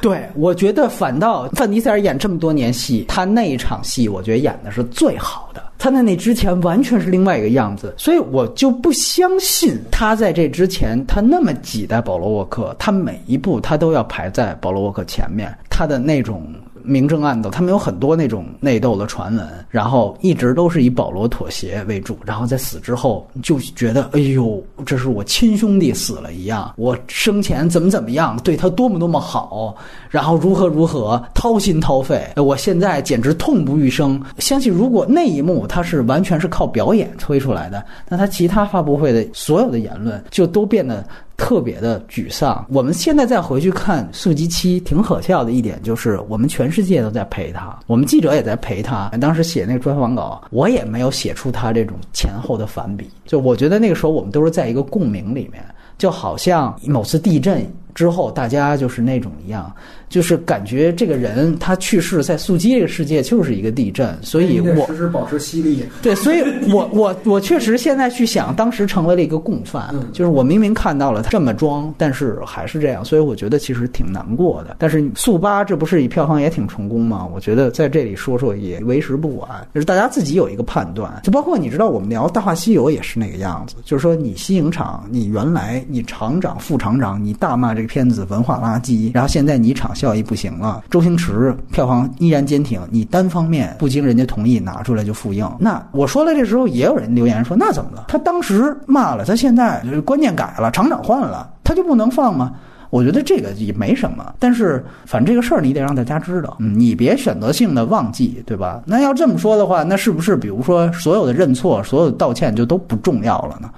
对我觉得反倒范迪塞尔演这么多年戏，他那一场戏我觉得演的是最好的。”他在那之前完全是另外一个样子，所以我就不相信他在这之前他那么挤在保罗沃克，他每一步他都要排在保罗沃克前面，他的那种。明争暗斗，他们有很多那种内斗的传闻，然后一直都是以保罗妥协为主，然后在死之后就觉得，哎呦，这是我亲兄弟死了一样，我生前怎么怎么样，对他多么多么好，然后如何如何掏心掏肺，我现在简直痛不欲生。相信如果那一幕他是完全是靠表演推出来的，那他其他发布会的所有的言论就都变得。特别的沮丧。我们现在再回去看《速激七》，挺可笑的一点就是，我们全世界都在陪他，我们记者也在陪他。当时写那个专访稿，我也没有写出他这种前后的反比。就我觉得那个时候我们都是在一个共鸣里面，就好像某次地震之后，大家就是那种一样，就是感觉这个人他去世在速激这个世界就是一个地震，所以我时时保持犀利。对，所以 我我我确实现在去想，当时成为了一个共犯，就是我明明看到了他这么装，但是还是这样，所以我觉得其实挺难过的。但是速八这不是以票房也挺成功吗？我觉得在这里说说也为时不晚，就是大家自己有一个判断。就包括你知道，我们聊《大话西游》也是那个样子，就是说你西影厂，你原来你厂长、副厂长，你大骂这个片子文化垃圾，然后现在你厂效益不行了，周星驰票房依然坚挺，你单方面不经人家同意拿出来就复映。那我说了，这时候也有人留言说，那怎么了？他当时骂了，他现在就是观念改了，厂长换了，他就不能放吗？我觉得这个也没什么，但是反正这个事儿你得让大家知道，嗯，你别选择性的忘记，对吧？那要这么说的话，那是不是比如说所有的认错、所有的道歉就都不重要了呢？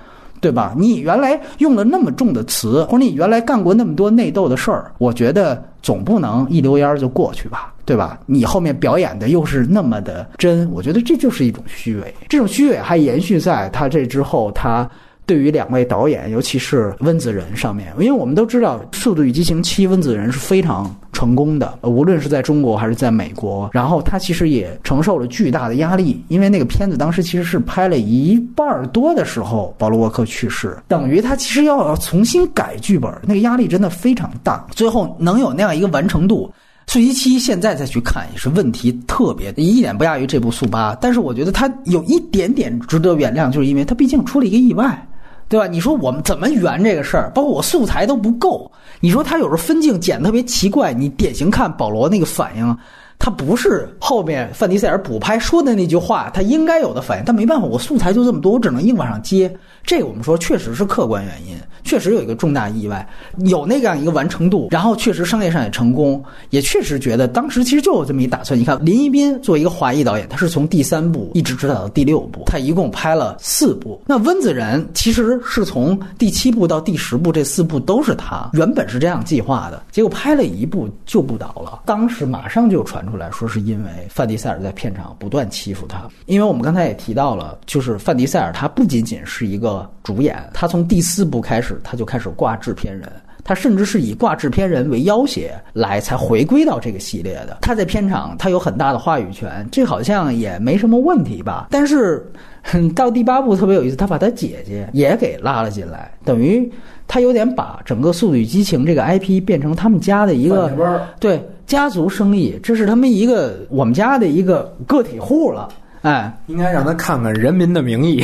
对吧？你原来用了那么重的词，或者你原来干过那么多内斗的事儿，我觉得总不能一溜烟儿就过去吧，对吧？你后面表演的又是那么的真，我觉得这就是一种虚伪。这种虚伪还延续在他这之后，他。对于两位导演，尤其是温子仁上面，因为我们都知道《速度与激情七》温子仁是非常成功的，无论是在中国还是在美国，然后他其实也承受了巨大的压力，因为那个片子当时其实是拍了一半多的时候，保罗沃克去世，等于他其实要重新改剧本，那个压力真的非常大，最后能有那样一个完成度。速激七现在再去看也是问题特别，一点不亚于这部速八，但是我觉得它有一点点值得原谅，就是因为它毕竟出了一个意外。对吧？你说我们怎么圆这个事儿？包括我素材都不够。你说他有时候分镜剪特别奇怪，你典型看保罗那个反应，他不是后面范迪塞尔补拍说的那句话，他应该有的反应。但没办法，我素材就这么多，我只能硬往上接。这我们说确实是客观原因，确实有一个重大意外，有那样一个完成度，然后确实商业上也成功，也确实觉得当时其实就有这么一打算。你看林一斌作为一个华裔导演，他是从第三部一直指导到第六部，他一共拍了四部。那温子仁其实是从第七部到第十部这四部都是他原本是这样计划的，结果拍了一部就不导了。当时马上就传出来说是因为范迪塞尔在片场不断欺负他，因为我们刚才也提到了，就是范迪塞尔他不仅仅是一个主演，他从第四部开始他就开始挂制片人。他甚至是以挂制片人为要挟来才回归到这个系列的。他在片场他有很大的话语权，这好像也没什么问题吧？但是，哼到第八部特别有意思，他把他姐姐也给拉了进来，等于他有点把整个《速度与激情》这个 IP 变成他们家的一个对家族生意，这是他们一个我们家的一个个体户了。哎，应该让他看看《人民的名义》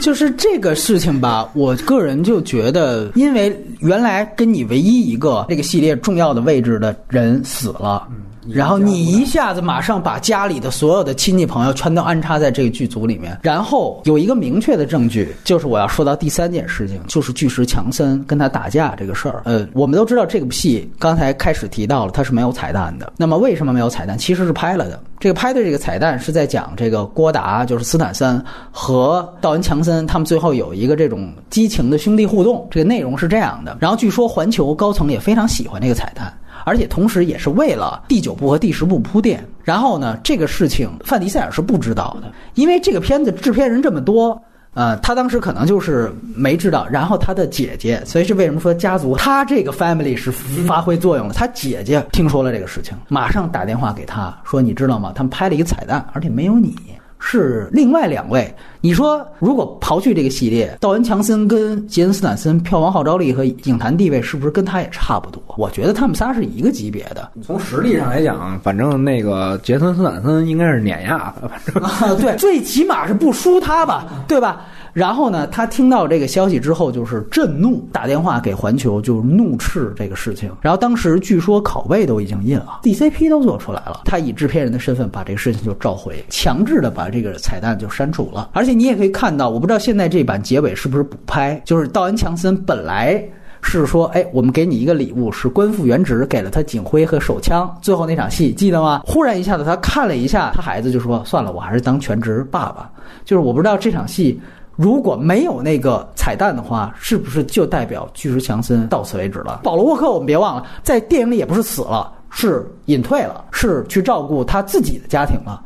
就是这个事情吧，我个人就觉得，因为原来跟你唯一一个这个系列重要的位置的人死了。然后你一下子马上把家里的所有的亲戚朋友全都安插在这个剧组里面，然后有一个明确的证据，就是我要说到第三件事情，就是巨石强森跟他打架这个事儿。呃，我们都知道这部戏刚才开始提到了，它是没有彩蛋的。那么为什么没有彩蛋？其实是拍了的。这个拍的这个彩蛋是在讲这个郭达，就是斯坦森和道恩强森他们最后有一个这种激情的兄弟互动。这个内容是这样的。然后据说环球高层也非常喜欢这个彩蛋。而且同时也是为了第九部和第十部铺垫。然后呢，这个事情范迪塞尔是不知道的，因为这个片子制片人这么多，呃，他当时可能就是没知道，然后他的姐姐，所以是为什么说家族他这个 family 是发挥作用的。他姐姐听说了这个事情，马上打电话给他说：“你知道吗？他们拍了一个彩蛋，而且没有你。”是另外两位，你说如果刨去这个系列，道恩·强森跟杰森·斯坦森票房号召力和影坛地位是不是跟他也差不多？我觉得他们仨是一个级别的。从实力上来讲，反正那个杰森斯坦森应该是碾压的，反正啊，对，最起码是不输他吧，对吧？然后呢，他听到这个消息之后就是震怒，打电话给环球，就怒斥这个事情。然后当时据说拷贝都已经印了，DCP 都做出来了，他以制片人的身份把这个事情就召回，强制的把这个彩蛋就删除了。而且你也可以看到，我不知道现在这版结尾是不是补拍，就是道恩·强森本来。是说，哎，我们给你一个礼物，是官复原职，给了他警徽和手枪。最后那场戏记得吗？忽然一下子，他看了一下他孩子，就说：“算了，我还是当全职爸爸。”就是我不知道这场戏如果没有那个彩蛋的话，是不是就代表巨石强森到此为止了？保罗沃克，我们别忘了，在电影里也不是死了，是隐退了，是去照顾他自己的家庭了。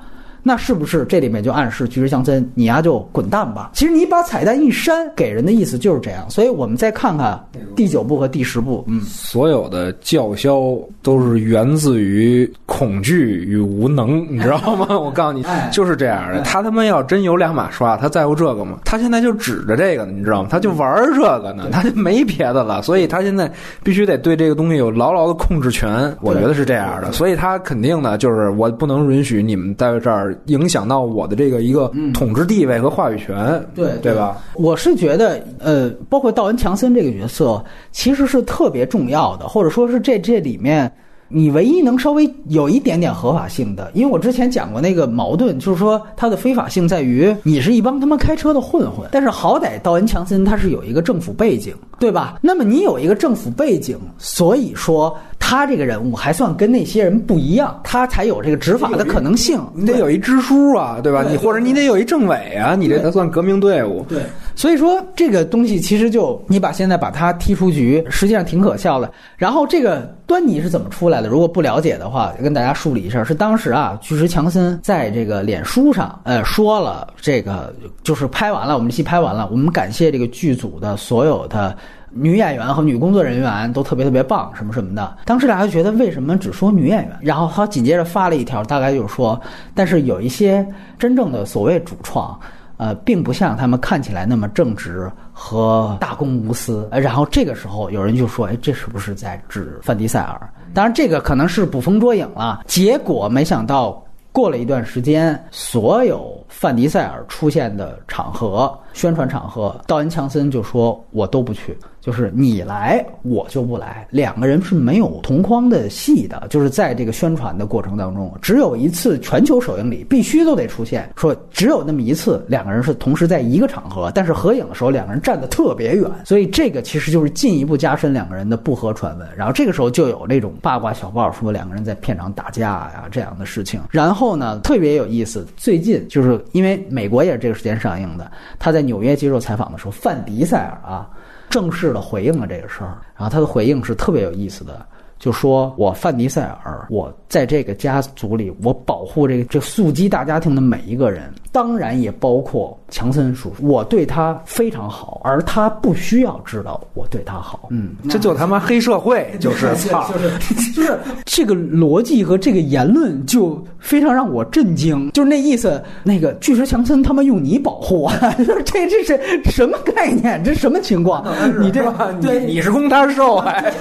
那是不是这里面就暗示菊石强森你呀就滚蛋吧？其实你把彩蛋一删，给人的意思就是这样。所以我们再看看第九部和第十部，嗯，所有的叫嚣都是源自于恐惧与无能，你知道吗？我告诉你哎，就是这样的。他他妈要真有两把刷，他在乎这个吗？他现在就指着这个呢，你知道吗？他就玩这个呢，他就没别的了。所以他现在必须得对这个东西有牢牢的控制权。我觉得是这样的，所以他肯定呢就是我不能允许你们在这儿影响到我的这个一个统治地位和话语权，对对吧？我是觉得，呃，包括道恩·强森这个角色，其实是特别重要的，或者说是这这里面。你唯一能稍微有一点点合法性的，因为我之前讲过那个矛盾，就是说它的非法性在于你是一帮他妈开车的混混，但是好歹道恩·强森他是有一个政府背景，对吧？那么你有一个政府背景，所以说他这个人物还算跟那些人不一样，他才有这个执法的可能性。你得有一支书啊，对吧？对你或者你得有一政委啊，你这才算革命队伍。对，所以说这个东西其实就你把现在把他踢出局，实际上挺可笑的。然后这个端倪是怎么出来的？如果不了解的话，跟大家梳理一下，是当时啊，巨石强森在这个脸书上呃说了这个，就是拍完了，我们戏拍完了，我们感谢这个剧组的所有的。女演员和女工作人员都特别特别棒，什么什么的。当时大家就觉得为什么只说女演员？然后他紧接着发了一条，大概就是说，但是有一些真正的所谓主创，呃，并不像他们看起来那么正直和大公无私。然后这个时候有人就说：“哎，这是不是在指范迪塞尔？”当然，这个可能是捕风捉影了。结果没想到。过了一段时间，所有范迪塞尔出现的场合、宣传场合，道恩·强森就说：“我都不去，就是你来我就不来。”两个人是没有同框的戏的，就是在这个宣传的过程当中，只有一次全球首映礼必须都得出现，说只有那么一次，两个人是同时在一个场合，但是合影的时候两个人站得特别远，所以这个其实就是进一步加深两个人的不合传闻。然后这个时候就有那种八卦小报说两个人在片场打架呀这样的事情。然后呢，特别有意思，最近就是因为美国也是这个时间上映的，他在纽约接受采访的时候，范迪塞尔啊正式的回应了这个事儿，然后他的回应是特别有意思的。就说我范迪塞尔，我在这个家族里，我保护这个这素鸡大家庭的每一个人，当然也包括强森叔叔，我对他非常好，而他不需要知道我对他好。嗯，这就他妈黑社会，就是操，就是这个逻辑和这个言论就非常让我震惊，就是那意思，那个巨石强森他妈用你保护我，这这是什么概念？这什么情况？你这个 对你是攻他是受，还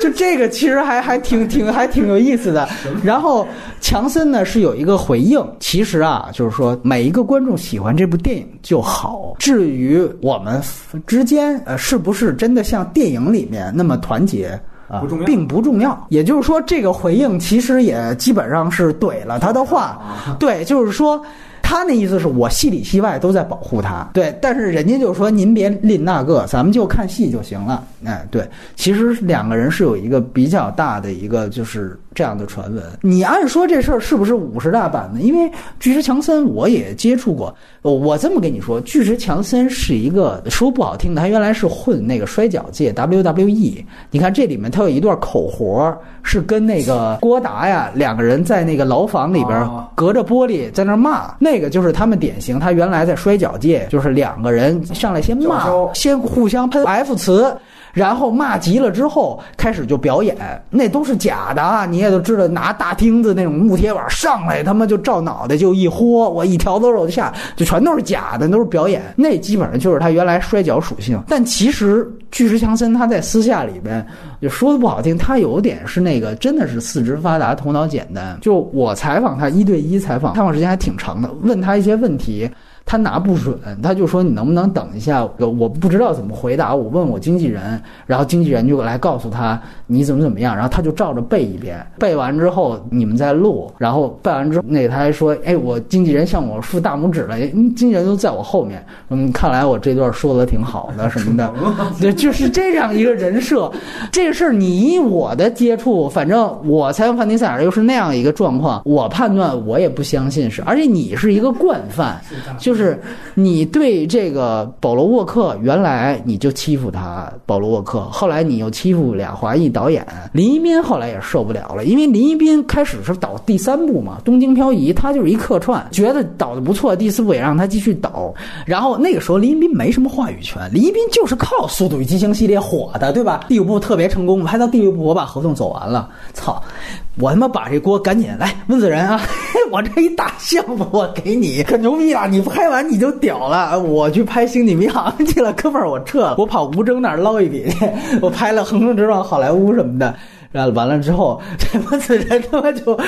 就这个其实还还挺 挺还挺有意思的。然后强森呢是有一个回应，其实啊，就是说每一个观众喜欢这部电影就好。至于我们之间呃是不是真的像电影里面那么团结？啊不重要，并不重要。也就是说，这个回应其实也基本上是怼了他的话。对，就是说。他那意思是我戏里戏外都在保护他，对，但是人家就说您别吝那个，咱们就看戏就行了。哎，对，其实两个人是有一个比较大的一个就是这样的传闻。你按说这事儿是不是五十大板呢？因为巨石强森我也接触过，我我这么跟你说，巨石强森是一个说不好听的，他原来是混那个摔跤界 WWE。你看这里面他有一段口活是跟那个郭达呀两个人在那个牢房里边哦隔着玻璃在那骂，那个就是他们典型，他原来在摔跤界就是两个人上来先骂，先互相喷 F 词。然后骂急了之后，开始就表演，那都是假的啊！你也都知道，拿大钉子那种木铁板上来，他妈就照脑袋就一豁，我一条子肉就下，就全都是假的，都是表演。那基本上就是他原来摔跤属性。但其实巨石强森他在私下里边，就说的不好听，他有点是那个真的是四肢发达，头脑简单。就我采访他一对一采访，采访时间还挺长的，问他一些问题。他拿不准，他就说你能不能等一下？我不知道怎么回答，我问我经纪人，然后经纪人就来告诉他你怎么怎么样，然后他就照着背一遍，背完之后你们再录，然后背完之后那他还说，哎，我经纪人向我竖大拇指了，嗯经纪人都在我后面，嗯，看来我这段说的挺好的什么的，对，就是这样一个人设。这个事儿你我的接触，反正我采访范迪塞尔又是那样一个状况，我判断我也不相信是，而且你是一个惯犯，就就是你对这个保罗沃克，原来你就欺负他保罗沃克，后来你又欺负俩华裔导演林一斌，后来也受不了了，因为林一斌开始是导第三部嘛，《东京漂移》，他就是一客串，觉得导的不错，第四部也让他继续导，然后那个时候林一斌没什么话语权，林一斌就是靠《速度与激情》系列火的，对吧？第五部特别成功，拍到第六部我把合同走完了，操！我他妈把这锅赶紧来，温子仁啊！我这一大项目我给你，可牛逼了！你拍完你就屌了。我去拍《星际迷航》去了，哥们儿我撤了，我跑吴征那儿捞一笔去，我拍了《横冲直撞》好莱坞什么的。然后完了之后，这温子仁他妈就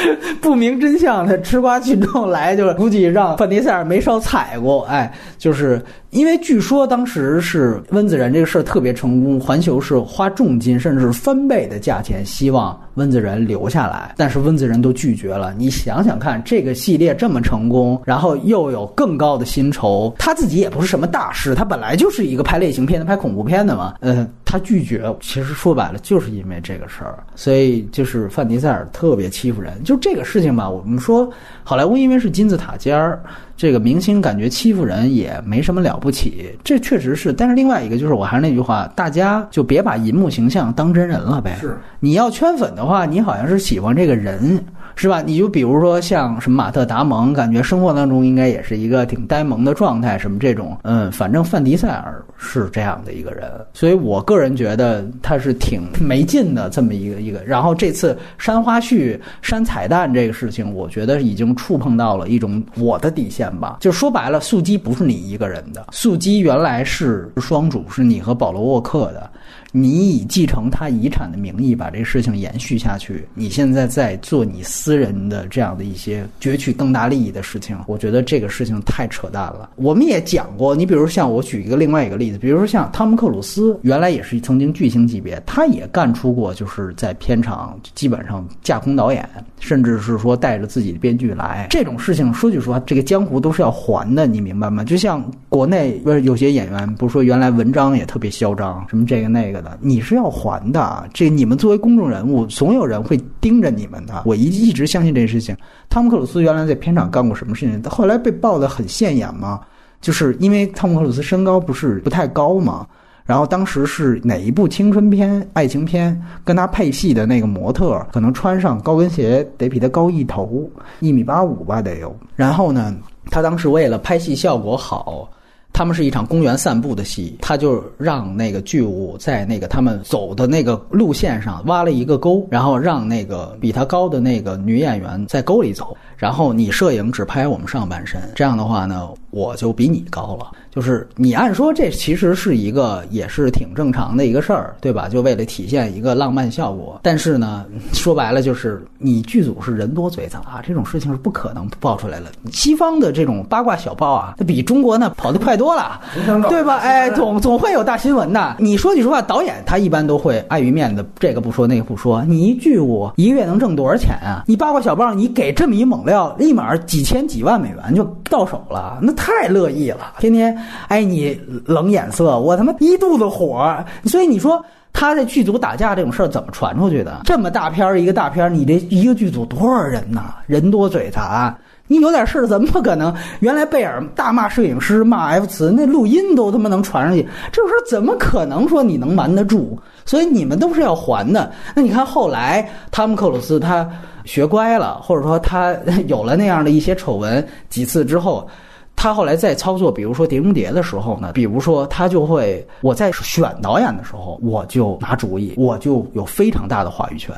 不明真相的吃瓜群众来，就是估计让范迪塞尔没少踩过。哎，就是因为据说当时是温子仁这个事儿特别成功，环球是花重金甚至翻倍的价钱，希望温子仁留下来，但是温子仁都拒绝了。你想想看，这个系列这么成功，然后又有更高的薪酬，他自己也不是什么大师，他本来就是一个拍类型片的、拍恐怖片的嘛。嗯，他拒绝，其实说白了就是因为这个事儿，所以就是范迪塞尔特别欺负人。就这个事情吧，我们说好莱坞因为是金字塔尖儿，这个明星感觉欺负人也没什么了不起，这确实是。但是另外一个就是，我还是那句话，大家就别把银幕形象当真人了呗。是，你要圈粉的话，你好像是喜欢这个人。是吧？你就比如说像什么马特·达蒙，感觉生活当中应该也是一个挺呆萌的状态，什么这种，嗯，反正范迪塞尔是这样的一个人，所以我个人觉得他是挺没劲的这么一个一个。然后这次删花絮、删彩蛋这个事情，我觉得已经触碰到了一种我的底线吧。就说白了，素姬不是你一个人的，素姬原来是双主，是你和保罗·沃克的。你以继承他遗产的名义把这事情延续下去，你现在在做你私人的这样的一些攫取更大利益的事情，我觉得这个事情太扯淡了。我们也讲过，你比如像我举一个另外一个例子，比如说像汤姆克鲁斯，原来也是曾经巨星级别，他也干出过就是在片场基本上架空导演，甚至是说带着自己的编剧来这种事情。说句实话，这个江湖都是要还的，你明白吗？就像国内不是有些演员，不是说原来文章也特别嚣张，什么这个那个你是要还的。这你们作为公众人物，总有人会盯着你们的。我一一直相信这事情。汤姆克鲁斯原来在片场干过什么事情？后来被爆得很现眼吗？就是因为汤姆克鲁斯身高不是不太高嘛。然后当时是哪一部青春片、爱情片跟他配戏的那个模特，可能穿上高跟鞋得比他高一头，一米八五吧得有。然后呢，他当时为了拍戏效果好，他们是一场公园散步的戏，他就让那个剧务在那个他们走的那个路线上挖了一个沟，然后让那个比他高的那个女演员在沟里走，然后你摄影只拍我们上半身，这样的话呢，我就比你高了。就是你按说这其实是一个也是挺正常的一个事儿，对吧？就为了体现一个浪漫效果。但是呢，说白了就是你剧组是人多嘴杂啊，这种事情是不可能爆出来了。西方的这种八卦小报啊，它比中国呢跑得快多了，对吧？哎，总总会有大新闻的。你说句实话，导演他一般都会碍于面子，这个不说那个不说。你一剧务一个月能挣多少钱啊？你八卦小报你给这么一猛料，立马几千几万美元就到手了，那太乐意了，天天。哎，你冷眼色，我他妈一肚子火，所以你说他在剧组打架这种事儿怎么传出去的？这么大片儿一个大片儿，你这一个剧组多少人呐？人多嘴杂。你有点事儿，怎么可能？原来贝尔大骂摄影师、骂 F 词，那录音都他妈能传上去，这种事怎么可能说你能瞒得住？所以你们都是要还的。那你看后来汤姆克鲁斯他学乖了，或者说他有了那样的一些丑闻几次之后。他后来在操作，比如说《碟中谍》的时候呢，比如说他就会，我在选导演的时候，我就拿主意，我就有非常大的话语权。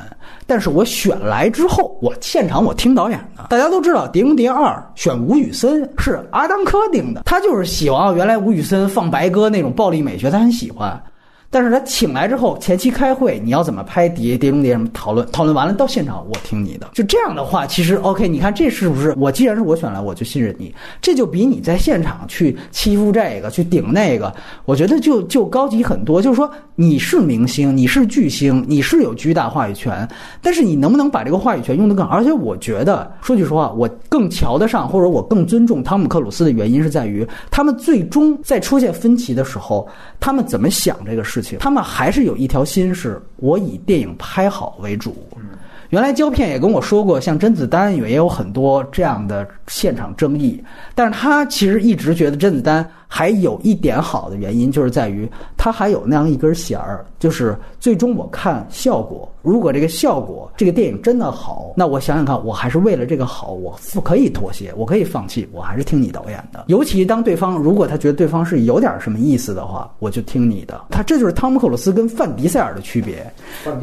但是我选来之后，我现场我听导演的。大家都知道，《碟中谍二》选吴宇森是阿当科定的，他就是喜欢原来吴宇森放白鸽那种暴力美学，他很喜欢。但是他请来之后，前期开会，你要怎么拍《碟碟中谍》什么讨论，讨论完了到现场我听你的，就这样的话，其实 OK，你看这是不是我既然是我选来，我就信任你，这就比你在现场去欺负这个去顶那个，我觉得就就高级很多。就是说你是明星，你是巨星，你是有巨大话语权，但是你能不能把这个话语权用得更好？而且我觉得说句实话，我更瞧得上或者我更尊重汤姆克鲁斯的原因是在于，他们最终在出现分歧的时候，他们怎么想这个事情？他们还是有一条心是，我以电影拍好为主。原来胶片也跟我说过，像甄子丹也有很多这样的现场争议，但是他其实一直觉得甄子丹还有一点好的原因，就是在于他还有那样一根弦儿，就是最终我看效果。如果这个效果，这个电影真的好，那我想想看，我还是为了这个好，我不可以妥协，我可以放弃，我还是听你导演的。尤其当对方如果他觉得对方是有点什么意思的话，我就听你的。他这就是汤姆克鲁斯跟范迪塞尔的区别。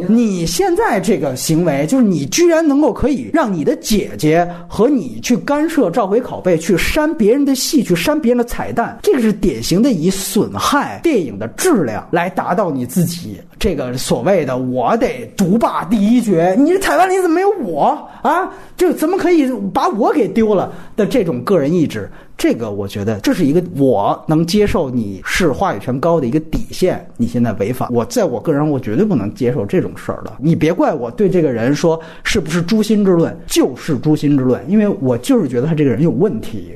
你现在这个行为，就是你居然能够可以让你的姐姐和你去干涉、召回拷贝、去删别人的戏、去删别人的彩蛋，这个是典型的以损害电影的质量来达到你自己这个所谓的“我得独霸第一绝”。你这台湾里怎么没有我啊？这怎么可以把我给丢了的这种个人意志？这个我觉得这是一个我能接受你是话语权高的一个底线。你现在违反我，在我个人我绝对不能接受这种事儿的。你别怪我对这个人说是不是诛心之论，就是诛心之论，因为我就是觉得他这个人有问题。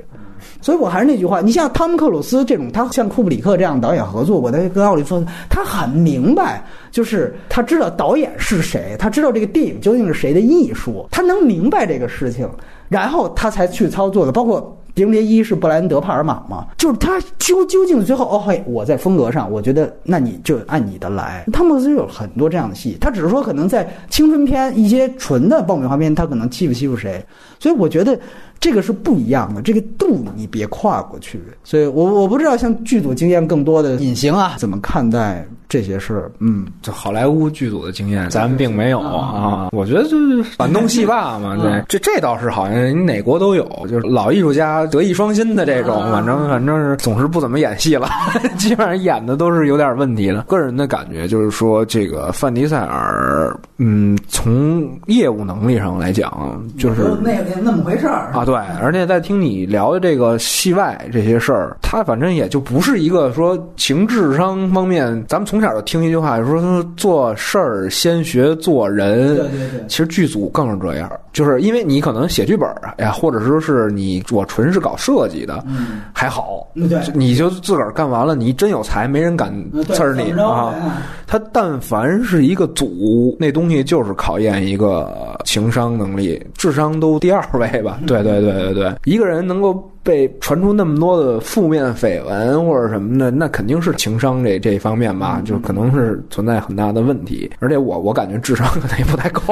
所以我还是那句话，你像汤姆克鲁斯这种，他像库布里克这样的导演合作过，他跟奥利弗，他很明白，就是他知道导演是谁，他知道这个电影究竟是谁的艺术，他能明白这个事情，然后他才去操作的，包括。《碟中谍一》是布莱恩德·帕尔玛嘛？就是他究究竟最后哦嘿，我在风格上，我觉得那你就按你的来。汤姆斯有很多这样的戏，他只是说可能在青春片一些纯的爆米花片，他可能欺负欺负谁，所以我觉得这个是不一样的，这个度你别跨过去。所以我我不知道像剧组经验更多的隐形啊，怎么看待这些事儿？嗯，就好莱坞剧组的经验，咱们并没有啊。我觉得就是反动戏霸嘛，对，这这倒是好像你哪国都有，就是老艺术家德艺双馨的这种，反正反正是总是不怎么演戏了，基本上演的都是有点问题的。个人的感觉就是说，这个范迪塞尔，嗯，从业务能力上来讲，就是那那么回事儿啊，对，而且在听你聊的这个戏外这些事儿，他反正也就不是一个说情智商方面，咱们从小就听一句话，说说做事儿先学做人。对对对其实剧组更是这样，就是因为你可能写剧本啊，呀，或者说是你我纯是搞设计的，嗯还好，嗯对你就自个儿干完了，你真有才，没人敢嗯对刺儿你啊。哎他但凡是一个组，那东西就是考验一个情商能力，智商都第二位吧？对对对对对，一个人能够被传出那么多的负面绯闻或者什么的，那肯定是情商这这一方面吧，就可能是存在很大的问题。而且我我感觉智商可能也不太高，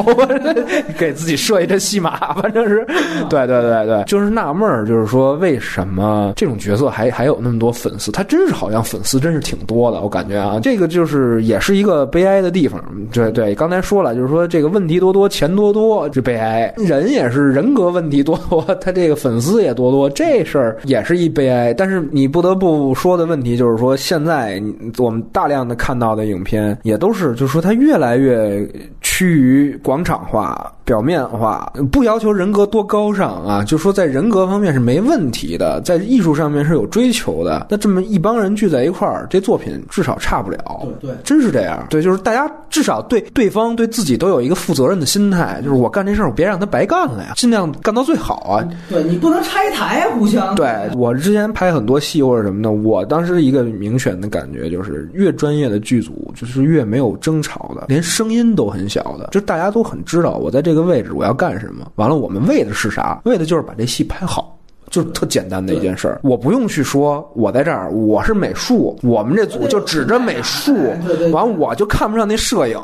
给自己设一这戏码，反正是，对对对对，就是纳闷儿，就是说为什么这种角色还还有那么多粉丝？他真是好像粉丝真是挺多的，我感觉啊，这个就是也是一个悲哀的地方。对对，刚才说了，就是说这个问题多多，钱多多，这悲哀。人也是人格问题多多，他这个粉丝也多多，这事儿也是一悲哀。但是你不得不说的问题就是说，现在我们大量的看到的影片也都是，就是说它越来越趋于广场化、表面化，不要求人格多高尚啊，就说在人格方面是没问题的，在艺术上面是有追求的。那这么一帮人聚在一块儿，这作品至少差不了。对对真是这样。对，就是大家至少对对方对自己都有一个负责任的心态，就是我干这事儿，我别让他白干了呀，尽量干到最好啊。对你不能拆台，互相 对我之前拍很多戏或者什么的，我当时一个明显的感觉就是，越专业的剧组就是越没有争吵的，连声音都很小的，就大家都很知道我在这个位置我要干什么。完了，我们为的是啥？为的就是把这戏拍好。就是特简单的一件事儿，我不用去说，我在这儿，我是美术，我们这组就指着美术完我就看不上那摄影，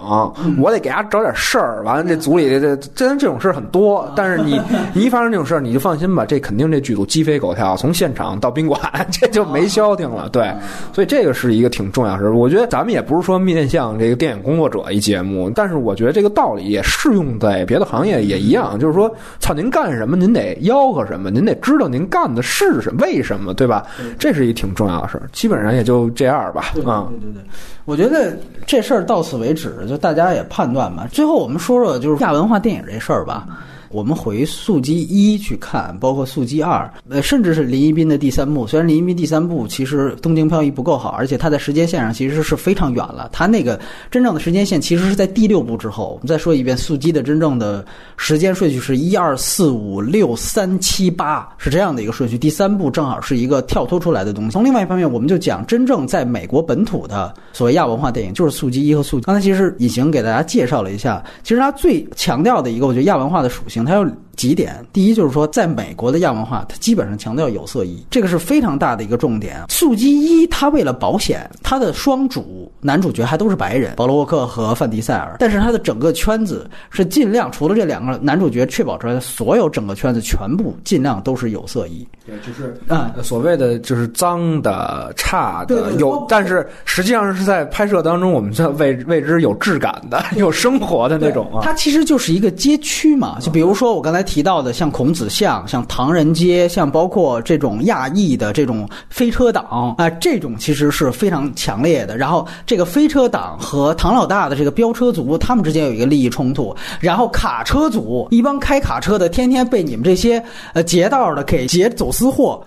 我得给他找点事儿。完了，这组里这真这种事儿很多，但是你你 一发生这种事儿，你就放心吧，这肯定这剧组鸡飞狗跳，从现场到宾馆，这就没消停了。对，所以这个是一个挺重要的事儿。我觉得咱们也不是说面向这个电影工作者一节目，但是我觉得这个道理也适用在别的行业也一样，就是说，操，您干什么，您得吆喝什么，您得知道您干的是什么，为什么，对吧？这是一挺重要的事儿。基本上也就这样吧，啊、对对对，我觉得这事儿到此为止，就大家也判断吧。最后我们说说就是亚文化电影这事儿吧。我们回《速激一》去看，包括《速激二》，呃，甚至是林一斌的第三部。虽然林一斌第三部其实东京漂移不够好，而且他在时间线上其实是非常远了。他那个真正的时间线其实是在第六部之后。我们再说一遍，《速激》的真正的时间顺序是一二四五六三七八，是这样的一个顺序。第三部正好是一个跳脱出来的东西。从另外一方面，我们就讲真正在美国本土的所谓亚文化电影，就是《速激一》和《速激》。刚才其实隐形给大家介绍了一下，其实它最强调的一个，我觉得亚文化的属性，它有几点。第一就是说，在美国的亚文化，它基本上强调有色衣，这个是非常大的一个重点。《速激一》它为了保险，它的双主男主角还都是白人，保罗沃克和范迪塞尔，但是它的整个圈子是尽量除了这两个男主角确保出来的，所有整个圈子全部尽量都是有色衣。对，就是啊、所谓的就是脏的、差的，对对对有，但是实际上是在拍摄当中，我们在为为之有质感的、有生活的那种啊。它其实就是一个街区嘛，就比如如说我刚才提到的，像孔子像、像唐人街、像包括这种亚裔的这种飞车党啊、这种其实是非常强烈的。然后这个飞车党和唐老大的这个飙车族，他们之间有一个利益冲突。然后卡车族一帮开卡车的，天天被你们这些呃劫道的给劫走私货。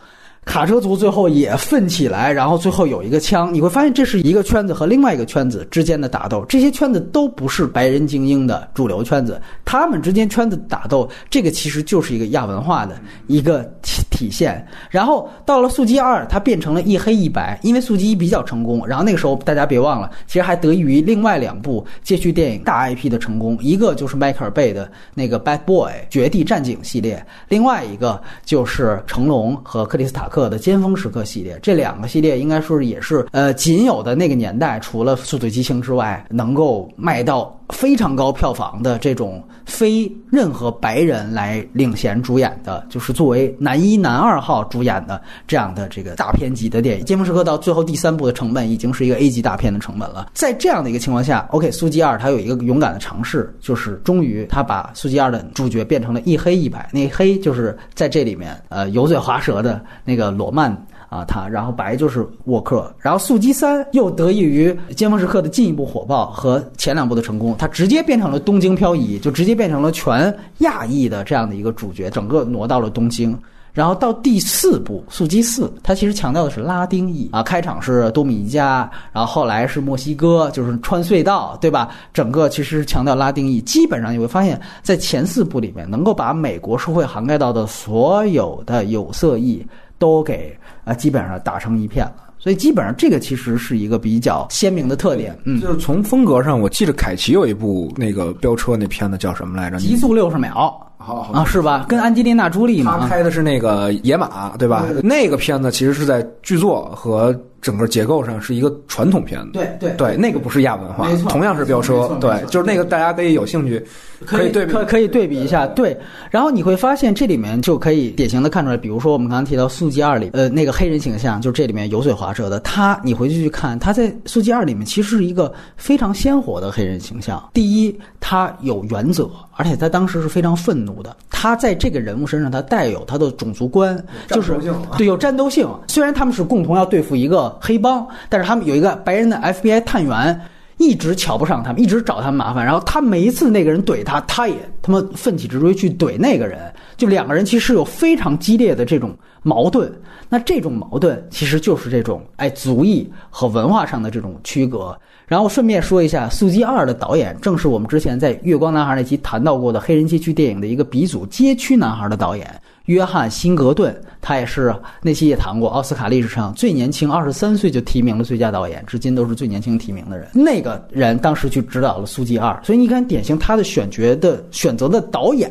卡车族最后也奋起来，然后最后有一个枪，你会发现这是一个圈子和另外一个圈子之间的打斗。这些圈子都不是白人精英的主流圈子，他们之间圈子打斗，这个其实就是一个亚文化的一个体体现。然后到了《速激二》，它变成了一黑一白，因为《速激一》比较成功。然后那个时候大家别忘了，其实还得益于另外两部街区电影大 IP 的成功，一个就是迈克尔贝的那个《Bad Boy》绝地战警系列，另外一个就是成龙和克里斯塔克的尖峰时刻系列。这两个系列应该说是也是呃仅有的那个年代，除了《速度与激情》之外，能够卖到非常高票房的这种非任何白人来领衔主演的，就是作为男一、男二号主演的这样的这个大片级的电影。《尖峰时刻》到最后第三部的成本已经是一个 A 级大片的成本了。在这样的一个情况下，OK，速激二它有一个勇敢的尝试，就是终于他把速激二的主角变成了一黑一白，那黑就是在这里面呃油嘴滑舌的那个罗曼。啊，他，然后白就是沃克，然后速激三又得益于尖峰时刻的进一步火爆和前两部的成功，他直接变成了东京漂移，就直接变成了全亚裔的这样的一个主角，整个挪到了东京。然后到第四部《速激四》，它其实强调的是拉丁裔啊，开场是多米尼加，然后后来是墨西哥，就是穿隧道，对吧？整个其实强调拉丁裔。基本上你会发现在前四部里面，能够把美国社会涵盖到的所有的有色裔都给啊，基本上打成一片了。所以基本上这个其实是一个比较鲜明的特点。嗯，就是从风格上，我记得凯奇有一部那个飙车那片子叫什么来着？极速六十秒好好啊，是吧？跟安吉丽娜·朱莉嘛，他拍的是那个野马，对吧？那个片子其实是在剧作和整个结构上是一个传统片子。对对对，那个不是亚文化没错，同样是飙车对，就是那个大家可以有兴趣可以对比。可可以对比一下，对。然后你会发现这里面就可以典型的看出来，比如说我们刚刚提到《速激二》里，呃，那个黑人形象，就是这里面油嘴滑舌的他，你回去去看，他在《速激二》里面其实是一个非常鲜活的黑人形象。第一，他有原则，而且他当时是非常愤怒的。他在这个人物身上，他带有他的种族观，就是对有战斗性。虽然他们是共同要对付一个黑帮，但是他们有一个白人的 FBI 探员。一直瞧不上他们，一直找他们麻烦。然后他每一次那个人怼他，他也他妈奋起直追去怼那个人。就两个人其实有非常激烈的这种矛盾。那这种矛盾其实就是这种哎族裔和文化上的这种区隔。然后顺便说一下，《速激二》的导演正是我们之前在《月光男孩》那期谈到过的黑人街区电影的一个鼻祖——街区男孩的导演约翰辛格顿，他也是那期也谈过奥斯卡历史上最年轻，二十三岁就提名了最佳导演，至今都是最年轻提名的人。那个人当时去指导了《速激二》，所以你看，典型他的选角的选择的导演。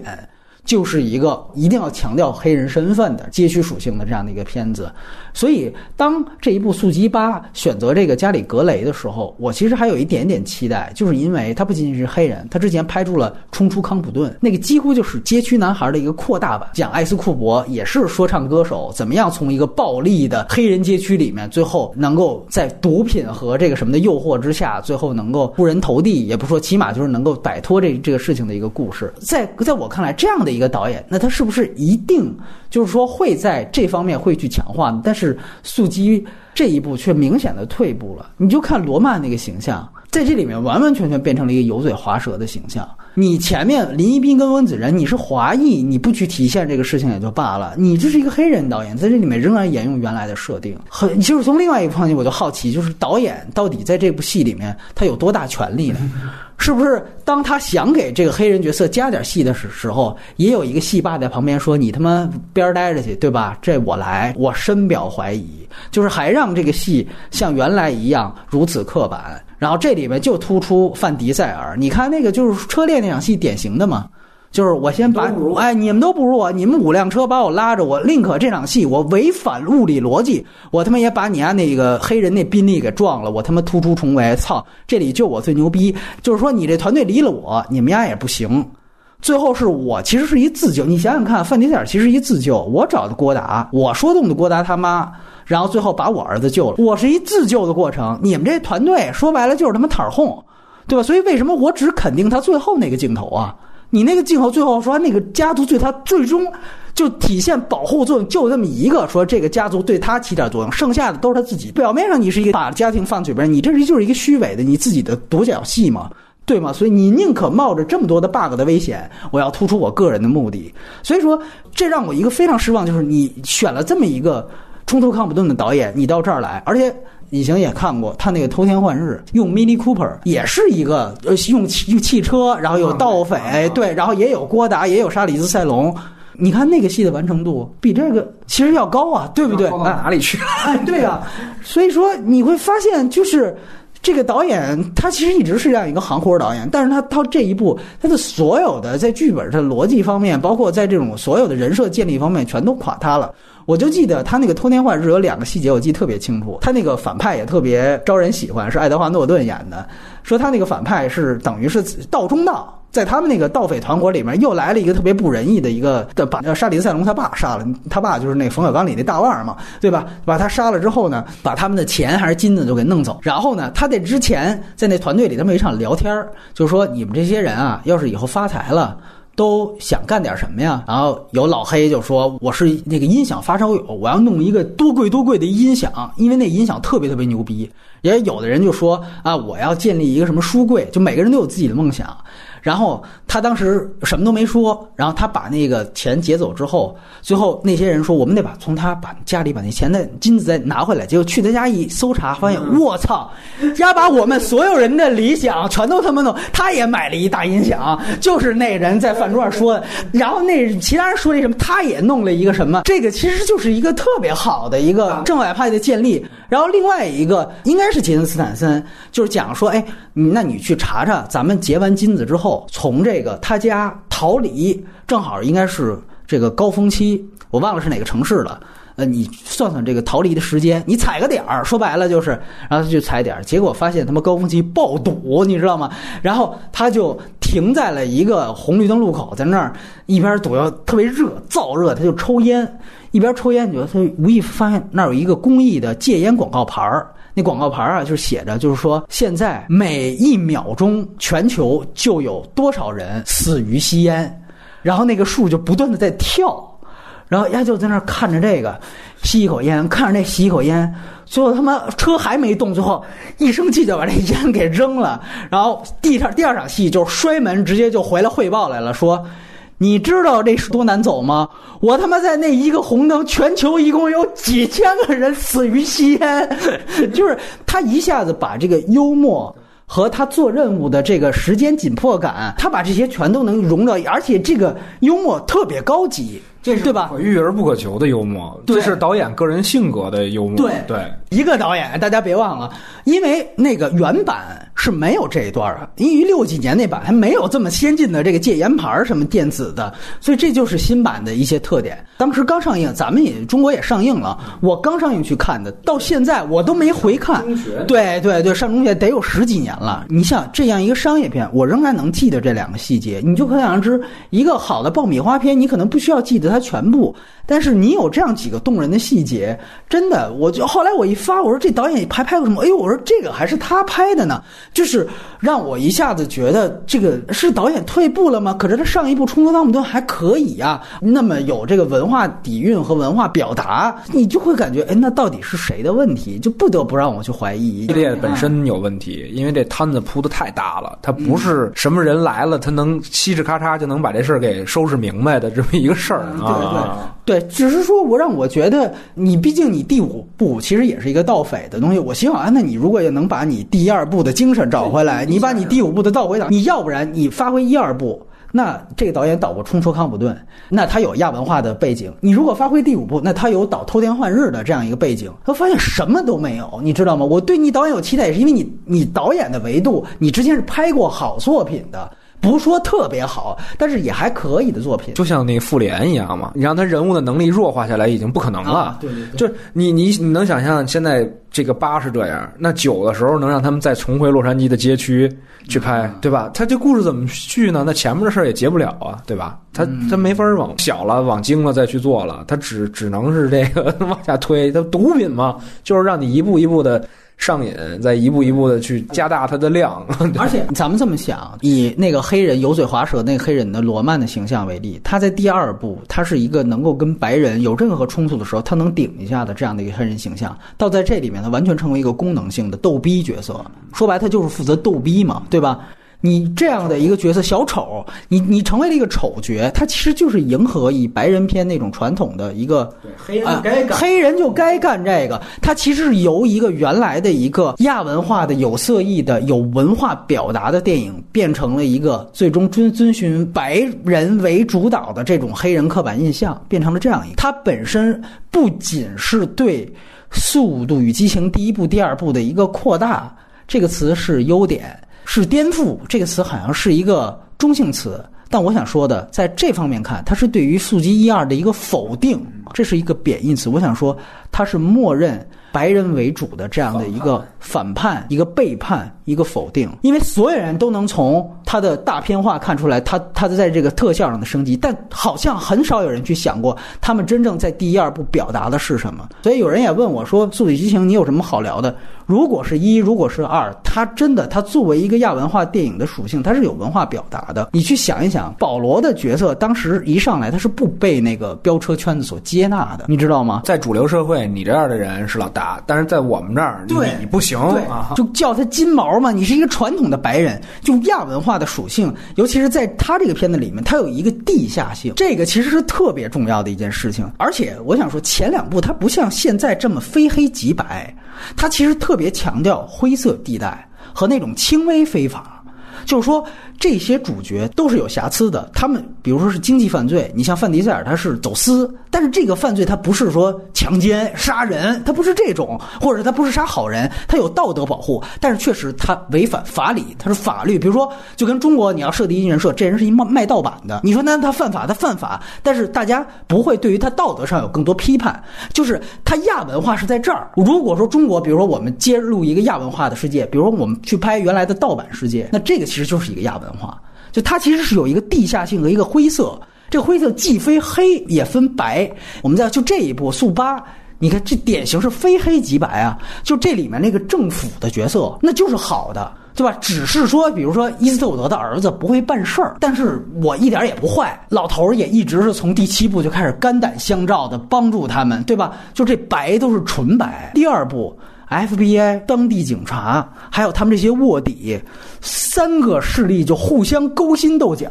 就是一个一定要强调黑人身份的街区属性的这样的一个片子，所以当这一部《速激八》选择这个加里·格雷的时候，我其实还有一点点期待，就是因为他不仅仅是黑人，他之前拍出了《冲出康普顿》，那个几乎就是街区男孩的一个扩大版，讲艾斯库伯也是说唱歌手，怎么样从一个暴力的黑人街区里面，最后能够在毒品和这个什么的诱惑之下，最后能够出人头地，也不说，起码就是能够摆脱这这个事情的一个故事。在在我看来，这样的。一个导演，那他是不是一定就是说会在这方面会去强化呢？但是速激这一步却明显的退步了。你就看罗曼那个形象，在这里面完完全全变成了一个油嘴滑舌的形象。你前面林一斌跟温子仁，你是华裔，你不去体现这个事情也就罢了，你这是一个黑人导演，在这里面仍然沿用原来的设定。很就是从另外一个方面，我就好奇，就是导演到底在这部戏里面他有多大权力呢？是不是当他想给这个黑人角色加点戏的时时候，也有一个戏霸在旁边说：“你他妈边儿待着去，对吧？这我来。”我深表怀疑，就是还让这个戏像原来一样如此刻板。然后这里面就突出范迪塞尔，你看那个就是车裂那场戏，典型的嘛。就是我先把哎，你们都不如我，你们五辆车把我拉着，我宁可这场戏我违反物理逻辑，我他妈也把你家那个黑人那宾利给撞了，我他妈突出重围，操，这里就我最牛逼。就是说你这团队离了我，你们家也不行。最后是我其实是一自救，你想想看，范迪塞尔其实一自救，我找的郭达，我说动的郭达他妈，然后最后把我儿子救了，我是一自救的过程。你们这团队说白了就是他妈摊儿哄，对吧？所以为什么我只肯定他最后那个镜头啊？你那个镜头最后说那个家族对他最终就体现保护作用，就这么一个说这个家族对他起点作用，剩下的都是他自己。表面上你是一个把家庭放嘴边，你这是就是一个虚伪的你自己的独角戏嘛，对吗？所以你宁可冒着这么多的 bug 的危险，我要突出我个人的目的。所以说，这让我一个非常失望，就是你选了这么一个冲突康普顿的导演，你到这儿来，而且。以前也看过他那个偷天换日，用 Mini Cooper 也是一个呃用汽汽车，然后有盗匪，对，然后也有郭达，也有沙里兹塞隆。你看那个戏的完成度比这个其实要高啊，对不对？到哪里去？哎，对啊，所以说你会发现，就是这个导演他其实一直是这样一个行活导演，但是他到这一步，他的所有的在剧本的逻辑方面，包括在这种所有的人设建立方面，全都垮塌了。我就记得他那个偷天换日有两个细节，我记得特别清楚。他那个反派也特别招人喜欢，是爱德华诺顿演的。说他那个反派是等于是道中道，在他们那个盗匪团伙里面又来了一个特别不仁义的一个，把沙里斯塞隆他爸杀了。他爸就是那冯小刚里那大腕嘛，对吧？把他杀了之后呢，把他们的钱还是金子就给弄走。然后呢，他在之前在那团队里，他们一场聊天就是说你们这些人啊，要是以后发财了。都想干点什么呀？然后有老黑就说：“我是那个音响发烧友，我要弄一个多贵多贵的音响，因为那音响特别特别牛逼。”也有的人就说：“啊，我要建立一个什么书柜。”就每个人都有自己的梦想。然后他当时什么都没说，然后他把那个钱劫走之后，最后那些人说我们得把从他把家里把那钱的金子再拿回来。结果去他家一搜查，发现我操，家把我们所有人的理想全都他妈弄。他也买了一大音响，就是那人在饭桌上说的。然后那其他人说那什么，他也弄了一个什么。这个其实就是一个特别好的一个正外派的建立。然后另外一个应该是杰森斯坦森，就是讲说，哎，那你去查查，咱们劫完金子之后。从这个他家逃离，正好应该是这个高峰期，我忘了是哪个城市了。呃，你算算这个逃离的时间，你踩个点儿，说白了就是，然后他就踩点儿，结果发现他妈高峰期爆堵，你知道吗？然后他就停在了一个红绿灯路口，在那儿一边堵要特别热，燥热，他就抽烟，一边抽烟，你说他无意发现那儿有一个公益的戒烟广告牌儿。那广告牌啊，就是写着，就是说现在每一秒钟全球就有多少人死于吸烟，然后那个数就不断的在跳，然后丫就在那儿看着这个，吸一口烟，看着那吸一口烟，最后他妈车还没动，最后一生气就把这烟给扔了，然后第二第二场戏就摔门，直接就回来汇报来了，说。你知道这是多难走吗？我他妈在那一个红灯，全球一共有几千个人死于吸烟，就是他一下子把这个幽默和他做任务的这个时间紧迫感，他把这些全都能融到，而且这个幽默特别高级。这是对吧？可遇而不可求的幽默，这是导演个人性格的幽默。对对，一个导演，大家别忘了，因为那个原版是没有这一段的，因为六几年那版还没有这么先进的这个戒烟牌儿什么电子的，所以这就是新版的一些特点。当时刚上映，咱们也中国也上映了，我刚上映去看的，到现在我都没回看。中学对对对，上中学得有十几年了。你像这样一个商业片，我仍然能记得这两个细节，你就可想而知，一个好的爆米花片，你可能不需要记得它全部，但是你有这样几个动人的细节，真的，我就后来我一发，我说这导演还拍过什么？哎呦，我说这个还是他拍的呢，就是让我一下子觉得这个是导演退步了吗？可是他上一部《冲锋汤姆顿》还可以呀、那么有这个文化底蕴和文化表达，你就会感觉，哎，那到底是谁的问题？就不得不让我去怀疑。系列本身有问题，因为这摊子铺的太大了，他不是什么人来了，他能嘁哧咔嚓就能把这事儿给收拾明白的这么一个事儿啊。对对，只是说我让我觉得，你毕竟你第五部其实也是一个盗匪的东西。我希望啊，那你如果也能把你第二部的精神找回来，你把你第五部的倒回档，你要不然你发挥一二部。那这个导演导过《冲出康普顿》，那他有亚文化的背景。你如果发挥第五部，那他有导偷天换日的这样一个背景。他发现什么都没有，你知道吗？我对你导演有期待，也是因为你你导演的维度，你之前是拍过好作品的，不说特别好，但是也还可以的作品。就像那个复联一样嘛，你让他人物的能力弱化下来已经不可能了。啊对对对就是你你你能想象现在这个八是这样，那九的时候能让他们再重回洛杉矶的街区去拍，对吧？他这故事怎么续呢？那前面的事儿也结不了啊，对吧？他他没法往小了、往精了再去做了，他只只能是这个 往下推。他毒品嘛，就是让你一步一步的上瘾，再一步一步的去加大它的量。而且咱们这么想，以那个黑人油嘴滑舌那个黑人的罗曼的形象为例，他在第二部，他是一个能够跟白人有任何冲突的时候，他能顶一下的这样的一个黑人形象。到在这里面，他完全成为一个功能性的逗逼角色。说白，他就是负责逗逼嘛，对吧？你这样的一个角色，小丑，你你成为了一个丑角，他其实就是迎合以白人片那种传统的一个黑啊，黑人就该干这个。他其实是由一个原来的一个亚文化的有色艺的有文化表达的电影，变成了一个最终遵遵循白人为主导的这种黑人刻板印象，变成了这样一个。它本身不仅是对《速度与激情》第一部、第二部的一个扩大，这个词是优点，是颠覆这个词好像是一个中性词。但我想说的，在这方面看，它是对于速激一二的一个否定，这是一个贬义词。我想说，它是默认白人为主的这样的一个反叛、一个背叛、一个否定。因为所有人都能从它的大片化看出来，它它的在这个特效上的升级，但好像很少有人去想过，他们真正在第一、二部表达的是什么。所以有人也问我说，《速度与激情》你有什么好聊的？如果是一，如果是二，它真的，它作为一个亚文化电影的属性，它是有文化表达的。你去想一想，保罗的角色当时一上来，他是不被那个飙车圈子所接纳的，你知道吗？在主流社会，你这样的人是老大，但是在我们这儿，对你不行对啊。就叫他金毛嘛。你是一个传统的白人，就亚文化的属性，尤其是在他这个片子里面，它有一个地下性，这个其实是特别重要的一件事情。而且我想说，前两部它不像现在这么非黑即白，它其实特别强调灰色地带和那种轻微非法。就是说，这些主角都是有瑕疵的。他们比如说是经济犯罪，你像范迪塞尔他是走私，但是这个犯罪他不是说强奸、杀人，他不是这种，或者是他不是杀好人，他有道德保护，但是确实他违反法理，他是法律。比如说，就跟中国你要设定一人设，这人是一卖卖盗版的，你说那他犯法，他犯法，但是大家不会对于他道德上有更多批判，就是他亚文化是在这儿。如果说中国，比如说我们揭露一个亚文化的世界，比如说我们去拍原来的盗版世界，那这个其实就是一个亚文化，就它其实是有一个地下性和一个灰色。这灰色既非黑也分白。我们在就这一部速八。你看，这典型是非黑即白啊！就这里面那个政府的角色，那就是好的，对吧？只是说，比如说伊斯特伍德的儿子不会办事儿，但是我一点也不坏，老头儿也一直是从第七部就开始肝胆相照的帮助他们，对吧？就这白都是纯白。第二部。FBI、当地警察，还有他们这些卧底，三个势力就互相勾心斗角。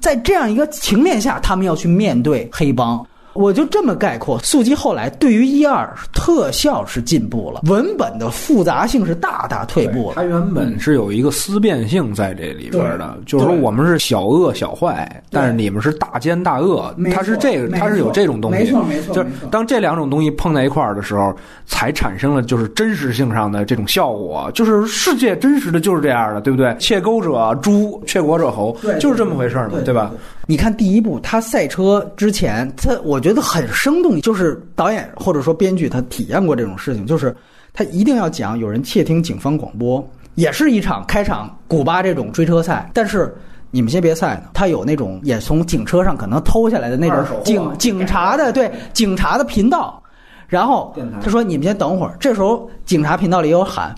在这样一个情面下，他们要去面对黑帮。我就这么概括，速激后来对于一二特效是进步了，文本的复杂性是大大退步了。它原本是有一个思辨性在这里边的，对就是说我们是小恶小坏，但是你们是大奸大恶它是这个，它是有这种东西。没错没错就是当这两种东西碰在一块儿的时候，才产生了就是真实性上的这种效果。就是世界真实的就是这样的，对不对？窃钩者诛，窃国者侯对，就是这么回事儿嘛，对吧？？你看第一部，他赛车之前，他我觉得很生动，就是导演或者说编剧他体验过这种事情，就是他一定要讲有人窃听警方广播，也是一场开场古巴这种追车赛，但是。你们先别赛呢，他有那种也从警车上可能偷下来的那种警警察的对警察的频道，然后他说你们先等会儿，这时候警察频道里有喊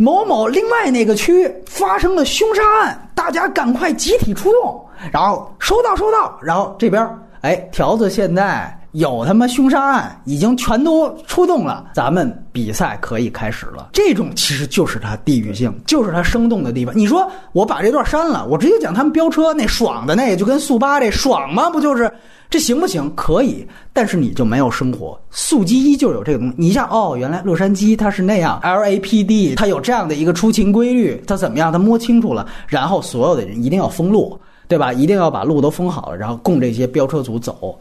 某某另外那个区发生了凶杀案，大家赶快集体出动。然后收到收到，然后这边哎条子现在有他妈凶杀案，已经全都出动了，咱们比赛可以开始了。这种其实就是它地域性，就是它生动的地方。你说我把这段删了，我直接讲他们飙车那爽的那也，就跟速八这爽吗？不就是？这行不行？可以，但是你就没有生活。速激一就有这个东西，你一下哦，原来洛杉矶它是那样，LAPD 它有这样的一个出勤规律，它怎么样？它摸清楚了，然后所有的人一定要封路，对吧？一定要把路都封好了，然后供这些飙车族走。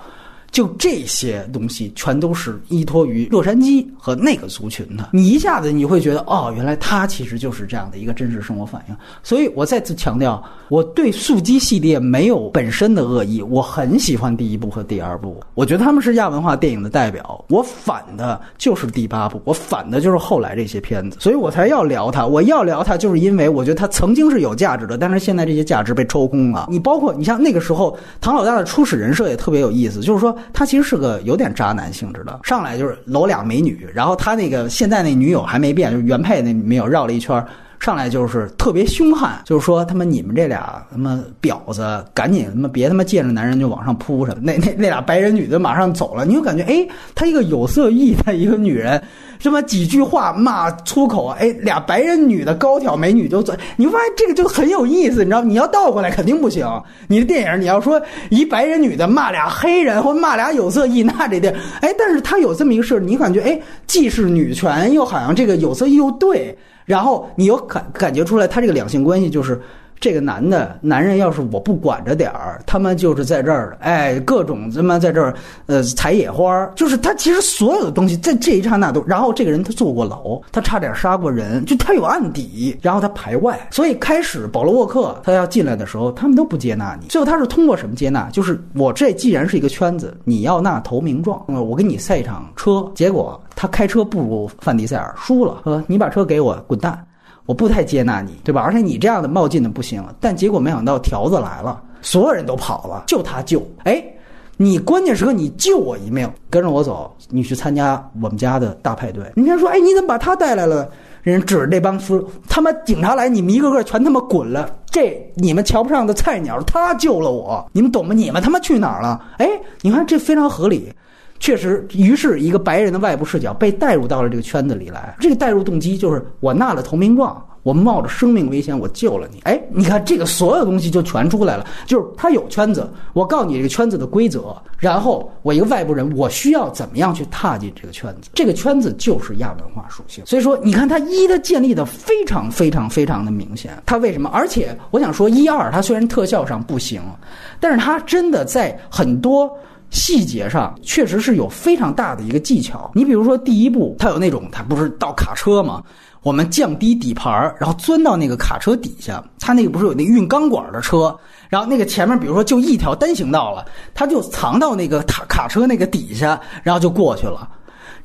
就这些东西全都是依托于洛杉矶和那个族群的，你一下子你会觉得哦，原来它其实就是这样的一个真实生活反应。所以我再次强调，我对速激系列没有本身的恶意，我很喜欢第一部和第二部，我觉得他们是亚文化电影的代表。我反的就是第八部，我反的就是后来这些片子，所以我才要聊它。我要聊它，就是因为我觉得它曾经是有价值的，但是现在这些价值被抽空了。你包括你像那个时候唐老大的初始人设也特别有意思，就是说他其实是个有点渣男性质的，上来就是搂俩美女，然后他那个现在那女友还没变，就是原配那女友绕了一圈。上来就是特别凶悍，就是说他妈你们这俩他妈婊子，赶紧他妈别他妈见着男人就往上扑什么。那那那俩白人女的马上走了，你就感觉哎，她一个有色艺的一个女人，什么几句话骂粗口，哎，俩白人女的高挑美女就走，你发现这个就很有意思，你知道？你要倒过来肯定不行。你的电影你要说一白人女的骂俩黑人或骂俩有色艺，那这电影哎，但是他有这么一个事，你感觉哎，既是女权，又好像这个有色艺又对。然后你有感感觉出来，他这个两性关系就是这个男的，男人要是我不管着点儿，他们就是在这儿，哎，各种他妈在这儿，呃，采野花儿，就是他其实所有的东西在这一刹那都，然后这个人他坐过牢，他差点杀过人，就他有案底，然后他排外，所以开始保罗沃克他要进来的时候，他们都不接纳你，最后他是通过什么接纳？就是我这既然是一个圈子，你要纳投名状，我给你赛一场车，结果他开车不如范迪塞尔，输了，呃，你把车给我，滚蛋。我不太接纳你，对吧？而且你这样的冒进的不行。但结果没想到条子来了，所有人都跑了，就他救。哎，你关键时刻你救我一命，跟着我走，你去参加我们家的大派对。人家说，哎，你怎么把他带来了？人指着这帮夫他妈警察来，你们一个个全他妈滚了！这你们瞧不上的菜鸟，他救了我，你们懂吗？你们他妈去哪儿了？哎，你看这非常合理。确实，于是一个白人的外部视角被带入到了这个圈子里来。这个带入动机就是我纳了投名状，我冒着生命危险我救了你。哎，你看这个所有东西就全出来了，就是他有圈子，我告诉你这个圈子的规则，然后我一个外部人，我需要怎么样去踏进这个圈子？这个圈子就是亚文化属性。所以说，你看它一的建立的非常非常非常的明显。它为什么？而且我想说，一二它虽然特效上不行，但是它真的在很多。细节上确实是有非常大的一个技巧。你比如说第一步，它有那种，它不是倒卡车吗？我们降低底盘，然后钻到那个卡车底下。它那个不是有那运钢管的车，然后那个前面比如说就一条单行道了，它就藏到那个卡卡车那个底下，然后就过去了。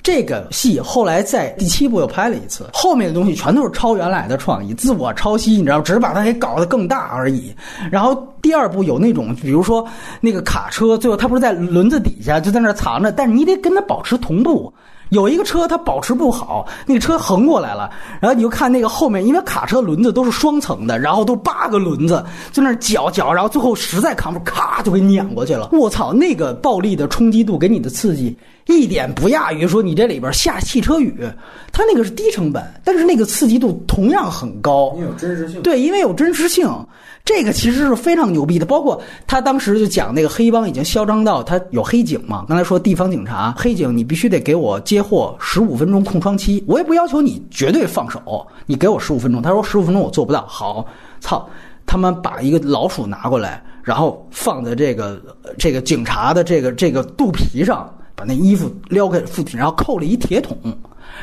这个戏后来在第七部又拍了一次，后面的东西全都是抄原来的创意，自我抄袭，你知道，只是把它给搞得更大而已。然后第二部有那种，比如说那个卡车，最后它不是在轮子底下就在那藏着，但是你得跟它保持同步。有一个车它保持不好，那个车横过来了，然后你就看那个后面，因为卡车轮子都是双层的，然后都八个轮子在那搅搅，然后最后实在扛不住，咔就给碾过去了。我操，那个暴力的冲击度给你的刺激一点不亚于说你这里边下汽车雨，它那个是低成本，但是那个刺激度同样很高。有真实性。对，因为有真实性。这个其实是非常牛逼的。包括他当时就讲那个黑帮已经嚣张到他有黑警嘛，刚才说地方警察，黑警你必须得给我接货十五分钟空窗期，我也不要求你绝对放手，你给我十五分钟。他说十五分钟我做不到，好，操，他们把一个老鼠拿过来，然后放在这个这个警察的这个这个肚皮上，把那衣服撩开附体，然后扣了一铁桶。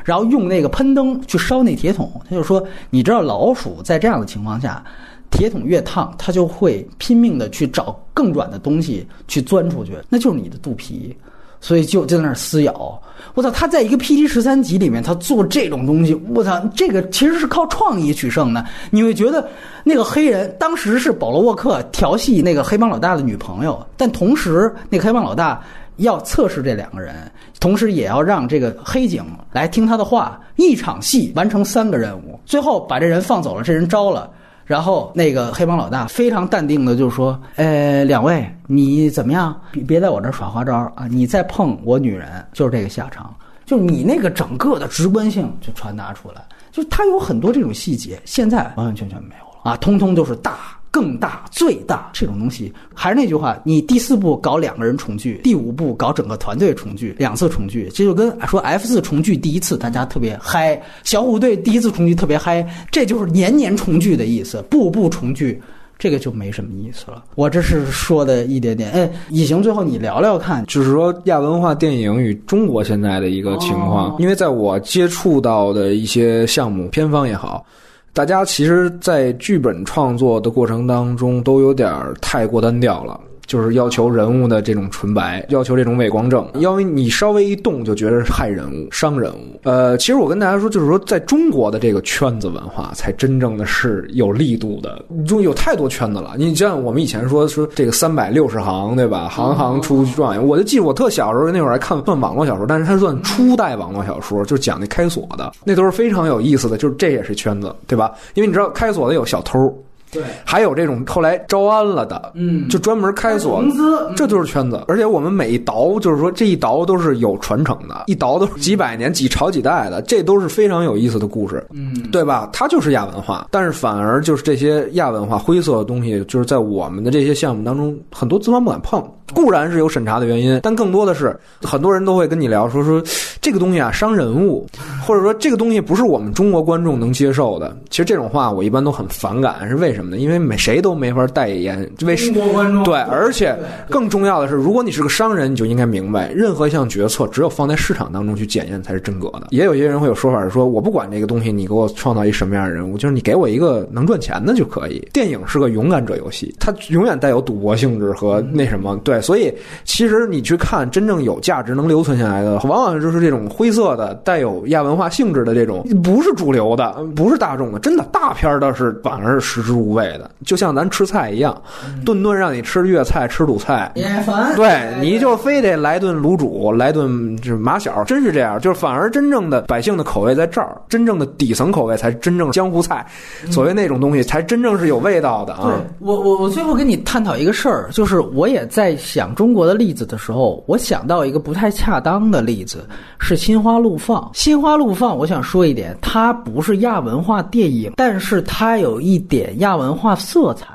然后用那个喷灯去烧那铁桶，他就说，你知道老鼠在这样的情况下，铁桶越烫，它就会拼命的去找更软的东西去钻出去，那就是你的肚皮，所以就就在那儿撕咬。我操，他在一个 P.T. 十三集里面，他做这种东西，我操，这个其实是靠创意取胜的。你会觉得那个黑人当时是保罗沃克调戏那个黑帮老大的女朋友，但同时那个黑帮老大。要测试这两个人，同时也要让这个黑警来听他的话，一场戏完成三个任务，最后把这人放走了，这人招了，然后那个黑帮老大非常淡定的就说：“呃，两位，你怎么样？别别在我这耍花招啊！你再碰我女人，就是这个下场。就你那个整个的直观性就传达出来，就他有很多这种细节，现在完完全全没有了啊，通通都是大。”更大、最大这种东西，还是那句话，你第四部搞两个人重聚，第五部搞整个团队重聚，两次重聚，这就跟说 F 四重聚第一次大家特别嗨，小虎队第一次重聚特别嗨，这就是年年重聚的意思，步步重聚，这个就没什么意思了。我这是说的一点点。哎，以行，最后你聊聊看，就是说亚文化电影与中国现在的一个情况，因为在我接触到的一些项目，片方也好。大家其实，在剧本创作的过程当中，都有点太过单调了。就是要求人物的这种纯白，要求这种伪光正，因为你稍微一动就觉得是害人物、伤人物。呃，其实我跟大家说，就是说，在中国的这个圈子文化，才真正的是有力度的。中有太多圈子了，你像我们以前说说这个三百六十行，对吧？行行出状元。我就记得我特小时候那会儿还看算网络小说，但是它算初代网络小说，就讲那开锁的，那都是非常有意思的。就是这也是圈子，对吧？因为你知道开锁的有小偷。对，还有这种后来招安了的，嗯，就专门开锁，公司，这就是圈子。而且我们每一倒，就是说这一倒都是有传承的，一倒都是几百年、几朝几代的，这都是非常有意思的故事，嗯，对吧？它就是亚文化，但是反而就是这些亚文化灰色的东西，就是在我们的这些项目当中，很多资方不敢碰。固然是有审查的原因，但更多的是很多人都会跟你聊说说这个东西啊伤人物，或者说这个东西不是我们中国观众能接受的。其实这种话我一般都很反感，是为什么呢？因为没谁都没法代言，为中国观众对，而且更重要的是，如果你是个商人，你就应该明白，任何一项决策只有放在市场当中去检验才是真格的。也有些人会有说法是说，我不管这个东西，你给我创造一什么样的人物，就是你给我一个能赚钱的就可以。电影是个勇敢者游戏，它永远带有赌博性质和那什么对，所以其实你去看真正有价值能留存下来的，往往就是这种灰色的、带有亚文化性质的这种，不是主流的，不是大众的，真的大片儿倒是反而是食之无味的。就像咱吃菜一样，顿顿让你吃粤菜、吃鲁菜，也烦。对，你就非得来顿卤煮，来顿就是马小，真是这样。就是反而真正的百姓的口味在这儿，真正的底层口味才真正江湖菜，所谓那种东西才真正是有味道的对啊。我，我我最后跟你探讨一个事儿，就是我也在想中国的例子的时候，我想到一个不太恰当的例子，是《心花怒放》。《心花怒放》，我想说一点，它不是亚文化电影，但是它有一点亚文化色彩。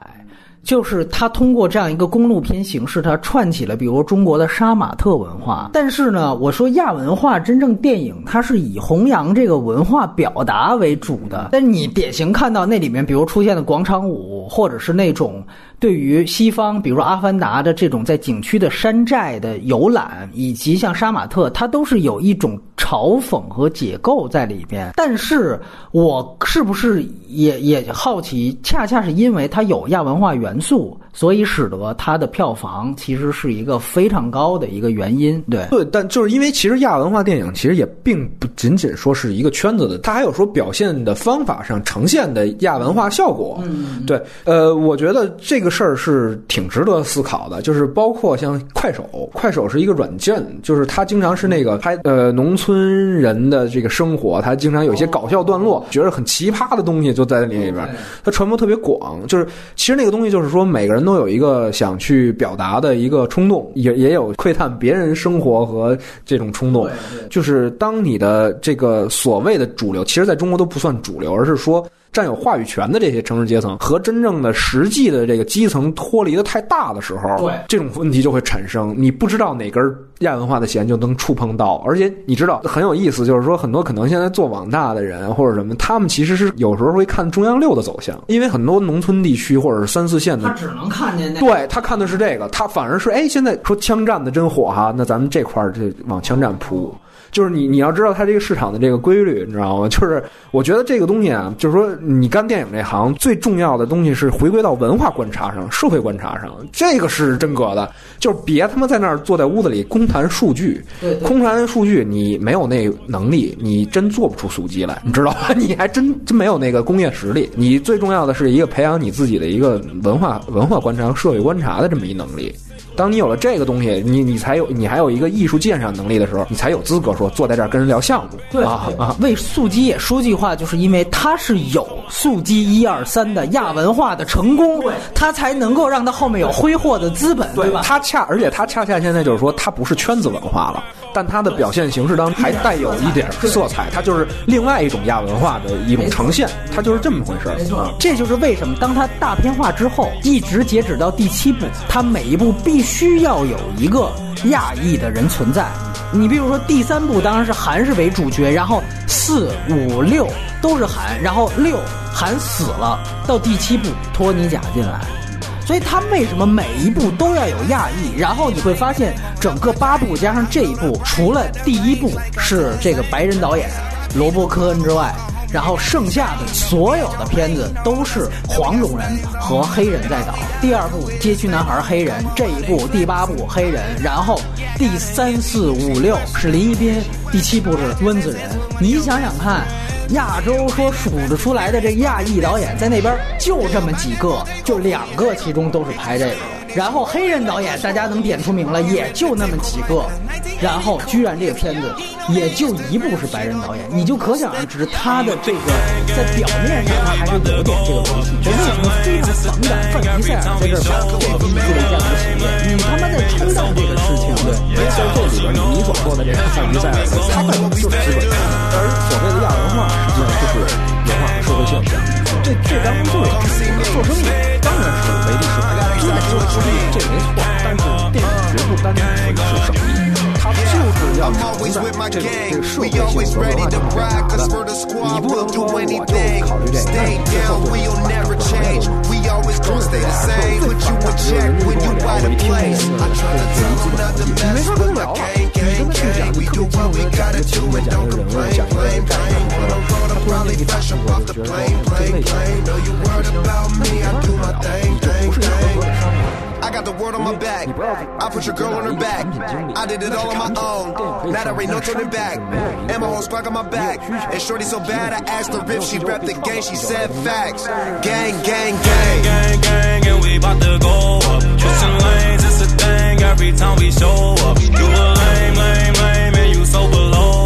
就是它通过这样一个公路片形式，它串起了比如中国的杀马特文化。但是呢，我说亚文化真正电影，它是以弘扬这个文化表达为主的。但你典型看到那里面，比如出现的广场舞，或者是那种对于西方，比如说《阿凡达》的这种在景区的山寨的游览，以及像杀马特，它都是有一种嘲讽和解构在里边。但是我是不是也也好奇，恰恰是因为它有亚文化元素，所以使得它的票房其实是一个非常高的一个原因。对，对，但就是因为其实亚文化电影其实也并不仅仅说是一个圈子的，它还有说表现的方法上呈现的亚文化效果。嗯，对，呃，我觉得这个事儿是挺值得思考的，就是包括像快手，快手是一个软件，就是它经常是那个拍呃农村人的这个生活，它经常有一些搞笑段落，觉得很奇葩的东西就在那里边，它传播特别广。就是其实那个东西就是说每个人都有一个想去表达的一个冲动，也也有窥探别人生活和这种冲动。就是当你的这个所谓的主流，其实在中国都不算主流，而是说占有话语权的这些城市阶层和真正的实际的这个基层脱离的太大的时候，对这种问题就会产生。你不知道哪根亚文化的弦就能触碰到，而且你知道很有意思，就是说很多可能现在做网大的人或者什么，他们其实是有时候会看中央六的走向，因为很多农村地区或者是三四线的他只能看见那对他看的是这个，他反而是哎，现在说枪战的真火哈，那咱们这块儿就往枪战扑。就是你你要知道它这个市场的这个规律，你知道吗？就是我觉得这个东西啊，就是说你干电影这行最重要的东西是回归到文化观察上、社会观察上，这个是真格的。就是别他妈在那儿坐在屋子里空谈数据，空谈数据，你没有那能力，你真做不出速激来，你知道吧？你还真真没有那个工业实力。你最重要的是一个培养你自己的一个文化文化观察、社会观察的这么一能力。当你有了这个东西，你你才有你还有一个艺术鉴赏能力的时候，你才有资格说坐在这儿跟人聊项目。对啊啊，为素鸡也说句话，就是因为他是有素鸡一二三的亚文化的成功，他才能够让他后面有挥霍的资本，对吧？它恰而且他恰恰现在就是说，他不是圈子文化了，但他的表现形式当中还带有一点色彩，它就是另外一种亚文化的一种呈现，它就是这么回事儿。没错，这就是为什么当他大片化之后，一直截止到第七部，他每一部必须要有一个亚裔的人存在。你比如说第三部当然是韩是为主角，然后四五六都是韩，然后六韩死了，到第七部托尼贾进来。所以他为什么每一部都要有亚裔？然后你会发现，整个八部加上这一部，除了第一部是这个白人导演罗伯·科恩之外，然后剩下的所有的片子都是黄种人和黑人在导。第二部《街区男孩》黑人，这一部第八部黑人，然后第三四五六是林一斌，第七部是温子仁。你想想看。亚洲说数得出来的这亚裔导演在那边就这么几个，就两个，其中都是拍这个的。然后黑人导演大家能点出名了，也就那么几个。然后居然这个片子也就一部是白人导演，你就可想而知他的这个在表面上他还是有点这个东西。我为什么非常反感范迪塞尔在这儿搞这个一系列这样的企业？你他妈在冲淡这个事情，对？在这里边，你所说的这个范迪塞尔，他根本就是资本家，而所谓的亚文化，实际上就是文化和社会现象。这这当中就有做生意，当然是唯利是图，资本就是图利，这没错。但是电影绝不单纯是生意，它就是要承载这种这个社会性和文化性表达的。你不能说我就考虑这个，但是最后就是把整个行业都。真的是这样，最反感就是人家跟我聊，我一听这个，我一基本上你没法跟我聊了。你跟他去讲，你特别激动的讲一个情节，讲一个人 I got the world on my back. I put your girl on her back. I did it all on my own. Now there ain't no turning back. And my whole squad on my back. And shorty so bad, I asked her if she rep the game. She said facts. Gang, gang, gang. gang, gang, and we bout to go up. Switching lanes, it's a thing every time we show up. You a lame, lame, lame, and you so below